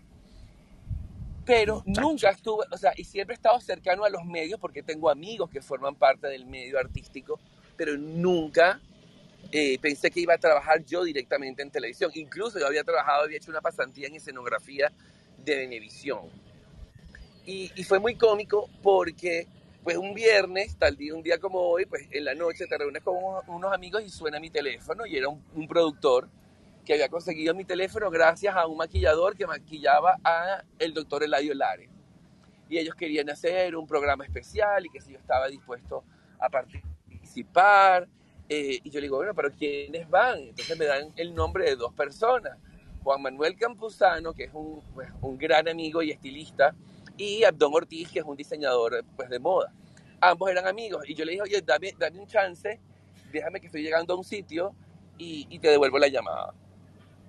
Pero nunca estuve, o sea, y siempre he estado cercano a los medios porque tengo amigos que forman parte del medio artístico, pero nunca eh, pensé que iba a trabajar yo directamente en televisión. Incluso yo había trabajado, había hecho una pasantía en escenografía de Venevisión. Y, y fue muy cómico porque pues un viernes, tal día, un día como hoy, pues en la noche te reúnes con unos, unos amigos y suena mi teléfono y era un, un productor que había conseguido mi teléfono gracias a un maquillador que maquillaba a el doctor Eladio Lare. Y ellos querían hacer un programa especial y que si yo estaba dispuesto a participar. eh, y yo le digo, bueno, pero ¿quiénes van? Entonces me dan el nombre de dos personas. Juan Manuel Campuzano, que es un, pues, un gran amigo y estilista, y Abdón Ortiz, que es un diseñador pues, de moda. Ambos eran amigos. Y yo le dije, oye, dame, dame un chance, déjame que estoy llegando a un sitio y, y te devuelvo la llamada.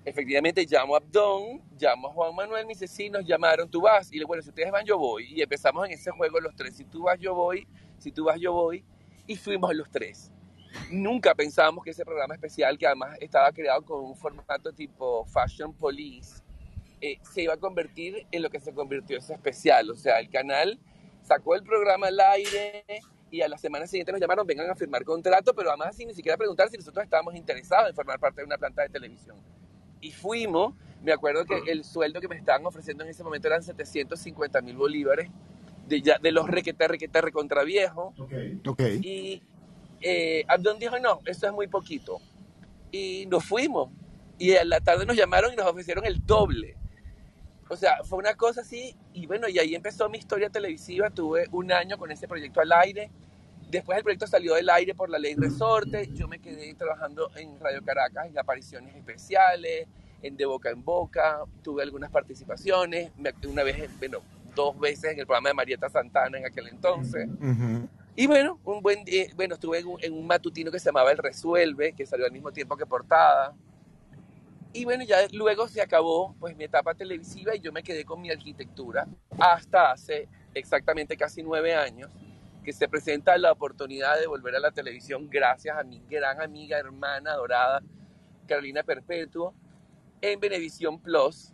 Efectivamente, llamo a Abdón, llamo a Juan Manuel, me dice, sí, nos llamaron, tú vas. Y le digo, bueno, si ustedes van, yo voy. Y empezamos en ese juego los tres, si tú vas, yo voy, si tú vas, yo voy. Y fuimos los tres. Nunca pensábamos que ese programa especial, que además estaba creado con un formato tipo Fashion Police, eh, se iba a convertir en lo que se convirtió ese especial. O sea, el canal sacó el programa al aire y a la semana siguiente nos llamaron, vengan a firmar contrato, pero además sin ni siquiera preguntar si nosotros estábamos interesados en formar parte de una planta de televisión. Y fuimos, me acuerdo que el sueldo que me estaban ofreciendo en ese momento eran 750 mil bolívares, de, ya, de los requete, requete, recontra viejo. Ok. Y eh, Abdón dijo, no, eso es muy poquito. Y nos fuimos. Y a la tarde nos llamaron y nos ofrecieron el doble. O sea, fue una cosa así. Y bueno, y ahí empezó mi historia televisiva. Tuve un año con ese proyecto al aire. Después el proyecto salió del aire por la ley Resorte. Yo me quedé trabajando en Radio Caracas en apariciones especiales, en De Boca en Boca. Tuve algunas participaciones. Una vez, bueno, dos veces en el programa de Marieta Santana en aquel entonces. Y bueno, un buen día- bueno, estuve en un, en un matutino que se llamaba El Resuelve, que salió al mismo tiempo que Portada. Y bueno, ya luego se acabó pues mi etapa televisiva y yo me quedé con mi arquitectura hasta hace exactamente casi nueve años se presenta la oportunidad de volver a la televisión gracias a mi gran amiga, hermana, adorada, Carolina Perpetuo, en Venevisión Plus,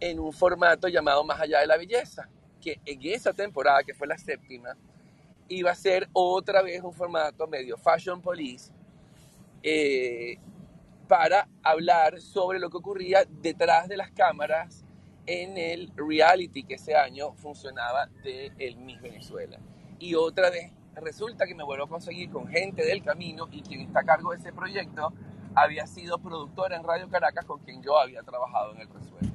en un formato llamado Más allá de la belleza, que en esa temporada, que fue la séptima, iba a ser otra vez un formato medio Fashion Police, eh, para hablar sobre lo que ocurría detrás de las cámaras en el reality que ese año funcionaba de el Miss Venezuela. Y otra vez resulta que me vuelvo a conseguir con gente del camino y quien está a cargo de ese proyecto había sido productora en Radio Caracas con quien yo había trabajado en el Resuelve.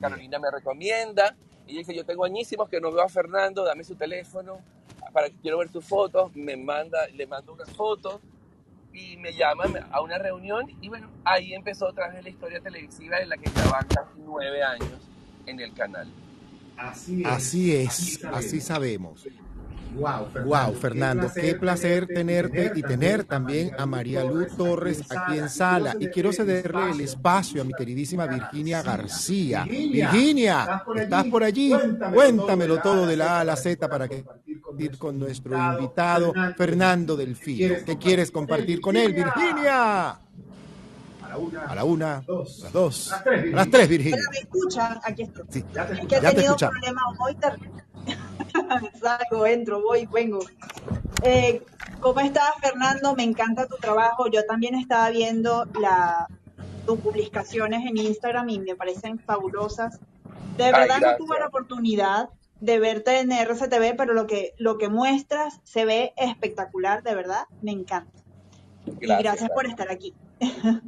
Carolina me recomienda y dice, yo tengo añísimos que no veo a Fernando, dame su teléfono, para quiero ver tus fotos, me manda, le mando unas fotos y me llaman a una reunión y bueno, ahí empezó otra vez la historia televisiva en la que van casi nueve años en el canal. Así es, así sabemos. Wow, Fernando, qué placer tenerte y tener también a María Luz Torres aquí en sala. Y quiero cederle el espacio a mi queridísima Virginia García. Virginia, ¿estás por allí? Cuéntamelo todo de la A a la Z para que compartir con nuestro invitado Fernando Delfino. ¿Qué quieres compartir con él, Virginia? A la una, las dos, a las tres, Virginia. ¿Me escuchan? Aquí estoy. Sí, Es que he ya te tenido un escuchamos. problema hoy. ter- (laughs) Salgo, entro, voy, vengo. Eh, ¿Cómo estás, Fernando? Me encanta tu trabajo. Yo también estaba viendo la, tus publicaciones en Instagram y me parecen fabulosas. De Ay, verdad no gracias. tuve la oportunidad de verte en RCTV, pero lo que, lo que muestras se ve espectacular, de verdad, me encanta. y Gracias, gracias por gracias. estar aquí. (laughs)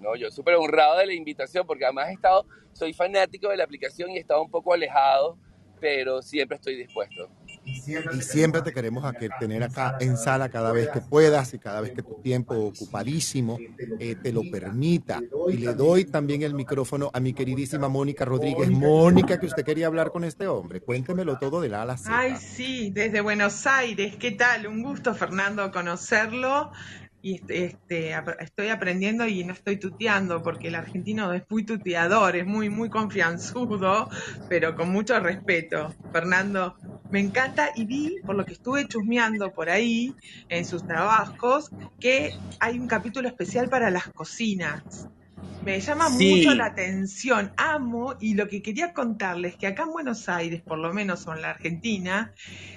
No, yo súper honrado de la invitación porque además he estado, soy fanático de la aplicación y he estado un poco alejado, pero siempre estoy dispuesto. Y siempre te queremos aquí- tener acá en sala cada vez que puedas y cada vez que tu tiempo ocupadísimo eh, te lo permita. Y le doy también el micrófono a mi queridísima Mónica Rodríguez. Mónica, que usted quería hablar con este hombre. Cuéntemelo todo de la a la Z. Ay, sí, desde Buenos Aires. ¿Qué tal? Un gusto, Fernando, conocerlo. Y este, este, estoy aprendiendo y no estoy tuteando porque el argentino es muy tuteador, es muy, muy confianzudo, pero con mucho respeto. Fernando, me encanta y vi, por lo que estuve chusmeando por ahí en sus trabajos, que hay un capítulo especial para las cocinas. Me llama Sí. mucho la atención, amo, y lo que quería contarles que acá en Buenos Aires, por lo menos o en la Argentina,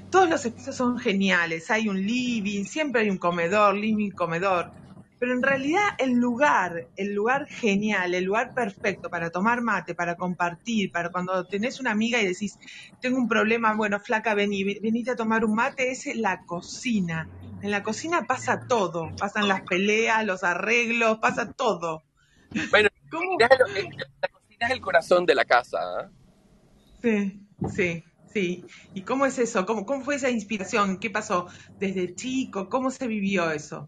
todos los espacios son geniales. Hay un living, siempre hay un comedor, living, comedor. Pero en realidad el lugar, el lugar genial, el lugar perfecto para tomar mate, para compartir, para cuando tenés una amiga y decís, tengo un problema, bueno, flaca, vení, venite a tomar un mate, es la cocina. En la cocina pasa todo, pasan las peleas, los arreglos, pasa todo. Bueno, ¿Cómo? la cocina es el corazón de la casa. ¿ah? Sí, sí, sí. ¿Y cómo es eso? ¿Cómo, cómo fue esa inspiración? ¿Qué pasó desde chico? ¿Cómo se vivió eso?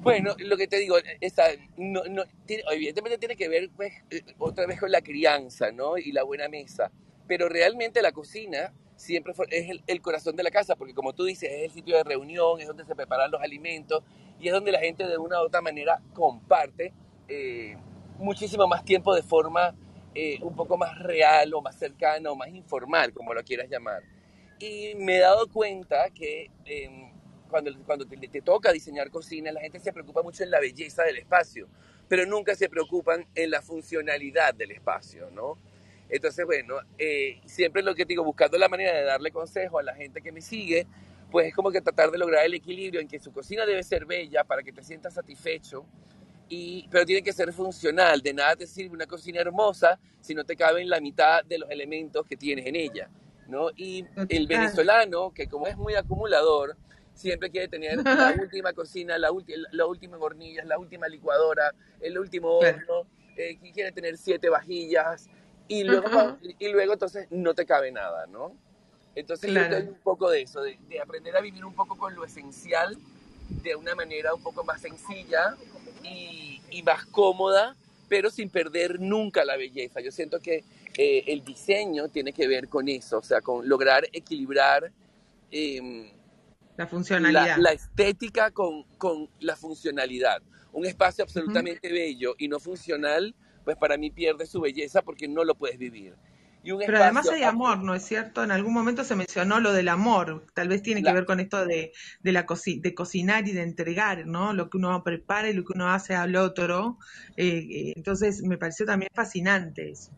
Bueno, lo que te digo, esa, no, no, tiene- evidentemente tiene que ver pues, eh, otra vez con la crianza, ¿no? Y la buena mesa. Pero realmente la cocina siempre fue- es el, el corazón de la casa, porque como tú dices, es el sitio de reunión, es donde se preparan los alimentos y es donde la gente de una u otra manera comparte eh, muchísimo más tiempo de forma eh, un poco más real o más cercana o más informal, como lo quieras llamar. Y me he dado cuenta que em, cuando, cuando te, toca diseñar cocina, la gente se preocupa mucho en la belleza del espacio, pero nunca se preocupan en la funcionalidad del espacio, ¿no? Entonces, bueno, eh, siempre lo que digo, buscando la manera de darle consejo a la gente que me sigue, pues es como que tratar de lograr el equilibrio en que su cocina debe ser bella para que te sientas satisfecho, y, pero tiene que ser funcional. De nada te sirve una cocina hermosa si no te caben la mitad de los elementos que tienes en ella, ¿no? Y el venezolano, que como es muy acumulador, siempre quiere tener la (laughs) última cocina, la, la última hornilla, la última licuadora, el último horno, eh, quiere tener siete vajillas y luego, Ajá. y luego entonces no te cabe nada, ¿no? Entonces Claro. hay un poco de eso, de, de aprender a vivir un poco con lo esencial de una manera un poco más sencilla y, y más cómoda, pero sin perder nunca la belleza. Yo siento que eh, el diseño tiene que ver con eso, o sea, con lograr equilibrar em, La la, funcionalidad. la estética con, con la funcionalidad. Un espacio absolutamente bello y no funcional, pues para mí pierde su belleza porque no lo puedes vivir. Y un Pero además hay amor, ¿no es cierto? En algún momento se mencionó lo del amor, tal vez tiene que ver con esto de, de, la coci- de cocinar y de entregar, ¿no? Lo que uno prepara y lo que uno hace al otro. Eh, eh, entonces me pareció también fascinante eso.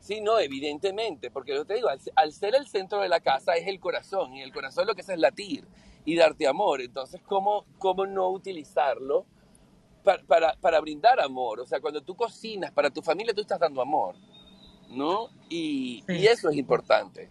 Sí, no, evidentemente, porque yo te digo, al, al ser el centro de la casa es el corazón, y el corazón lo que hace es latir y darte amor. Entonces, ¿cómo, cómo no utilizarlo para, para, para brindar amor? O sea, cuando tú cocinas para tu familia, tú estás dando amor, ¿no? Y, y eso es importante.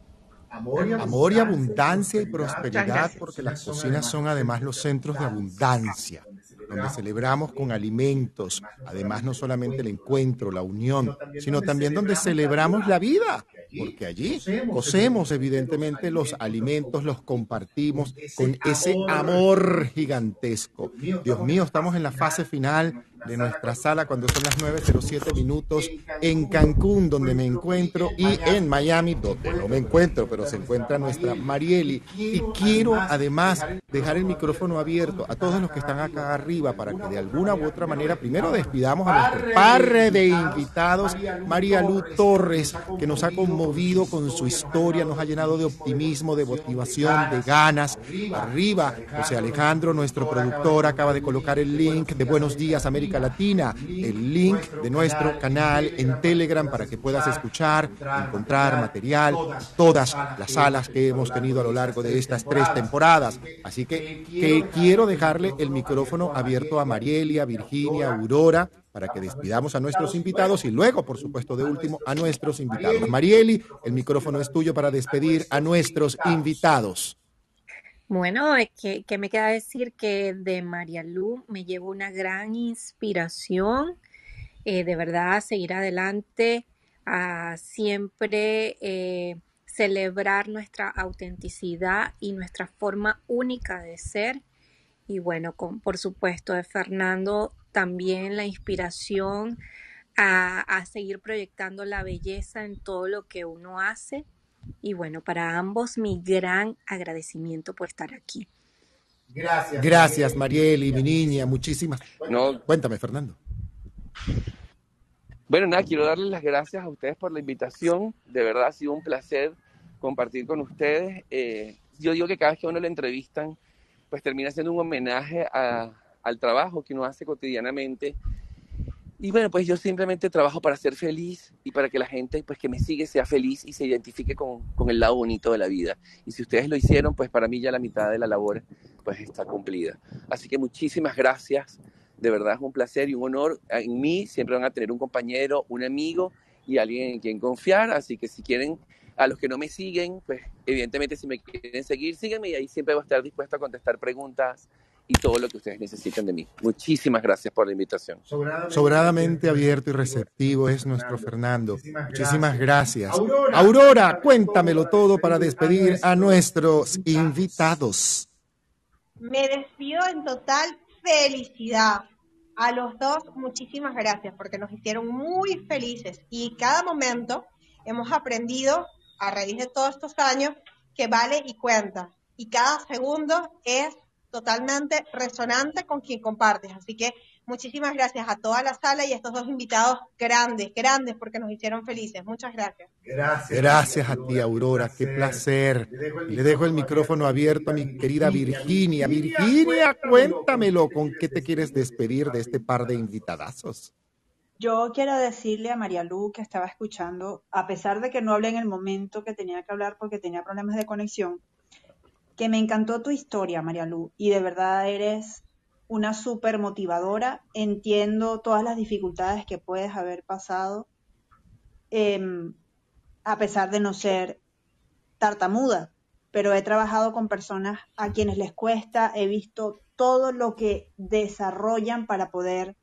Amor y abundancia y Muchas prosperidad, gracias. porque las cocinas son además los centros de abundancia, donde celebramos con alimentos, además no solamente el encuentro, la unión, sino también donde celebramos la vida, porque allí cocemos evidentemente los alimentos, los compartimos con ese amor gigantesco. Dios mío, estamos en la fase final de nuestra sala cuando son las 9.07 minutos en Cancún, donde me encuentro, y en Miami, donde no me encuentro, pero se encuentra nuestra Marieli. Y quiero además dejar el micrófono abierto a todos los que están acá arriba para que de alguna u otra manera primero despidamos a nuestro par de invitados, María Lu Torres, que nos ha conmovido con su historia, nos ha llenado de optimismo, de motivación, de ganas. Arriba, José Alejandro, nuestro productor, acaba de colocar el link de Buenos Días América Latina, el link de nuestro canal en Telegram para que puedas escuchar, encontrar material, todas las salas que hemos tenido a lo largo de estas tres temporadas. Así que, que quiero dejarle el micrófono abierto a Marielia, Virginia, Aurora, para que despidamos a nuestros invitados y luego, por supuesto, de último, a nuestros invitados. Marieli, el micrófono es tuyo para despedir a nuestros invitados. Bueno, es que, que me queda decir que de María Lu me llevo una gran inspiración, eh, de verdad, a seguir adelante, a siempre eh, celebrar nuestra autenticidad y nuestra forma única de ser. Y bueno, con, por supuesto, de Fernando también la inspiración a, a seguir proyectando la belleza en todo lo que uno hace. Y bueno, para ambos mi gran agradecimiento por estar aquí. Gracias. Gracias, Marieli, mi niña, muchísimas. No, Cuéntame, Fernando. Bueno, nada, quiero darles las gracias a ustedes por la invitación. De verdad ha sido un placer compartir con ustedes. Eh, yo digo que cada vez que a uno le entrevistan, pues termina siendo un homenaje a- al trabajo que uno hace cotidianamente. Y bueno, pues yo simplemente trabajo para ser feliz y para que la gente pues que me sigue sea feliz y se identifique con, con el lado bonito de la vida. Y si ustedes lo hicieron, pues para mí ya la mitad de la labor pues está cumplida. Así que muchísimas gracias. De verdad es un placer y un honor. En mí siempre van a tener un compañero, un amigo y alguien en quien confiar. Así que si quieren, a los que no me siguen, pues evidentemente si me quieren seguir, sígueme y ahí siempre voy a estar dispuesto a contestar preguntas y todo lo que ustedes necesiten de mí. Muchísimas gracias por la invitación. Sobradamente abierto y receptivo es nuestro Fernando. Muchísimas gracias. Aurora, cuéntamelo todo para despedir a nuestros invitados. Me despido en total felicidad. A los dos, muchísimas gracias porque nos hicieron muy felices y cada momento hemos aprendido a raíz de todos estos años que vale y cuenta. Y cada segundo es totalmente resonante con quien compartes. Así que muchísimas gracias a toda la sala y a estos dos invitados grandes, grandes porque nos hicieron felices. Muchas gracias. Gracias a ti, Aurora. Qué placer. Y le dejo el micrófono abierto a mi querida Virginia. Virginia, cuéntamelo. ¿Con qué te quieres despedir de este par de invitadazos? Yo quiero decirle a María Lu que estaba escuchando, a pesar de que no hablé en el momento que tenía que hablar porque tenía problemas de conexión, que me encantó tu historia, María Lu, y de verdad eres una súper motivadora. Entiendo todas las dificultades que puedes haber pasado, em, a pesar de no ser tartamuda, pero he trabajado con personas a quienes les cuesta, he visto todo lo que desarrollan para poder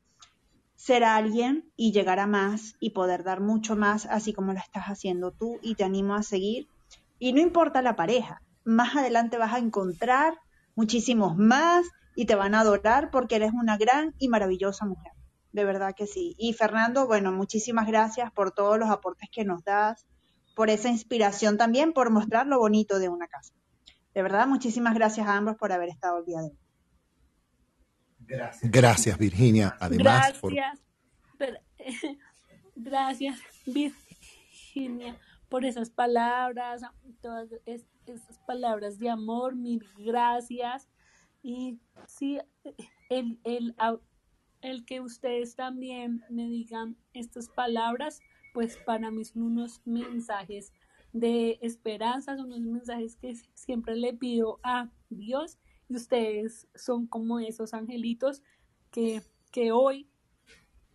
ser alguien y llegar a más y poder dar mucho más, así como lo estás haciendo tú, y te animo a seguir Y no importa la pareja, más adelante vas a encontrar muchísimos más y te van a adorar porque eres una gran y maravillosa mujer. De verdad que sí. Y Fernando, bueno, muchísimas gracias por todos los aportes que nos das, por esa inspiración también, por mostrar lo bonito de una casa. De verdad, muchísimas gracias a ambos por haber estado el día de hoy. Gracias, gracias Virginia. Además, gracias, por... (laughs) gracias Virginia por esas palabras, todas esas palabras de amor, mil gracias. Y sí, el, el, el que ustedes también me digan estas palabras, pues para mí son unos mensajes de esperanza, son unos mensajes que siempre le pido a Dios y ustedes son como esos angelitos que, que hoy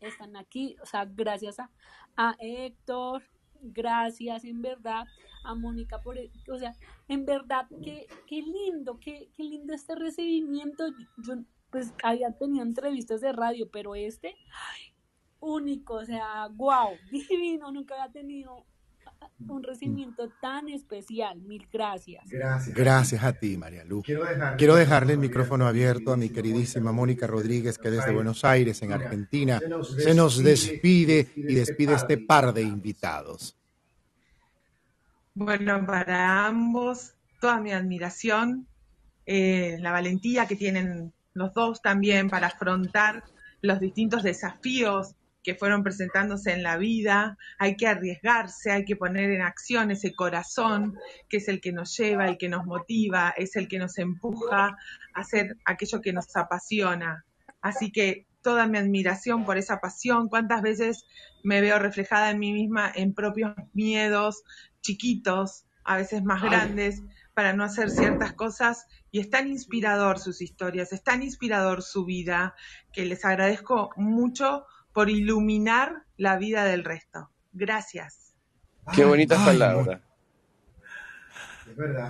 están aquí, o sea, gracias a, a Héctor, gracias en verdad a Mónica por, e, o sea, en verdad, qué, qué lindo, qué, qué lindo este recibimiento. Yo pues había tenido entrevistas de radio, pero este, único, o sea, wow, (laughs) divino, nunca había tenido un recibimiento tan especial. Mil gracias. Gracias. Gracias a ti, María Lu. Quiero, dejarle el micrófono abierto a mi queridísima Mónica Rodríguez, que desde Buenos Aires, en Argentina, se nos despide y despide este par de invitados. Bueno, para ambos, toda mi admiración, eh, la valentía que tienen los dos también para afrontar los distintos desafíos que fueron presentándose en la vida, hay que arriesgarse, hay que poner en acción ese corazón que es el que nos lleva, el que nos motiva, es el que nos empuja a hacer aquello que nos apasiona. Así que toda mi admiración por esa pasión, cuántas veces me veo reflejada en mí misma en propios miedos chiquitos, a veces más grandes, para no hacer ciertas cosas y es tan inspirador sus historias, es tan inspirador su vida, que les agradezco mucho por iluminar la vida del resto. Gracias. Qué bonitas palabras.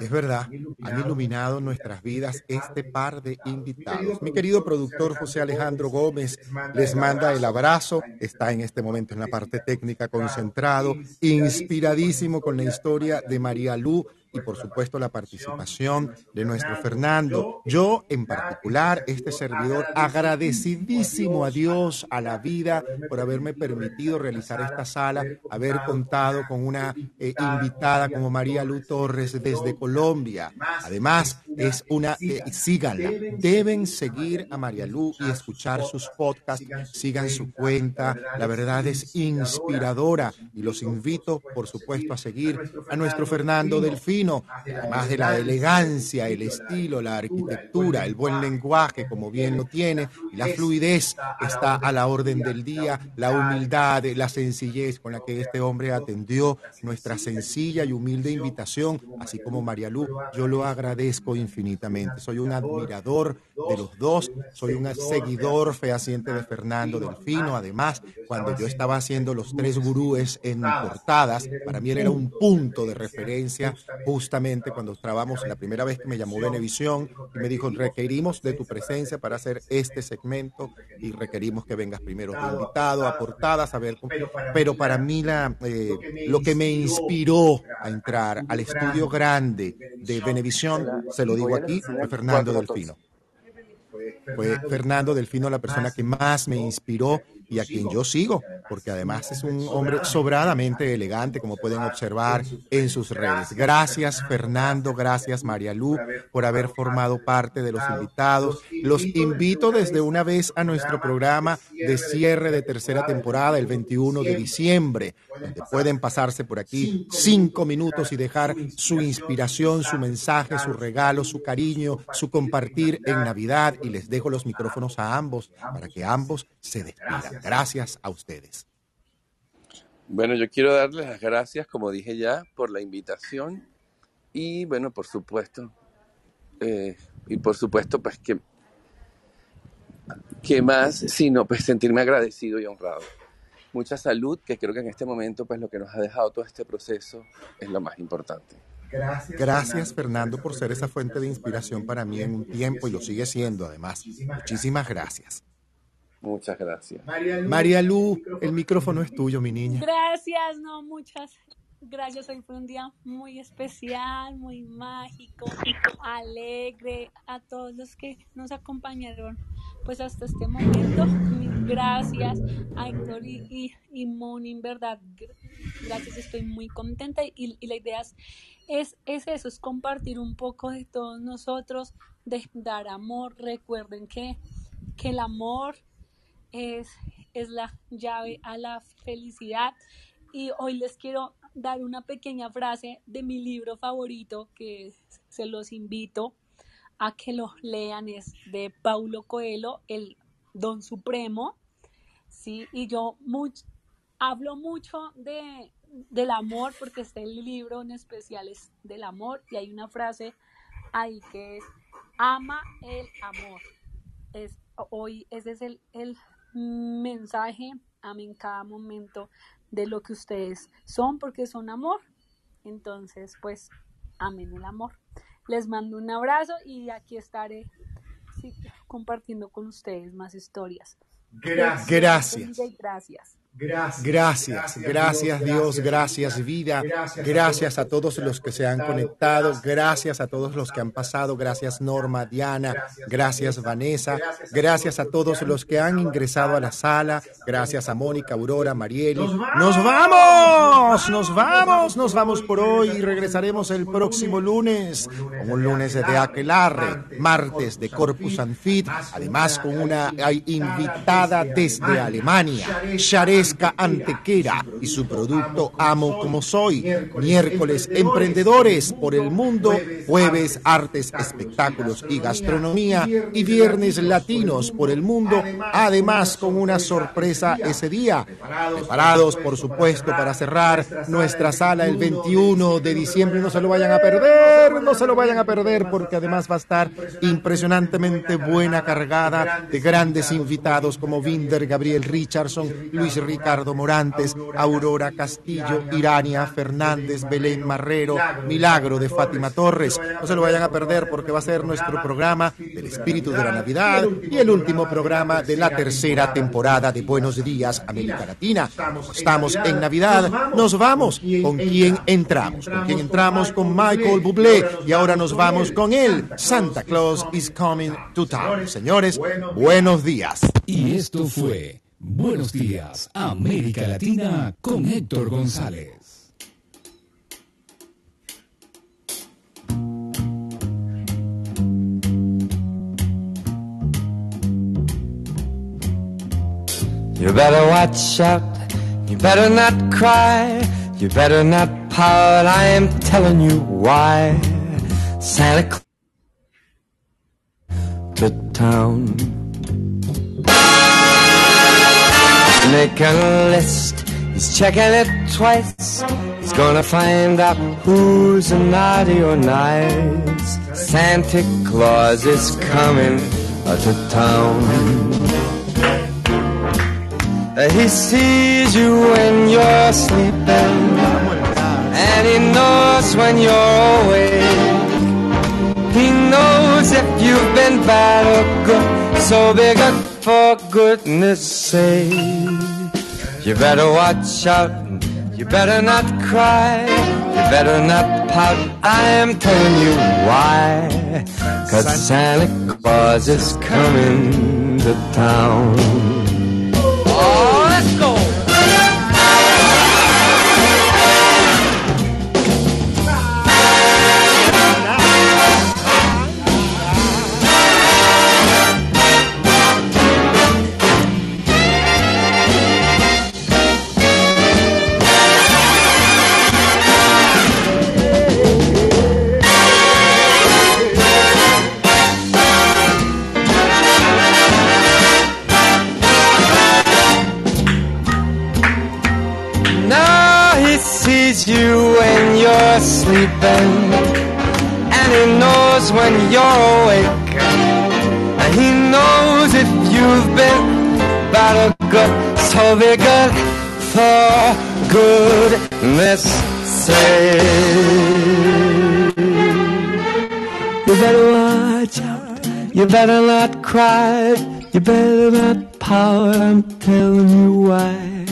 Es verdad, han iluminado nuestras vidas este par de invitados. Mi querido productor José Alejandro Gómez les manda el abrazo, está en este momento en la parte técnica concentrado, inspiradísimo con la historia de María Lu y por supuesto la participación de nuestro Fernando. Yo en particular, este servidor, agradecidísimo a Dios, a la vida, por haberme permitido realizar esta sala, haber contado con una eh, invitada como María Lu Torres desde Colombia. Además, es una, eh, síganla, deben seguir a María Lu y escuchar sus podcasts, sigan su cuenta, la verdad es inspiradora. y los invito, por supuesto, a seguir a nuestro Fernando Delfín además de la elegancia, el estilo, la arquitectura, el buen lenguaje, como bien lo tiene, y la fluidez está a la orden del día, la humildad, la sencillez con la que este hombre atendió nuestra sencilla y humilde invitación, así como María Lu, yo lo agradezco infinitamente. Soy un admirador de los dos, soy un seguidor fehaciente de Fernando Delfino. Además, cuando yo estaba haciendo los tres gurúes en portadas, para mí era un punto de referencia justamente cuando trabamos la primera vez que me llamó Venevisión y me dijo, requerimos de tu presencia para hacer este segmento y requerimos que vengas primero de invitado a portadas, a ver, pero para mí la, eh, lo que me inspiró a entrar al estudio grande de Venevisión, se lo digo aquí, fue Fernando Delfino. Fue Fernando Delfino la persona que más me inspiró y a quien yo sigo, porque además es un hombre sobradamente elegante, como pueden observar en sus redes. Gracias Fernando, gracias María Lu por haber formado parte de los invitados. Los invito desde una vez a nuestro programa de cierre de tercera temporada el 21 de diciembre, donde pueden pasarse por aquí cinco minutos y dejar su inspiración, su mensaje, su regalo, su cariño, su compartir en Navidad. Y les dejo los micrófonos a ambos para que ambos se despidan. Gracias a ustedes. Bueno, yo quiero darles las gracias, como dije ya, por la invitación y bueno, por supuesto, eh, y por supuesto, pues que, que más, sino pues sentirme agradecido y honrado. Mucha salud, que creo que en este momento, pues lo que nos ha dejado todo este proceso es lo más importante. Gracias, Gracias Fernando, por ser esa fuente de inspiración para mí en un tiempo y lo sigue siendo además. Muchísimas gracias. Muchas gracias. María Lu, el micrófono es tuyo, mi niña. Gracias, no, muchas, gracias. Hoy fue un día muy especial, muy mágico, alegre. A todos los que nos acompañaron, pues hasta este momento, mil gracias a Héctor y, y, y Moni, en verdad, gr- gracias. Estoy muy contenta y, y la idea es, es, es eso, es compartir un poco de todos nosotros, de dar amor. Recuerden que, que el amor es, es la llave a la felicidad. Y hoy les quiero dar una pequeña frase de mi libro favorito que se los invito a que lo lean. Es de Paulo Coelho, El Don Supremo. Sí, y yo much- hablo mucho de, del amor porque este libro en especial es del amor y hay una frase ahí que es ama el amor. Es, hoy ese es el mensaje, amen cada momento de lo que ustedes son porque son amor. Entonces, pues, amen el amor. Les mando un abrazo y aquí estaré sí, compartiendo con ustedes más historias. Gracias. Gracias. Gracias. Gracias, gracias Dios, gracias vida, gracias a todos los que se han conectado, gracias a todos los que han pasado, gracias Norma, Diana, gracias Vanessa, gracias a todos los que han ingresado a la sala, gracias a Mónica, Aurora, Marieli. Nos vamos, nos vamos, nos vamos por hoy y regresaremos el próximo lunes, con un lunes de Aquelarre, martes de Corpus Anfit, además con una invitada desde Alemania, Antequera y su producto Amo como soy, miércoles Emprendedores por el mundo, jueves Artes, Espectáculos y Gastronomía y viernes Latinos por el mundo, además con una sorpresa ese día. Preparados, por supuesto, para cerrar nuestra sala el 21 de diciembre. No se lo vayan a perder, no se lo vayan a perder, porque además va a estar impresionantemente buena, cargada de grandes invitados como Vinder, Gabriel Richardson, Luis Ricardo Morantes, Aurora Castillo, Irania Fernández, Belén Marrero, Milagro de Fátima Torres. No se lo vayan a perder porque va a ser nuestro programa del espíritu de la Navidad y el último programa de la tercera temporada de Buenos Días América Latina. Estamos en Navidad, nos vamos. ¿Con quién entramos? ¿Con quién entramos? Con Michael Bublé y ahora nos vamos con él. Santa Claus is coming to town. Señores, buenos días. Y esto fue Buenos Días, América Latina con Héctor González. You better watch out, you better not cry, you better not pout, I am telling you why. Santa Claus to town. Make a list, he's checking it twice. He's gonna find out who's naughty or nice. Santa Claus is coming to town. Uh, He sees you when you're sleeping, and he knows when you're awake. He knows if you've been bad or good, so be good for goodness sake. You better watch out, you better not cry, you better not pout, I am telling you why. Cause Santa Claus is coming to town. Sleeping, and he knows when you're awake, and he knows if you've been or good. So be good for goodness sake. You better watch out. You better not cry. You better not pout. I'm telling you why.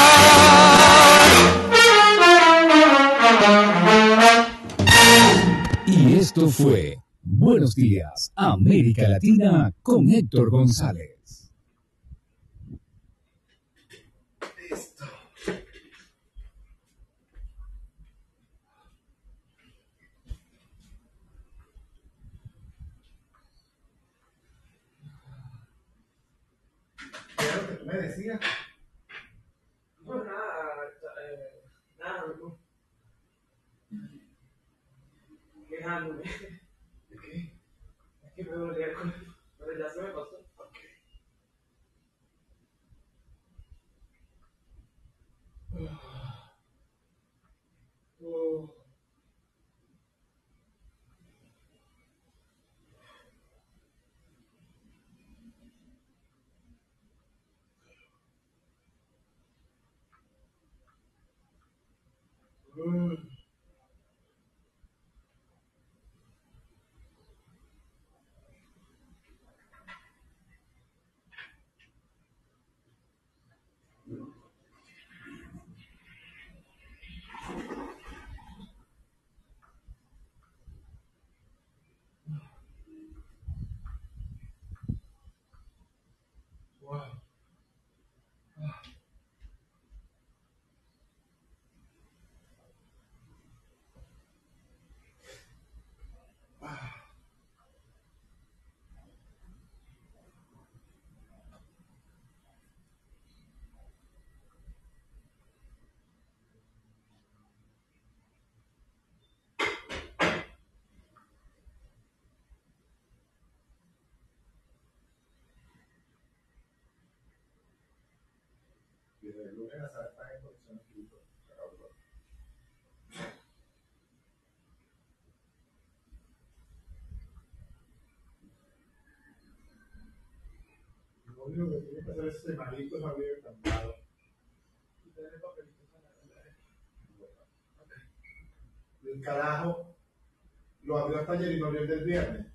esto fue Buenos Días, América Latina con Héctor González. No, nada, eh, nada, no. Quejándome. ¿De qué? Es que me dolía con pero ya se me pasó. Oh. Mm. Lo único que tiene que hacer es semanito es abrir el candado. El carajo lo abrió hasta ayer y no abrió el viernes.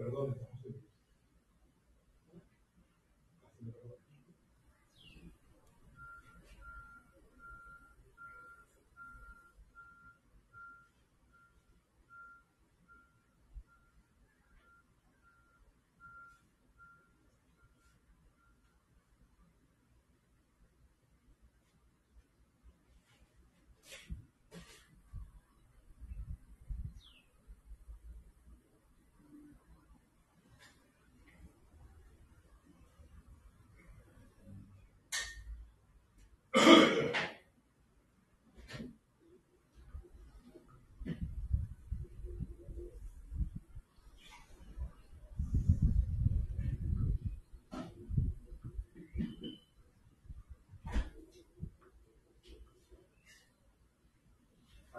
Perdón, estamos en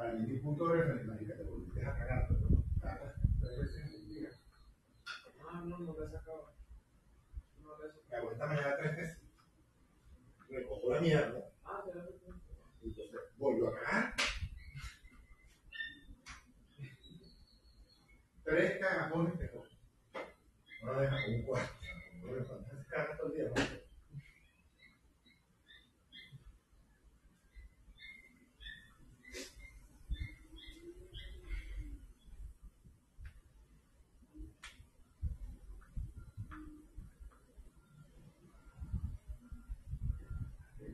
para mí mi punto de referencia es que te volviste a cagar, pero cagas tres veces en el día. Ah, no, no le he sacado. No le he sacado. Me hago esta mañana tres veces. Recojo la mierda. Ah, te la Entonces, volvió a cagar. Tres cagajones te cojo. No la deja con un cuarto. No le falta cagar todo el día, ¿no?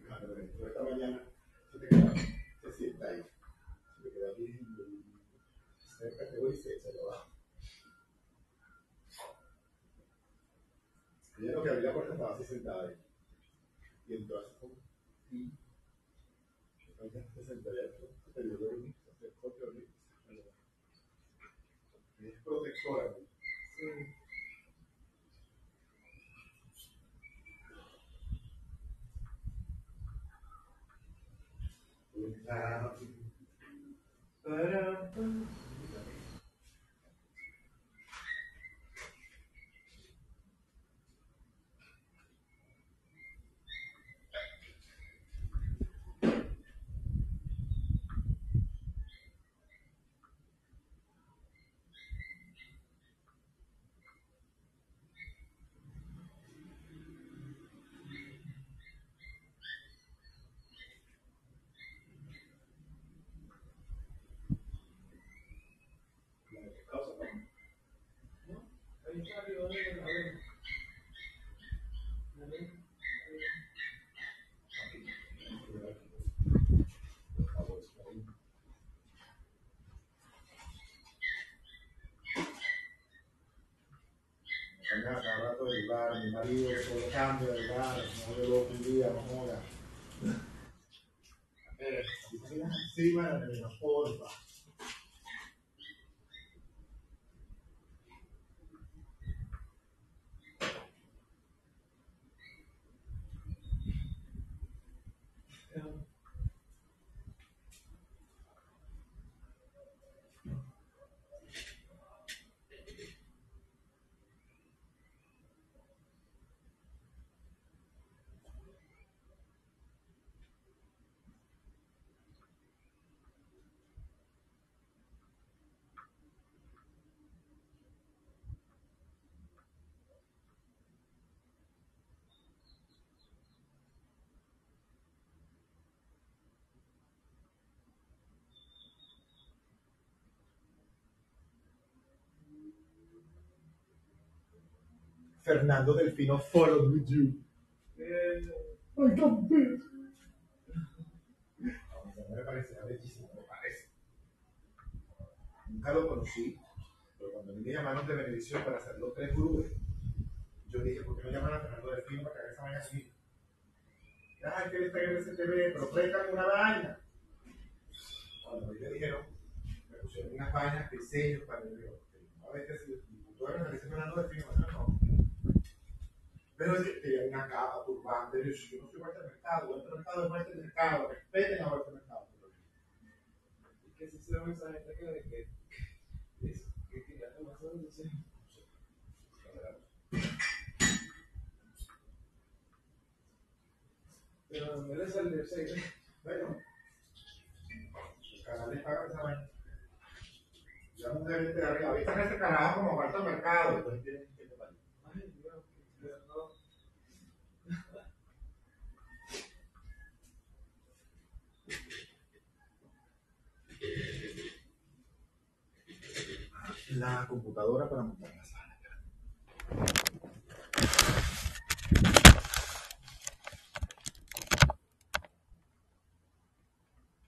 Claro, pero esta mañana se te queda, se sienta ahí, se te queda bien, cerca te voy y se echa de abajo. Ella que abría la puerta estaba así sentada ahí. Y entró así como, y ella se dormir, se dormir, Es protectora. Sí cada rato de lugar, mi marido solo cambia de lugar, no de loco un día, no joda. Eh, si te miras encima de mi porfa. Fernando Delfino followed with you. Ay, campeón. No me parecía bellísimo, me parece. Nunca lo conocí, pero cuando me llamaron de Benedicción para hacer los tres gurúes, yo dije, ¿por qué no llaman a Fernando Delfino para que haga esa vaina así? Ay, que él está en el STV, pero tráigame una vaina. Cuando me dijeron, me pusieron unas vainas de sellos para el río. A veces, si tú eres el Fernando Delfino, no. Pero tenía una capa, turbante, yo, yo no soy parte del mercado, del mercado es parte del mercado, respeten a del mercado. Y que si se ve esa gente que de que es que quería tomar esa decisión. Pero no le salió ese. Bueno, los canales pagan esa vaina. Ya no deben de arriba, ahorita este carajo como al mercado, entonces tienen que que no. La computadora para montar las